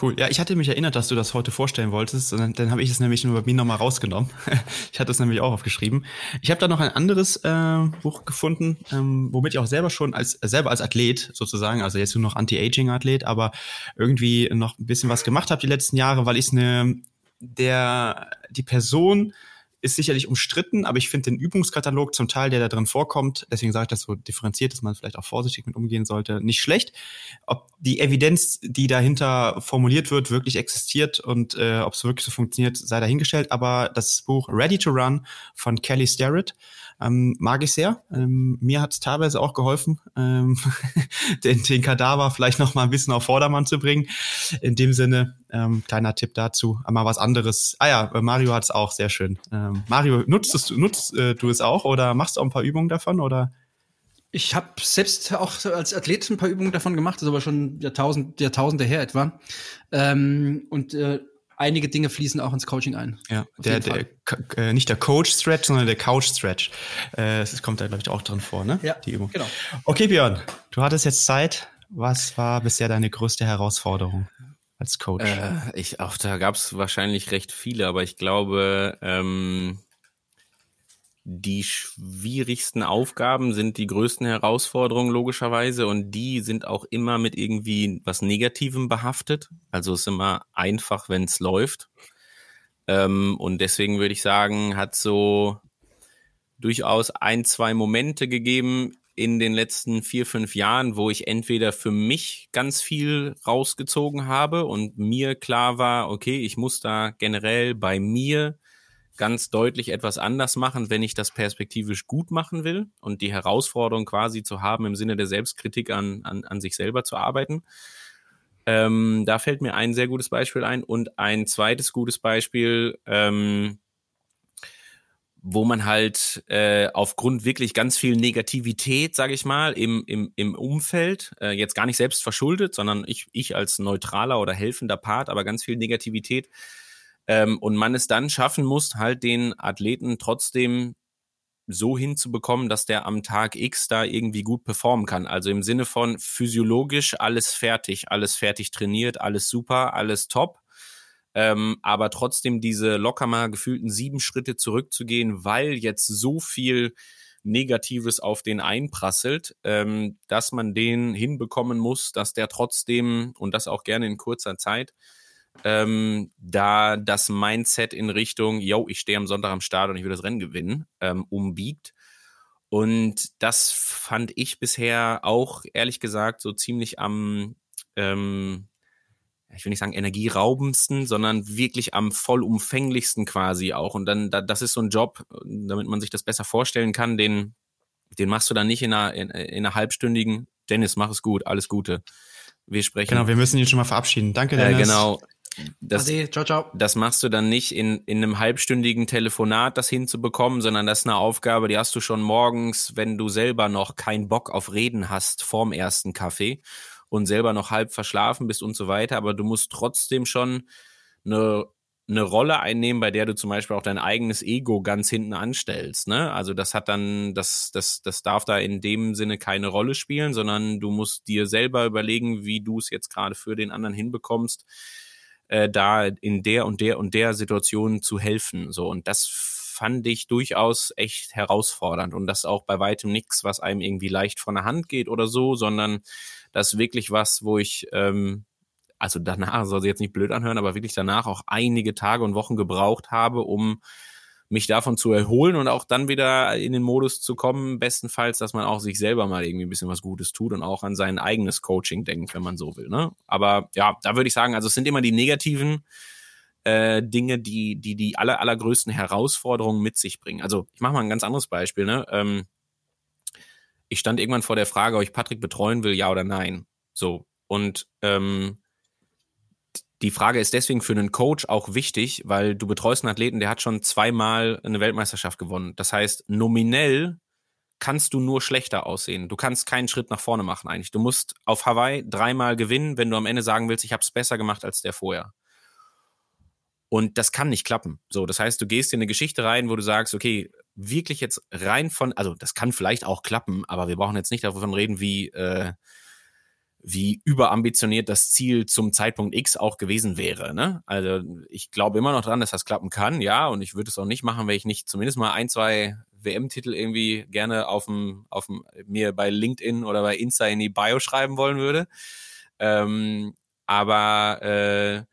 Cool. Ja, ich hatte mich erinnert, dass du das heute vorstellen wolltest. Und dann, dann habe ich es nämlich nur bei mir nochmal rausgenommen. ich hatte es nämlich auch aufgeschrieben. Ich habe da noch ein anderes äh, Buch gefunden, ähm, womit ich auch selber schon als selber als Athlet sozusagen, also jetzt nur noch Anti-Aging-Athlet, aber irgendwie noch ein bisschen was gemacht habe die letzten Jahre, weil ich eine der die Person ist sicherlich umstritten, aber ich finde den Übungskatalog zum Teil, der da drin vorkommt, deswegen sage ich das so differenziert, dass man vielleicht auch vorsichtig mit umgehen sollte, nicht schlecht. Ob die Evidenz, die dahinter formuliert wird, wirklich existiert und äh, ob es wirklich so funktioniert, sei dahingestellt. Aber das Buch Ready to Run von Kelly Starrett ähm, mag ich sehr. Ähm, mir hat es teilweise auch geholfen, ähm, den, den Kadaver vielleicht noch mal ein bisschen auf Vordermann zu bringen. In dem Sinne, ähm, kleiner Tipp dazu. Mal was anderes. Ah ja, Mario hat es auch sehr schön. Ähm, Mario, nutzt, es, nutzt äh, du es auch oder machst du auch ein paar Übungen davon oder? Ich habe selbst auch als Athlet ein paar Übungen davon gemacht, das ist aber schon Jahrtausend, Jahrtausende her etwa. Ähm, und äh, einige Dinge fließen auch ins Coaching ein. Ja, der, der äh, nicht der Coach-Stretch, sondern der Couch-Stretch. Äh, das kommt da, glaube ich, auch drin vor, ne? Ja, die Übung. Genau. Okay, Björn, du hattest jetzt Zeit. Was war bisher deine größte Herausforderung als Coach? Äh, ich, auch da gab es wahrscheinlich recht viele, aber ich glaube, ähm, die schwierigsten Aufgaben sind die größten Herausforderungen logischerweise und die sind auch immer mit irgendwie was Negativem behaftet. Also es ist immer einfach, wenn es läuft. Ähm, und deswegen würde ich sagen, hat so durchaus ein, zwei Momente gegeben in den letzten vier, fünf Jahren, wo ich entweder für mich ganz viel rausgezogen habe und mir klar war, okay, ich muss da generell bei mir ganz deutlich etwas anders machen, wenn ich das perspektivisch gut machen will und die Herausforderung quasi zu haben, im Sinne der Selbstkritik an, an, an sich selber zu arbeiten. Ähm, da fällt mir ein sehr gutes Beispiel ein und ein zweites gutes Beispiel, ähm, wo man halt äh, aufgrund wirklich ganz viel Negativität, sage ich mal, im, im, im Umfeld, äh, jetzt gar nicht selbst verschuldet, sondern ich, ich als neutraler oder helfender Part, aber ganz viel Negativität ähm, und man es dann schaffen muss, halt den Athleten trotzdem so hinzubekommen, dass der am Tag X da irgendwie gut performen kann. Also im Sinne von physiologisch alles fertig, alles fertig trainiert, alles super, alles top. Ähm, aber trotzdem diese locker mal gefühlten sieben Schritte zurückzugehen, weil jetzt so viel Negatives auf den einprasselt, ähm, dass man den hinbekommen muss, dass der trotzdem und das auch gerne in kurzer Zeit ähm, da das Mindset in Richtung, yo, ich stehe am Sonntag am Start und ich will das Rennen gewinnen, ähm, umbiegt. Und das fand ich bisher auch, ehrlich gesagt, so ziemlich am, ähm, ich will nicht sagen energieraubendsten, sondern wirklich am vollumfänglichsten quasi auch. Und dann, da, das ist so ein Job, damit man sich das besser vorstellen kann, den, den machst du dann nicht in einer, in, in einer halbstündigen, Dennis, mach es gut, alles Gute. Wir sprechen. Genau, wir müssen ihn schon mal verabschieden. Danke, Dennis. Äh, genau. Das, Ade, ciao, ciao. das machst du dann nicht in, in einem halbstündigen Telefonat, das hinzubekommen, sondern das ist eine Aufgabe, die hast du schon morgens, wenn du selber noch keinen Bock auf Reden hast vorm ersten Kaffee und selber noch halb verschlafen bist und so weiter. Aber du musst trotzdem schon eine eine Rolle einnehmen, bei der du zum Beispiel auch dein eigenes Ego ganz hinten anstellst. Ne? Also das hat dann, das, das, das darf da in dem Sinne keine Rolle spielen, sondern du musst dir selber überlegen, wie du es jetzt gerade für den anderen hinbekommst, äh, da in der und der und der Situation zu helfen. So und das fand ich durchaus echt herausfordernd und das auch bei weitem nichts, was einem irgendwie leicht von der Hand geht oder so, sondern das wirklich was, wo ich ähm, also danach, soll sie jetzt nicht blöd anhören, aber wirklich danach auch einige Tage und Wochen gebraucht habe, um mich davon zu erholen und auch dann wieder in den Modus zu kommen, bestenfalls, dass man auch sich selber mal irgendwie ein bisschen was Gutes tut und auch an sein eigenes Coaching denkt, wenn man so will. Ne? Aber ja, da würde ich sagen, also es sind immer die negativen äh, Dinge, die die die aller allergrößten Herausforderungen mit sich bringen. Also ich mache mal ein ganz anderes Beispiel. Ne? Ähm, ich stand irgendwann vor der Frage, ob ich Patrick betreuen will, ja oder nein. So und ähm, die Frage ist deswegen für einen Coach auch wichtig, weil du betreust einen Athleten, der hat schon zweimal eine Weltmeisterschaft gewonnen. Das heißt, nominell kannst du nur schlechter aussehen. Du kannst keinen Schritt nach vorne machen eigentlich. Du musst auf Hawaii dreimal gewinnen, wenn du am Ende sagen willst, ich habe es besser gemacht als der vorher. Und das kann nicht klappen. So, das heißt, du gehst in eine Geschichte rein, wo du sagst, okay, wirklich jetzt rein von, also das kann vielleicht auch klappen, aber wir brauchen jetzt nicht davon reden, wie äh, wie überambitioniert das Ziel zum Zeitpunkt X auch gewesen wäre. Ne? Also ich glaube immer noch dran, dass das klappen kann, ja, und ich würde es auch nicht machen, wenn ich nicht zumindest mal ein, zwei WM-Titel irgendwie gerne auf dem, auf dem, mir bei LinkedIn oder bei Insta in die Bio schreiben wollen würde. Ähm, aber äh,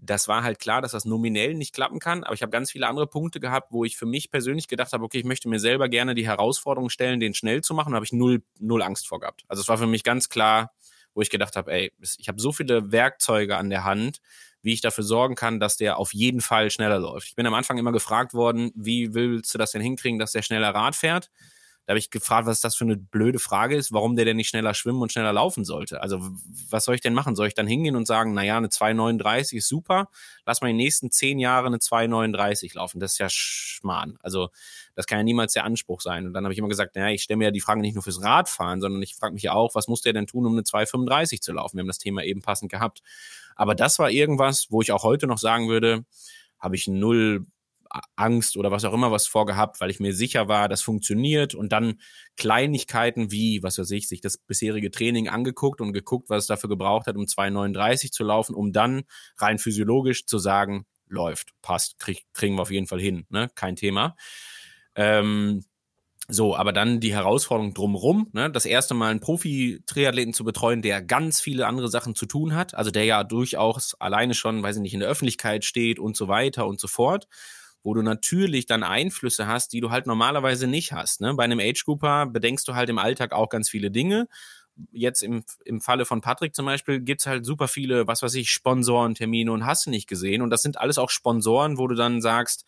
das war halt klar, dass das nominell nicht klappen kann. Aber ich habe ganz viele andere Punkte gehabt, wo ich für mich persönlich gedacht habe, okay, ich möchte mir selber gerne die Herausforderung stellen, den schnell zu machen. Da habe ich null, null Angst vor gehabt. Also es war für mich ganz klar, wo ich gedacht habe, ey, ich habe so viele Werkzeuge an der Hand, wie ich dafür sorgen kann, dass der auf jeden Fall schneller läuft. Ich bin am Anfang immer gefragt worden, wie willst du das denn hinkriegen, dass der schneller Rad fährt? Da habe ich gefragt, was das für eine blöde Frage ist, warum der denn nicht schneller schwimmen und schneller laufen sollte. Also was soll ich denn machen? Soll ich dann hingehen und sagen, naja, eine 2,39 ist super, lass mal die nächsten zehn Jahre eine 2,39 laufen. Das ist ja Schmarrn. Also das kann ja niemals der Anspruch sein. Und dann habe ich immer gesagt, naja, ich stelle mir ja die Frage nicht nur fürs Radfahren, sondern ich frage mich ja auch, was muss der denn tun, um eine 2,35 zu laufen? Wir haben das Thema eben passend gehabt. Aber das war irgendwas, wo ich auch heute noch sagen würde, habe ich null Angst oder was auch immer was vorgehabt, weil ich mir sicher war, das funktioniert und dann Kleinigkeiten wie, was weiß ich, sich das bisherige Training angeguckt und geguckt, was es dafür gebraucht hat, um 2,39 zu laufen, um dann rein physiologisch zu sagen, läuft, passt, krieg, kriegen wir auf jeden Fall hin, ne? kein Thema. Ähm, so, aber dann die Herausforderung drumherum, ne? das erste Mal einen Profi-Triathleten zu betreuen, der ganz viele andere Sachen zu tun hat, also der ja durchaus alleine schon, weiß ich nicht, in der Öffentlichkeit steht und so weiter und so fort wo du natürlich dann Einflüsse hast, die du halt normalerweise nicht hast. Ne? Bei einem Age-Grouper bedenkst du halt im Alltag auch ganz viele Dinge. Jetzt im, im Falle von Patrick zum Beispiel gibt's halt super viele, was weiß ich, Sponsoren, Termine und hast du nicht gesehen. Und das sind alles auch Sponsoren, wo du dann sagst,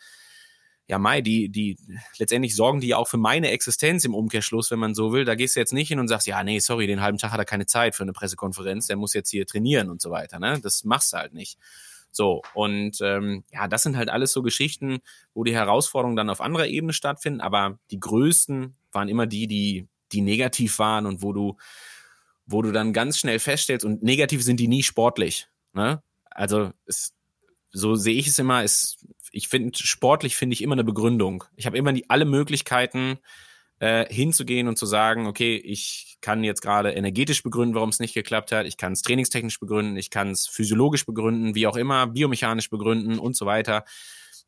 ja, Mai, die, die, letztendlich sorgen die ja auch für meine Existenz im Umkehrschluss, wenn man so will. Da gehst du jetzt nicht hin und sagst, ja, nee, sorry, den halben Tag hat er keine Zeit für eine Pressekonferenz, der muss jetzt hier trainieren und so weiter. Ne? Das machst du halt nicht. So, und ähm, ja, das sind halt alles so Geschichten, wo die Herausforderungen dann auf anderer Ebene stattfinden, aber die größten waren immer die, die, die negativ waren und wo du, wo du dann ganz schnell feststellst, und negativ sind die nie sportlich. Ne? Also es, so sehe ich es immer, ist, ich finde, sportlich finde ich immer eine Begründung. Ich habe immer die alle Möglichkeiten, äh, hinzugehen und zu sagen, okay, ich kann jetzt gerade energetisch begründen, warum es nicht geklappt hat, ich kann es trainingstechnisch begründen, ich kann es physiologisch begründen, wie auch immer, biomechanisch begründen und so weiter.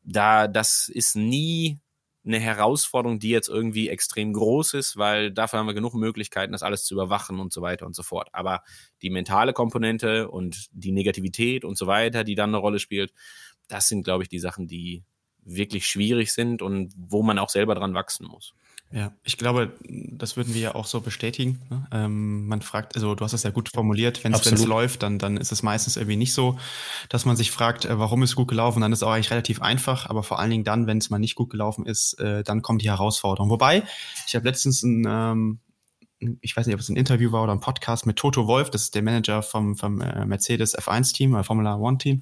Da, das ist nie eine Herausforderung, die jetzt irgendwie extrem groß ist, weil dafür haben wir genug Möglichkeiten, das alles zu überwachen und so weiter und so fort. Aber die mentale Komponente und die Negativität und so weiter, die dann eine Rolle spielt, das sind, glaube ich, die Sachen, die wirklich schwierig sind und wo man auch selber dran wachsen muss. Ja, ich glaube, das würden wir ja auch so bestätigen. Ne? Ähm, man fragt, also du hast es ja gut formuliert, wenn es läuft, dann, dann ist es meistens irgendwie nicht so, dass man sich fragt, äh, warum ist gut gelaufen, dann ist es auch eigentlich relativ einfach, aber vor allen Dingen dann, wenn es mal nicht gut gelaufen ist, äh, dann kommt die Herausforderung. Wobei, ich habe letztens ein, ähm, ich weiß nicht, ob es ein Interview war oder ein Podcast mit Toto Wolf, das ist der Manager vom, vom äh, Mercedes F1-Team, äh, Formula One-Team.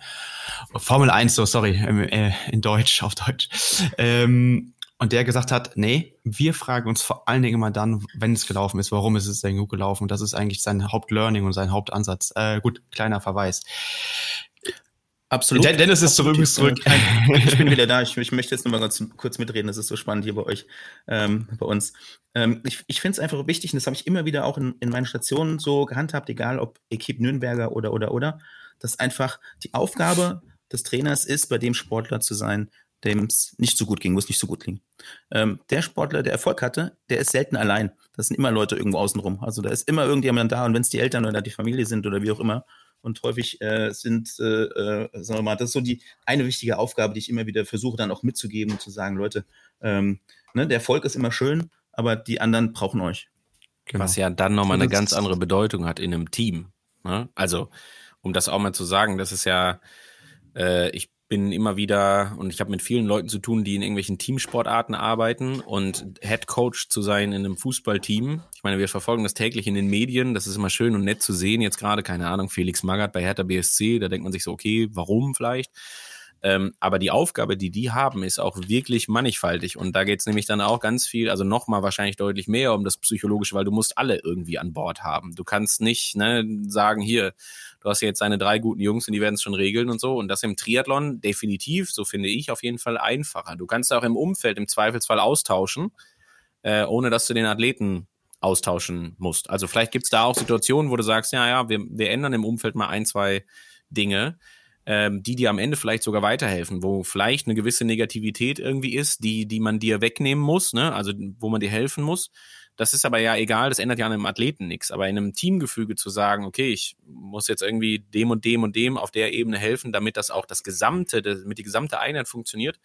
Formel 1, so sorry, äh, in Deutsch, auf Deutsch. Ähm, und der gesagt hat, nee, wir fragen uns vor allen Dingen immer dann, wenn es gelaufen ist, warum ist es denn gut gelaufen? Und das ist eigentlich sein Hauptlearning und sein Hauptansatz. Äh, gut, kleiner Verweis. Absolut. Dennis ist zurück, ist zurück. Ich bin wieder da. Ich, ich möchte jetzt nochmal ganz kurz mitreden. Das ist so spannend hier bei euch, ähm, bei uns. Ähm, ich ich finde es einfach wichtig, und das habe ich immer wieder auch in, in meinen Stationen so gehandhabt, egal ob Equipe Nürnberger oder, oder, oder, dass einfach die Aufgabe des Trainers ist, bei dem Sportler zu sein, dem es nicht so gut ging, wo es nicht so gut ging. Ähm, der Sportler, der Erfolg hatte, der ist selten allein. Das sind immer Leute irgendwo außenrum. Also da ist immer irgendjemand da und wenn es die Eltern oder die Familie sind oder wie auch immer, und häufig äh, sind, äh, äh, sagen wir mal, das ist so die eine wichtige Aufgabe, die ich immer wieder versuche dann auch mitzugeben und zu sagen, Leute, ähm, ne, der Erfolg ist immer schön, aber die anderen brauchen euch. Genau. Was ja dann nochmal eine ganz andere Bedeutung hat in einem Team. Ne? Also, um das auch mal zu sagen, das ist ja, äh, ich bin immer wieder und ich habe mit vielen Leuten zu tun, die in irgendwelchen Teamsportarten arbeiten und Head Coach zu sein in einem Fußballteam. Ich meine, wir verfolgen das täglich in den Medien. Das ist immer schön und nett zu sehen. Jetzt gerade, keine Ahnung, Felix Magath bei Hertha BSC. Da denkt man sich so, okay, warum vielleicht? Ähm, aber die Aufgabe, die die haben, ist auch wirklich mannigfaltig. Und da geht es nämlich dann auch ganz viel, also nochmal wahrscheinlich deutlich mehr um das Psychologische, weil du musst alle irgendwie an Bord haben. Du kannst nicht ne, sagen, hier, du hast jetzt deine drei guten Jungs und die werden es schon regeln und so. Und das im Triathlon definitiv, so finde ich, auf jeden Fall einfacher. Du kannst auch im Umfeld im Zweifelsfall austauschen, äh, ohne dass du den Athleten austauschen musst. Also vielleicht gibt es da auch Situationen, wo du sagst, ja, ja, wir, wir ändern im Umfeld mal ein, zwei Dinge, ähm, die dir am Ende vielleicht sogar weiterhelfen, wo vielleicht eine gewisse Negativität irgendwie ist, die, die man dir wegnehmen muss, ne? also wo man dir helfen muss. Das ist aber ja egal, das ändert ja an einem Athleten nichts. Aber in einem Teamgefüge zu sagen, okay, ich muss jetzt irgendwie dem und dem und dem auf der Ebene helfen, damit das auch das gesamte, damit die gesamte Einheit funktioniert,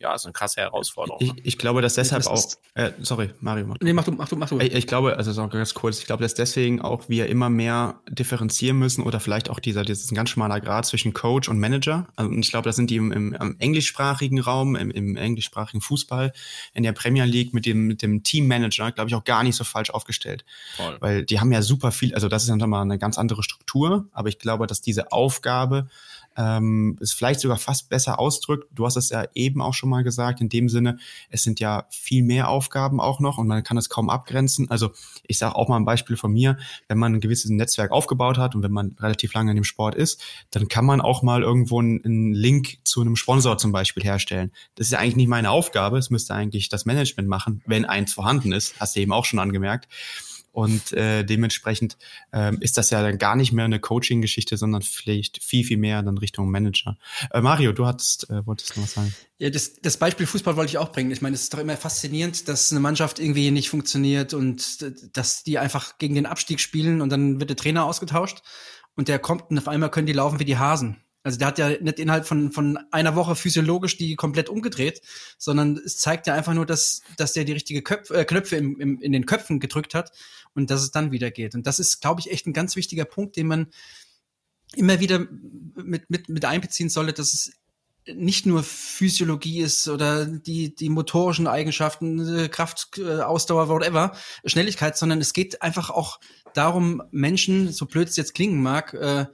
ja, ist eine krasse Herausforderung. Ich, ich glaube, dass deshalb auch, äh, sorry, Mario. Mach nee, mach du, mach du, mach du. Ich, ich glaube, also so ganz kurz, ich glaube, dass deswegen auch wir immer mehr differenzieren müssen oder vielleicht auch dieser, dieses ganz schmaler Grad zwischen Coach und Manager. Also, und ich glaube, das sind die im, im, im englischsprachigen Raum, im, im englischsprachigen Fußball, in der Premier League mit dem, mit dem Teammanager, glaube ich, auch gar nicht so falsch aufgestellt. Voll. Weil die haben ja super viel, also das ist dann mal eine ganz andere Struktur, aber ich glaube, dass diese Aufgabe, ähm, es vielleicht sogar fast besser ausdrückt. Du hast es ja eben auch schon mal gesagt, in dem Sinne, es sind ja viel mehr Aufgaben auch noch und man kann es kaum abgrenzen. Also ich sage auch mal ein Beispiel von mir, wenn man ein gewisses Netzwerk aufgebaut hat und wenn man relativ lange in dem Sport ist, dann kann man auch mal irgendwo einen Link zu einem Sponsor zum Beispiel herstellen. Das ist ja eigentlich nicht meine Aufgabe, es müsste eigentlich das Management machen, wenn eins vorhanden ist, hast du eben auch schon angemerkt. Und äh, dementsprechend ähm, ist das ja dann gar nicht mehr eine Coaching-Geschichte, sondern vielleicht viel, viel mehr dann Richtung Manager. Äh, Mario, du hattest, äh, wolltest noch was sagen. Ja, das, das Beispiel Fußball wollte ich auch bringen. Ich meine, es ist doch immer faszinierend, dass eine Mannschaft irgendwie nicht funktioniert und dass die einfach gegen den Abstieg spielen und dann wird der Trainer ausgetauscht und der kommt und auf einmal können die laufen wie die Hasen. Also der hat ja nicht innerhalb von, von einer Woche physiologisch die komplett umgedreht, sondern es zeigt ja einfach nur, dass, dass der die richtige Köpf, äh, Knöpfe im, im, in den Köpfen gedrückt hat und dass es dann wieder geht. Und das ist, glaube ich, echt ein ganz wichtiger Punkt, den man immer wieder mit, mit, mit einbeziehen sollte, dass es nicht nur Physiologie ist oder die, die motorischen Eigenschaften, äh, Kraft, äh, Ausdauer, whatever, Schnelligkeit, sondern es geht einfach auch darum, Menschen, so blöd es jetzt klingen mag, äh,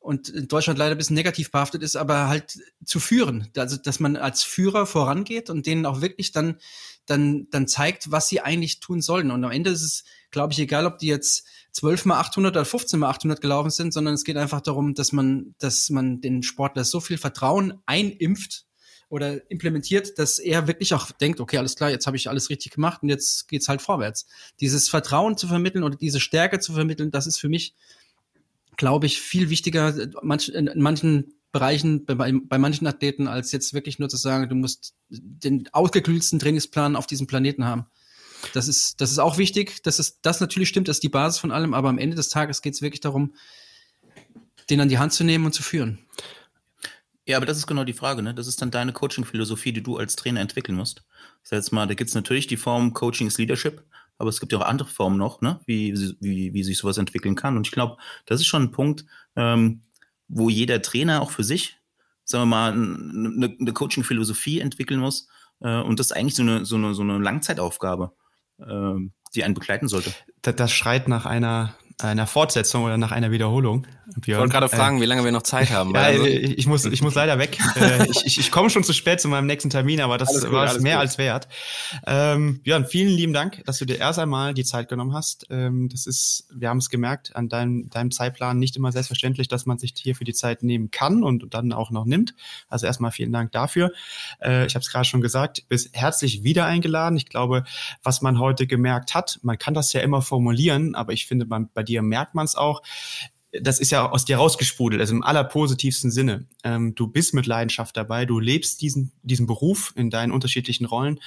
und in Deutschland leider ein bisschen negativ behaftet ist, aber halt zu führen. Also, dass man als Führer vorangeht und denen auch wirklich dann, dann, dann zeigt, was sie eigentlich tun sollen. Und am Ende ist es, glaube ich, egal, ob die jetzt 12 mal 800 oder 15 mal 800 gelaufen sind, sondern es geht einfach darum, dass man, dass man den Sportler so viel Vertrauen einimpft oder implementiert, dass er wirklich auch denkt, okay, alles klar, jetzt habe ich alles richtig gemacht und jetzt geht's halt vorwärts. Dieses Vertrauen zu vermitteln oder diese Stärke zu vermitteln, das ist für mich glaube ich, viel wichtiger manch, in manchen Bereichen, bei, manchen Athleten, als jetzt wirklich nur zu sagen, du musst den ausgeklügelsten Trainingsplan auf diesem Planeten haben. Das ist, das ist auch wichtig, dass es, das natürlich stimmt, das ist die Basis von allem, aber am Ende des Tages geht es wirklich darum, den an die Hand zu nehmen und zu führen. Ja, aber das ist genau die Frage, ne? Das ist dann deine Coaching-Philosophie, die du als Trainer entwickeln musst. Das heißt mal, da gibt es natürlich die Form Coaching is Leadership aber es gibt ja auch andere Formen noch, ne? wie, wie, wie sich sowas entwickeln kann. Und ich glaube, das ist schon ein Punkt, ähm, wo jeder Trainer auch für sich, sagen wir mal, eine, eine Coaching-Philosophie entwickeln muss. Äh, und das ist eigentlich so eine, so eine, so eine Langzeitaufgabe. Ähm, die einen begleiten sollte. Das, das schreit nach einer einer Fortsetzung oder nach einer Wiederholung. Björn. Ich wollte gerade fragen, äh, wie lange wir noch Zeit haben. Ja, also, ich, muss, ich muss leider weg. Äh, ich ich, ich komme schon zu spät zu meinem nächsten Termin, aber das gut, war es mehr gut. als wert. Ähm, Björn, vielen lieben Dank, dass du dir erst einmal die Zeit genommen hast. Ähm, das ist, wir haben es gemerkt, an deinem, deinem Zeitplan nicht immer selbstverständlich, dass man sich hier für die Zeit nehmen kann und dann auch noch nimmt. Also erstmal vielen Dank dafür. Äh, ich habe es gerade schon gesagt, bist herzlich wieder eingeladen. Ich glaube, was man heute gemerkt hat, man kann das ja immer formulieren, aber ich finde, man, bei dir merkt man es auch das ist ja aus dir rausgesprudelt, also im allerpositivsten Sinne. Ähm, du bist mit Leidenschaft dabei, du lebst diesen, diesen Beruf in deinen unterschiedlichen Rollen.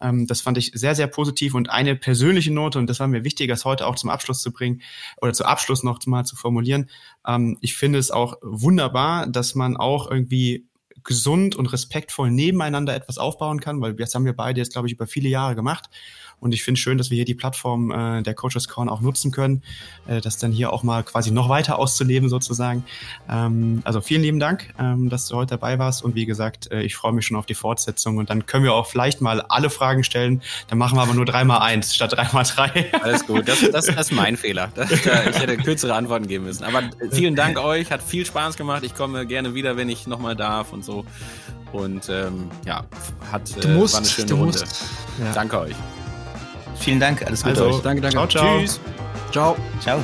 Ähm, das fand ich sehr, sehr positiv und eine persönliche Note, und das war mir wichtig, das heute auch zum Abschluss zu bringen oder zu Abschluss noch mal zu formulieren. Ähm, ich finde es auch wunderbar, dass man auch irgendwie gesund und respektvoll nebeneinander etwas aufbauen kann, weil das haben wir beide jetzt, glaube ich, über viele Jahre gemacht. Und ich finde schön, dass wir hier die Plattform äh, der Coaches Corn auch nutzen können, äh, das dann hier auch mal quasi noch weiter auszuleben sozusagen. Ähm, also vielen lieben Dank, ähm, dass du heute dabei warst. Und wie gesagt, äh, ich freue mich schon auf die Fortsetzung. Und dann können wir auch vielleicht mal alle Fragen stellen. Dann machen wir aber nur dreimal eins statt dreimal drei. Alles gut, das, das, das ist mein Fehler. Das, ich hätte kürzere Antworten geben müssen. Aber vielen Dank euch, hat viel Spaß gemacht. Ich komme gerne wieder, wenn ich nochmal darf und so. Und ähm, ja, hat äh, musst, war eine schöne Runde. Ja. Danke euch. Vielen Dank, alles Gute also, euch. Danke, danke. Ciao, ciao. Tschüss. Ciao. Ciao.